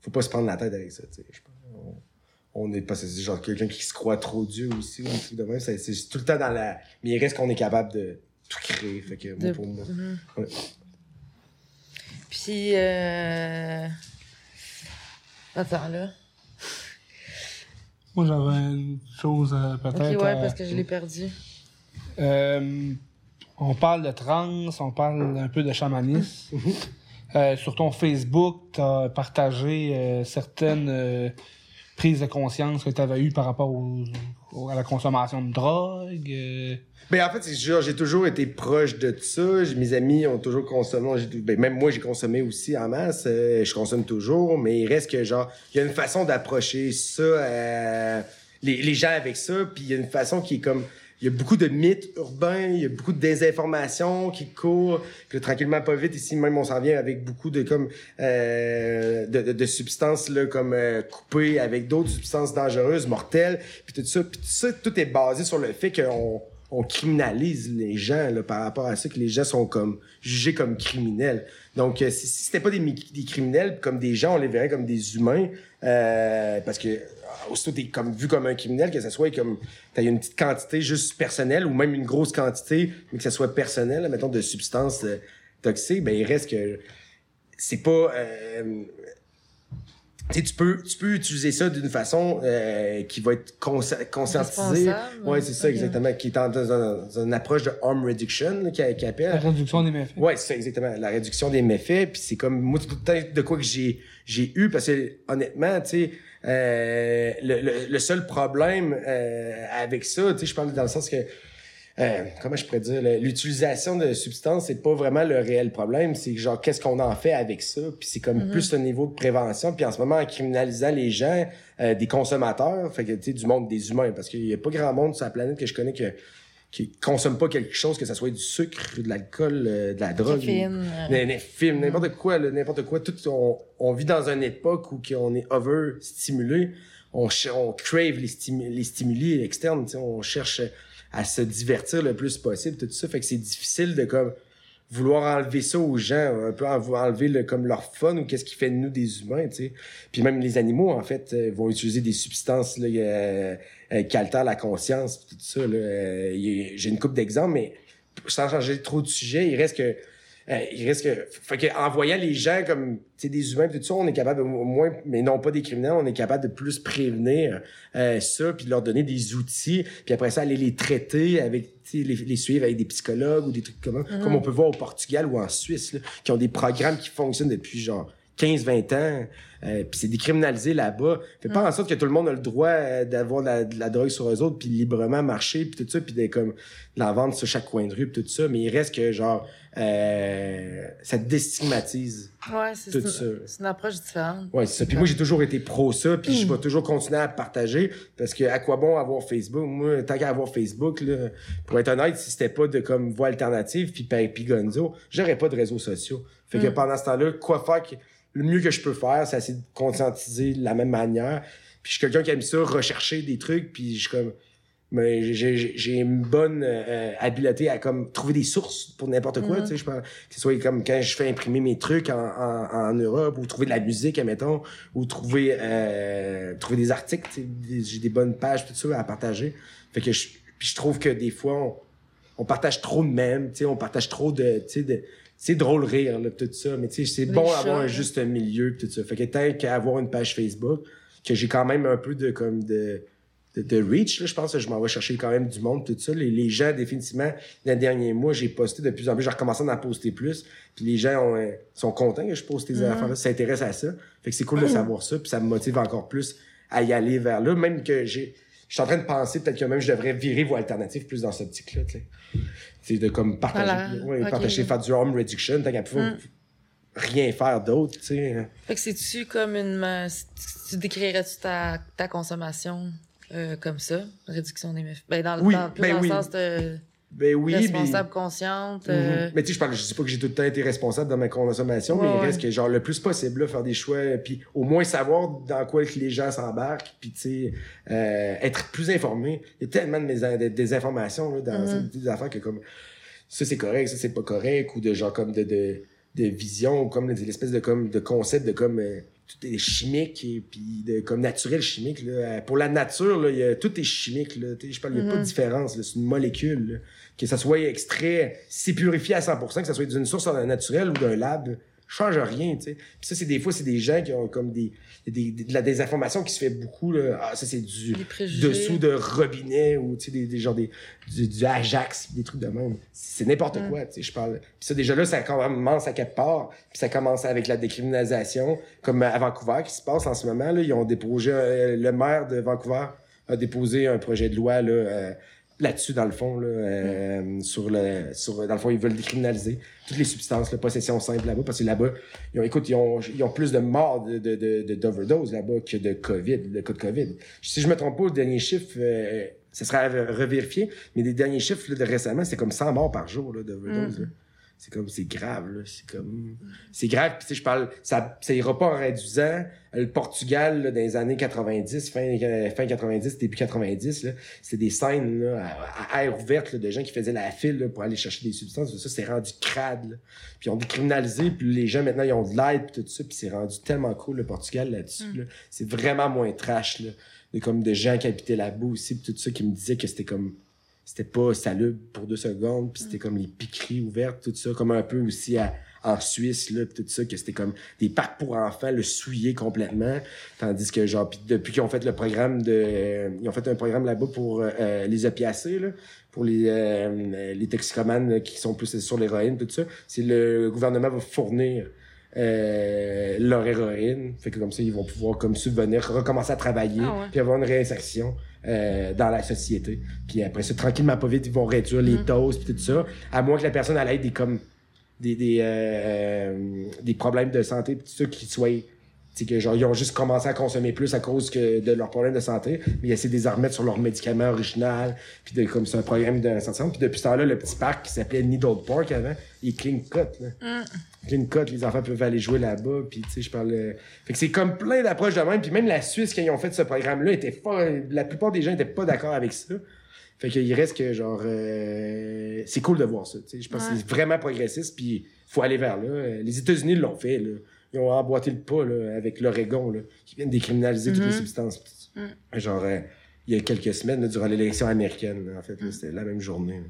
S3: faut pas se prendre la tête avec ça. Tu sais. On- on est pas c'est genre quelqu'un qui se croit trop Dieu aussi ou de même c'est tout le temps dans la mais il reste qu'on est capable de tout créer fait que moi pour moi
S1: Mhm.
S3: Ouais.
S1: Puis, euh... Attends, là.
S2: Moi, j'avais une chose euh,
S1: Ok,
S2: peut-être.
S1: ouais,
S2: à-
S1: parce que je l'ai perdu.
S2: Euh, on parle de trans, on parle un peu de chamanisme.
S3: Mhm.
S2: Euh, sur ton Facebook, tu as partagé euh, certaines euh, prises de conscience que tu avais eues par rapport à la consommation de drogue.
S3: ben en fait c'est j'ai toujours été proche de ça mes amis ont toujours consommé ben, même moi j'ai consommé aussi en masse je consomme toujours mais il reste que genre il y a une façon d'approcher ça les, les gens avec ça puis il y a une façon qui est comme il y a beaucoup de mythes urbains, il y a beaucoup de désinformation qui court, puis tranquillement pas vite ici même on s'en vient avec beaucoup de comme euh, de, de, de substances là comme euh, coupées avec d'autres substances dangereuses, mortelles, puis tout ça, puis tout ça tout est basé sur le fait qu'on on criminalise les gens là, par rapport à ça que les gens sont comme jugés comme criminels. Donc euh, si, si c'était pas des, des criminels comme des gens, on les verrait comme des humains euh, parce que aussitôt t'es comme vu comme un criminel que ça soit comme t'as une petite quantité juste personnelle ou même une grosse quantité mais que ça soit personnel, mettons de substances euh, toxiques, ben il reste que c'est pas euh, tu sais, tu peux, tu peux utiliser ça d'une façon euh, qui va être consci- conscientisée. Ouais, c'est ça, exactement. Qui est dans, dans, dans- dans une approche de harm reduction, qui, qui
S2: La
S3: appelle.
S2: réduction des méfaits.
S3: Ouais, c'est ça, exactement. La réduction des méfaits. Puis c'est comme, moi, tout le temps de quoi que j'ai, j'ai eu, parce que, honnêtement, tu sais, euh, le, le, le seul problème euh, avec ça, tu sais, je parle dans le sens que euh, comment je pourrais dire, le- l'utilisation de substances, c'est pas vraiment le réel problème. C'est genre, qu'est-ce qu'on en fait avec ça? Puis c'est comme plus un niveau de prévention. Puis en ce moment, en criminalisant les gens, euh, des consommateurs, fait que, tu sais, du monde des humains, parce qu'il y a pas grand monde sur la planète que je connais que, qui consomme pas quelque chose, que ça soit du sucre, de l'alcool, euh, de la drogue. Ou-
S1: euh.
S3: n'importe quoi, n'importe quoi. Tout, on, on vit dans une époque où on est over-stimulé. On, ch- on crave les, stimu- les stimuli externes, on cherche à se divertir le plus possible, tout ça. Fait que c'est difficile de comme vouloir enlever ça aux gens, un peu en- enlever le, comme leur fun ou qu'est-ce qui fait de nous des humains, tu sais. Puis même les animaux, en fait, euh, vont utiliser des substances là, euh, euh, qui altèrent la conscience, tout ça. là. Euh, J'ai une coupe d'exemples, mais sans changer trop de sujet, il reste que euh, il reste que fait que en voyant les gens comme tu sais des humains tout ça on est capable au moins mais non pas des criminels on est capable de plus prévenir euh, ça puis de leur donner des outils puis après ça aller les traiter avec les, les suivre avec des psychologues ou des trucs comme ça comme on peut voir au Portugal ou en Suisse là, qui ont des programmes qui fonctionnent depuis genre 15-20 ans, euh, puis c'est décriminalisé là-bas. Fait pas en sorte que tout le monde a le droit euh, d'avoir de la, de la drogue sur eux autres, puis librement marcher, puis tout ça, puis de comme de la vendre sur chaque coin de rue, puis tout ça. Mais il reste que genre euh, ça déstigmatise.
S1: Ouais, c'est
S3: Tout ça.
S1: c'est une approche différente.
S3: Ouais, c'est ça. Puis moi j'ai toujours été pro ça, puis je vais toujours continuer à partager parce que à quoi bon avoir Facebook? Moi, tant qu'à avoir Facebook là, pour être honnête, si c'était pas de comme voie alternative puis Gonzo, j'aurais pas de réseaux sociaux. Fait que pendant ce temps-là, quoi faire que le mieux que je peux faire, c'est essayer de conscientiser de la même manière. Puis je suis quelqu'un qui aime ça, rechercher des trucs, puis je suis comme mais j'ai- une bonne euh, habileté à comme trouver des sources pour n'importe quoi tu sais je pense que ce soit comme quand je fais imprimer mes trucs en, en, en Europe ou trouver de la musique admettons ou trouver euh, trouver des articles tu sais, j'ai des bonnes pages tout ça à partager fait que je puis je trouve que des fois on, on partage trop de mèmes tu sais on partage trop de tu sais de c'est drôle rire là, tout ça mais tu sais c'est bon d'avoir un
S1: là.
S3: juste milieu tout ça fait que tant qu'à avoir une page Facebook que j'ai quand même un peu de comme de de, de reach, là, je pense que je m'en vais chercher quand même du monde, tout ça. Les, les gens, définitivement, dans les derniers mois, j'ai posté de plus en plus, j'ai recommencé à en poster plus, puis les gens ont, euh, sont contents que je poste
S1: Mm-hmm.
S3: ces affaires-là, s'intéressent à ça. Fait que c'est cool de savoir ça, puis ça me motive encore plus à y aller vers là, même que j'ai... Je suis en train de penser peut-être que même je devrais virer voie alternative plus dans optique-là, tu sais. C'est de comme partager,
S1: Voilà.
S3: ouais,
S1: Ok. Mm.
S3: partager, faire du harm reduction, tant qu'à pouvoir rien faire d'autre, tu sais.
S1: Fait que c'est-tu comme une. Tu décrirais-tu ta, ta consommation euh, comme ça? Réduction des méfaits. Ben, dans,
S3: Oui,
S1: dans,
S3: ben
S1: dans
S3: oui.
S1: le sens de
S3: Ben oui,
S1: responsable consciente. euh,
S3: Mhm. Mais tu sais, je parle, je dis pas que j'ai tout le temps été responsable dans ma consommation, mais il
S1: ouais.
S3: reste que genre le plus possible là, faire des choix, puis au moins savoir dans quoi que les gens s'embarquent, puis tu sais, euh, être plus informé. Il y a tellement de, mes, de- des informations là, dans
S1: Mhm.
S3: des affaires que comme ça c'est correct, ça c'est pas correct, ou de genre comme de de, de vision, ou comme l'espèce de comme de concept de comme euh, tout est chimique et puis de comme naturel chimique là. Euh, Pour la nature là, y a, tout est chimique là. Tu sais, Je parle, il y a pas de
S1: Mhm.
S3: différence. là. C'est une molécule. là que ça soit extrait, si c'est purifié à 100%, que ça soit d'une source naturelle ou d'un lab, change rien, tu sais. Puis ça, c'est des fois, c'est des gens qui ont comme des, des, des- de la désinformation qui se fait beaucoup, là. Ah, ça, c'est du dessous de robinet ou, tu sais, des, des genre des, du, du Ajax, des trucs de même. C'est n'importe
S1: Mm.
S3: quoi, tu sais, je parle. Puis ça, déjà là, ça commence à quelque part, puis ça commence avec la décriminalisation, comme à Vancouver, qui se passe en ce moment, là. Ils ont déposé, euh, le maire de Vancouver a déposé un projet de loi, là, euh, là-dessus dans le fond là, euh, sur le sur dans le fond ils veulent décriminaliser toutes les substances la possession simple là-bas parce que là-bas ils ont écoute ils ont, ils ont plus de morts de de de, d'overdose là-bas que de covid le cas de covid si je me trompe pas le dernier chiffre euh, ça sera à revérifier mais les derniers chiffres là, de récemment c'est comme 100 morts par jour là, d'overdose là. c'est comme c'est grave là c'est comme c'est grave puis sais je parle ça ça ira pas en réduisant le Portugal là, dans les années 90 fin euh, fin 90 début 90 là c'était des scènes là, à, à air ouverte là, de gens qui faisaient la file là, pour aller chercher des substances ça c'est rendu crade là. puis ils ont décriminalisé puis les gens maintenant ils ont de l'aide puis tout ça puis c'est rendu tellement cool le Portugal là-dessus là. c'est vraiment moins trash là de comme de gens qui habitaient là-bas aussi puis tout ça qui me disaient que c'était comme c'était pas salubre pour deux secondes puis c'était comme les piqueries ouvertes tout ça comme un peu aussi à en Suisse là pis tout ça que c'était comme des parcs pour enfants le souiller complètement tandis que genre pis depuis qu'ils ont fait le programme de euh, ils ont fait un programme là-bas pour euh, les opiacés là pour les euh, les toxicomanes qui sont plus sur l'héroïne tout ça c'est le gouvernement va fournir euh, leur héroïne fait que comme ça ils vont pouvoir comme subvenir recommencer à travailler
S1: Ah ouais.
S3: puis avoir une réinsertion euh, dans la société. Puis après ça, tranquillement, pas vite, ils vont réduire les
S1: Mm.
S3: doses puis tout ça. À moins que la personne elle ait des comme des des, euh, euh, des problèmes de santé tout ça qui soient c'est que genre ils ont juste commencé à consommer plus à cause que de leurs problèmes de santé mais ils essaient de les remettre sur leur médicament original puis de comme c'est un programme de santé puis depuis ce temps-là le petit parc qui s'appelait Needle Park avant il clean cut là. clean cut les enfants peuvent aller jouer là-bas puis tu sais je parle euh, fait que c'est comme plein d'approches de même puis même la Suisse quand ils ont fait ce programme là était pas la plupart des gens étaient pas d'accord avec ça fait qu'il reste que genre euh, c'est cool de voir ça. Je pense que c'est vraiment progressiste puis faut aller vers là. Euh, Les États-Unis l'ont fait là. Ils ont emboîté le pas là, avec l'Oregon là, qui viennent décriminaliser toutes les
S1: Mhm.
S3: substances.
S1: Mm.
S3: Genre euh, il y a quelques semaines là, durant l'élection américaine en fait, là,
S1: Mm.
S3: c'était la même journée.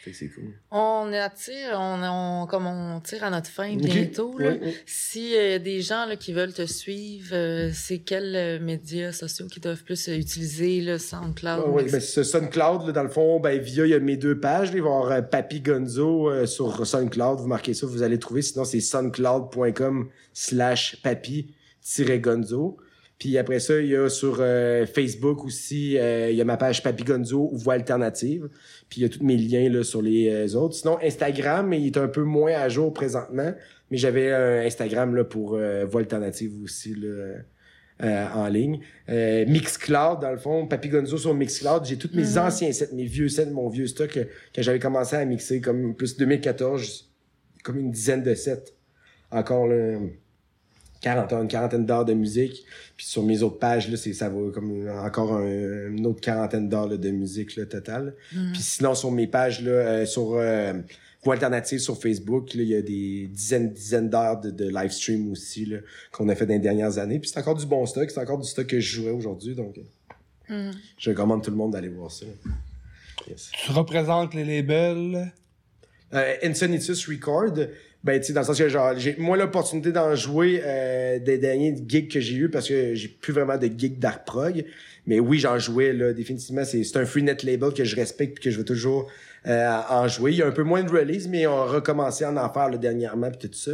S3: Là. Fait que c'est cool.
S1: On attire, on, on, comme on tire à notre fin bientôt. Là.
S3: Oui, oui.
S1: Si euh, des gens là, qui veulent te suivre, euh, c'est quels euh, médias sociaux qui doivent plus euh, utiliser, le SoundCloud?
S3: Ah oui, ben, ce SoundCloud, là, dans le fond, ben, via, il y a mes deux pages. il va y avoir euh, Papy Gonzo euh, sur SoundCloud. Vous marquez ça, vous allez trouver. Sinon, c'est soundcloud.com slash papy-gonzo. Puis après ça, il y a sur euh, Facebook aussi, euh, il y a ma page Papy Gonzo ou Voix Alternative. Puis il y a tous mes liens là, sur les euh, autres. Sinon, Instagram, il est un peu moins à jour présentement. Mais j'avais un Instagram là, pour Voix Alternative aussi. Là, en ligne. Mixcloud, dans le fond, Papy Gonzo sur Mixcloud, j'ai tous mes
S1: Mhm.
S3: anciens sets, mes vieux sets, mon vieux stock euh, que j'avais commencé à mixer comme plus 2014, comme une dizaine de sets. Encore là, 40 heures, une quarantaine d'heures de musique. Puis sur mes autres pages, là, c'est, ça va comme encore un- une autre quarantaine d'heures là, de musique là, totale.
S1: Mhm.
S3: Puis sinon, sur mes pages, là, euh, sur euh, Voix Alternative sur Facebook, là, il y a des dizaines, dizaines d'heures de, de live stream aussi là, qu'on a fait dans les dernières années. Puis c'est encore du bon stock, c'est encore du stock que je jouais aujourd'hui. Donc, euh,
S1: Mhm.
S3: je recommande tout le monde d'aller voir ça. Yes.
S2: Tu représentes les labels?
S3: Euh, Insanitus Record, ben, tu sais, dans le sens que, genre, j'ai moins l'opportunité d'en jouer euh, des derniers gigs que j'ai eu parce que j'ai plus vraiment de gigs d'art prog. Mais oui, j'en jouais, là, définitivement. C'est, un free net label que je respecte et que je veux toujours euh, en jouer. Il y a un peu moins de release, mais on a recommencé à en faire, là, dernièrement puis tout ça.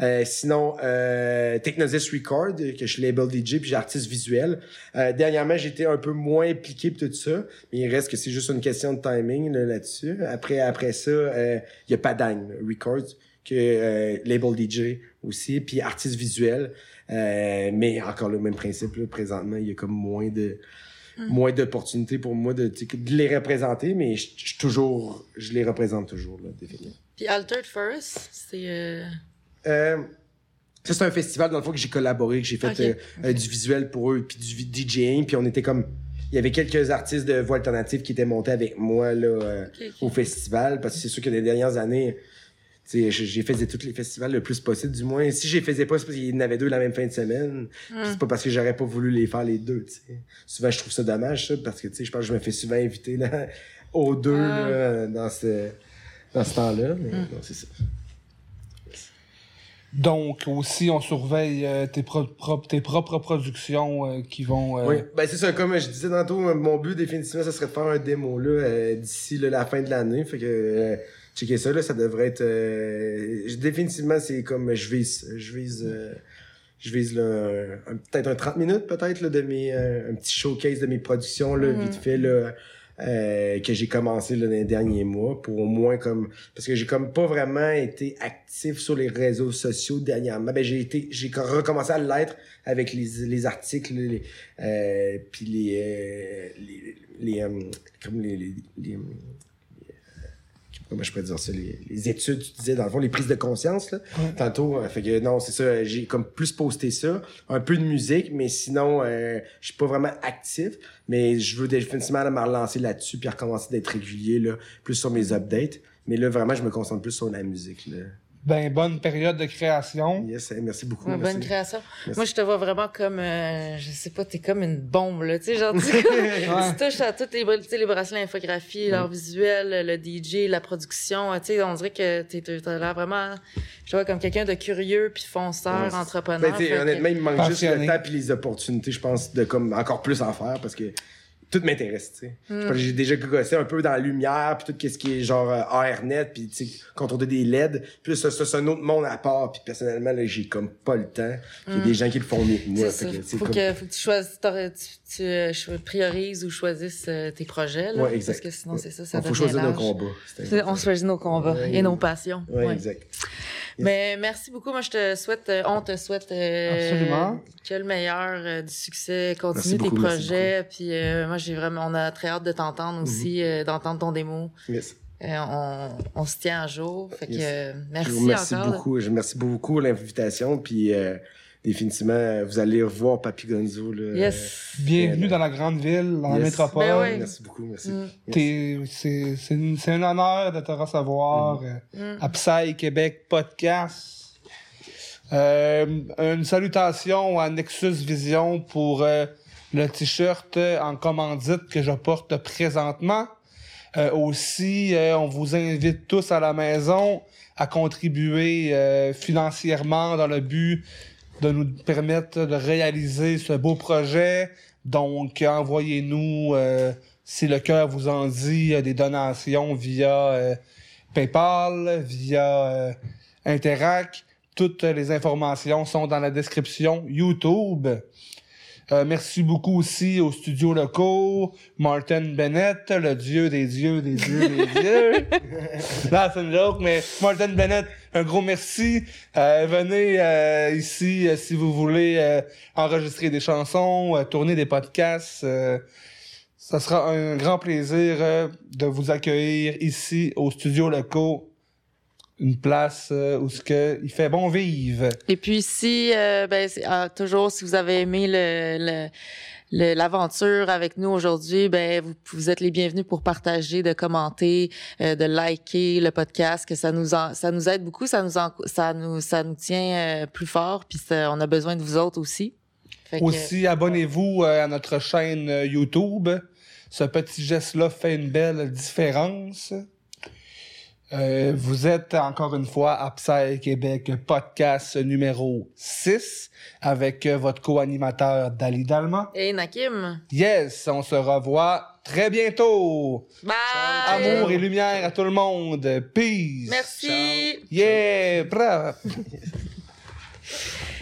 S3: Euh, sinon, euh, Technosis Record, que je suis label DJ puis j'ai artiste visuel. Euh, dernièrement, j'étais un peu moins impliqué tout ça, mais il reste que c'est juste une question de timing là, là-dessus. Après, après ça, euh, il y a Padang Records, que euh, label DJ aussi, puis artiste visuel. Euh, mais encore le même principe, là, présentement, il y a comme moins de moins d'opportunités pour moi de, de les représenter, mais je, je toujours, je les représente toujours, là, définitivement.
S1: Puis Altered Forest, c'est... euh,
S3: Euh, ça, c'est un festival, dans le fond, que j'ai collaboré, que j'ai fait euh, euh, du visuel pour eux, puis du DJing, puis on était comme... Il y avait quelques artistes de voix alternative qui étaient montés avec moi là, euh, au festival, parce que c'est sûr que les dernières années, j'ai j'ai fait tous les festivals le plus possible, du moins. Si je les faisais pas, c'est parce qu'il y en avait deux la même fin de semaine. Puis C'est pas parce que j'aurais pas voulu les faire les deux, tu sais. Souvent, je trouve ça dommage, ça, parce que, je pense que je me fais souvent inviter là, [laughs] aux deux
S1: Ah.
S3: là, dans ce, dans ce temps-là. Mais
S1: Mm.
S3: non, c'est ça.
S2: Donc, aussi, on surveille euh, tes, pro- pro- tes propres productions euh, qui vont... euh,
S3: Oui, ben c'est ça, comme je disais tantôt, mon but définitivement, ça serait de faire un démo là euh, d'ici là, la fin de l'année. Fait que euh, checker ça, là, ça devrait être. euh, définitivement, c'est comme je vise. Je vise. euh, je vise peut-être un 30 minutes peut-être là, de mes. euh, un petit showcase de mes productions là,
S1: Mhm.
S3: vite fait là. euh, que j'ai commencé là, dans les derniers mois pour au moins comme parce que j'ai comme pas vraiment été actif sur les réseaux sociaux dernièrement ben j'ai été j'ai recommencé à l'être avec les, les articles les, euh, puis les, euh, les, les, euh, comme les, les, les, euh, comment je peux dire ça les, les études tu disais dans le fond les prises de conscience là.
S2: Ouais.
S3: tantôt euh, fait que non c'est ça j'ai comme plus posté ça. Un peu de musique mais sinon euh, je suis pas vraiment actif. Mais je veux définitivement me relancer là-dessus puis recommencer d'être régulier là plus sur mes updates. Mais là vraiment je me concentre plus sur la musique là
S2: Ben, bonne période de création.
S3: yes merci beaucoup merci.
S1: bonne création.
S3: Merci.
S1: Moi, je te vois vraiment comme, euh, je sais pas, t'es comme une bombe, là. Tu sais, genre, [laughs] tu, comme-
S2: Ouais.
S1: tu touches à toutes les, tu sais, les bracelets, l'infographie, l'art visuel, le DJ, la production. euh, Tu sais, on dirait que t'es, t'as l'air vraiment, je te vois comme quelqu'un de curieux puis fonceur,
S3: Ouais,
S1: entrepreneur.
S3: Ben,
S1: Fait que-
S3: honnêtement, il me manque juste le temps et les opportunités, je pense, de comme encore plus en faire parce que tout m'intéresse, tu sais.
S1: Hmm.
S3: J'ai déjà gossé un peu dans la lumière, puis tout ce qui est genre euh, ARNet, puis tu sais, contrôler des LED. Puis ça, c'est un autre monde à part, puis personnellement, là, j'ai comme pas le temps. Il y a des gens qui le font mieux que moi.
S1: Hmm.
S3: Fait que,
S1: Faut
S3: comme-
S1: que, faut que tu choisisses, tu, tu, euh, priorises ou choisisses euh, tes projets, là.
S3: Ouais, exact.
S1: Parce que sinon, c'est ça, ça
S3: Il faut choisir nos combats.
S1: On choisit nos combats
S3: Ouais.
S1: et nos passions.
S3: Ouais,
S1: Ouais.
S3: exact.
S1: Mais merci beaucoup. Moi, je te souhaite, euh, on te souhaite euh, que le meilleur euh, du succès. Continue
S3: Merci
S1: tes
S3: beaucoup, merci
S1: projets. Puis euh, moi, j'ai vraiment, on a très hâte de t'entendre aussi, euh, d'entendre ton démo.
S3: Yes.
S1: On, on se tient à jour. Fait que
S3: Yes.
S1: euh,
S3: Je
S1: merci
S3: vous remercie
S1: encore.
S3: beaucoup. Je remercie beaucoup l'invitation, puis euh, définitivement, euh, vous allez revoir Papi Gonzo. Là,
S1: Yes.
S2: Bienvenue dans la grande ville, dans la
S3: Yes.
S2: métropole.
S1: Ben
S3: Euh,
S1: ouais.
S3: Merci beaucoup, merci.
S1: Mm.
S2: C'est c'est une- c'est un honneur de te recevoir euh,
S1: Mm.
S2: à Psy Québec Podcast. Euh, une salutation à Nexus Vision pour euh, le t-shirt en commandite que je porte présentement. Euh, aussi, euh, on vous invite tous à la maison à contribuer euh, financièrement dans le but de nous permettre de réaliser ce beau projet. Donc, envoyez-nous, euh, si le cœur vous en dit, euh, des donations via euh, PayPal, via euh, Interac. Toutes les informations sont dans la description YouTube. Euh, merci beaucoup aussi aux studios locaux, Martin Bennett, le dieu des dieux, des dieux, des [laughs] dieux. Là, c'est une joke, mais Martin Bennett, un gros merci. Euh, venez euh, ici euh, si vous voulez euh, enregistrer des chansons, tourner des podcasts. euh, ça sera un grand plaisir de vous accueillir ici aux studios locaux. Une place euh, où ce que il fait bon vivre.
S1: Et puis si, euh, ben, ah, toujours, si vous avez aimé le, l'aventure avec nous aujourd'hui, ben vous, vous êtes les bienvenus pour partager, de commenter, euh, de liker le podcast, que ça nous en- ça nous aide beaucoup, ça nous en- ça nous ça nous tient euh, plus fort, puis ça- on a besoin de vous autres aussi. Fait que-
S2: Aussi, abonnez-vous à notre chaîne YouTube. Ce petit geste-là fait une belle différence. Euh, vous êtes encore une fois à Psy Québec podcast numéro 6 avec euh, votre co-animateur Dali Dalma.
S1: Et Nakim.
S2: Yes, on se revoit très bientôt.
S1: Bye.
S2: Amour et lumière à tout le monde. Peace.
S1: Merci.
S2: Yeah, bravo. [laughs]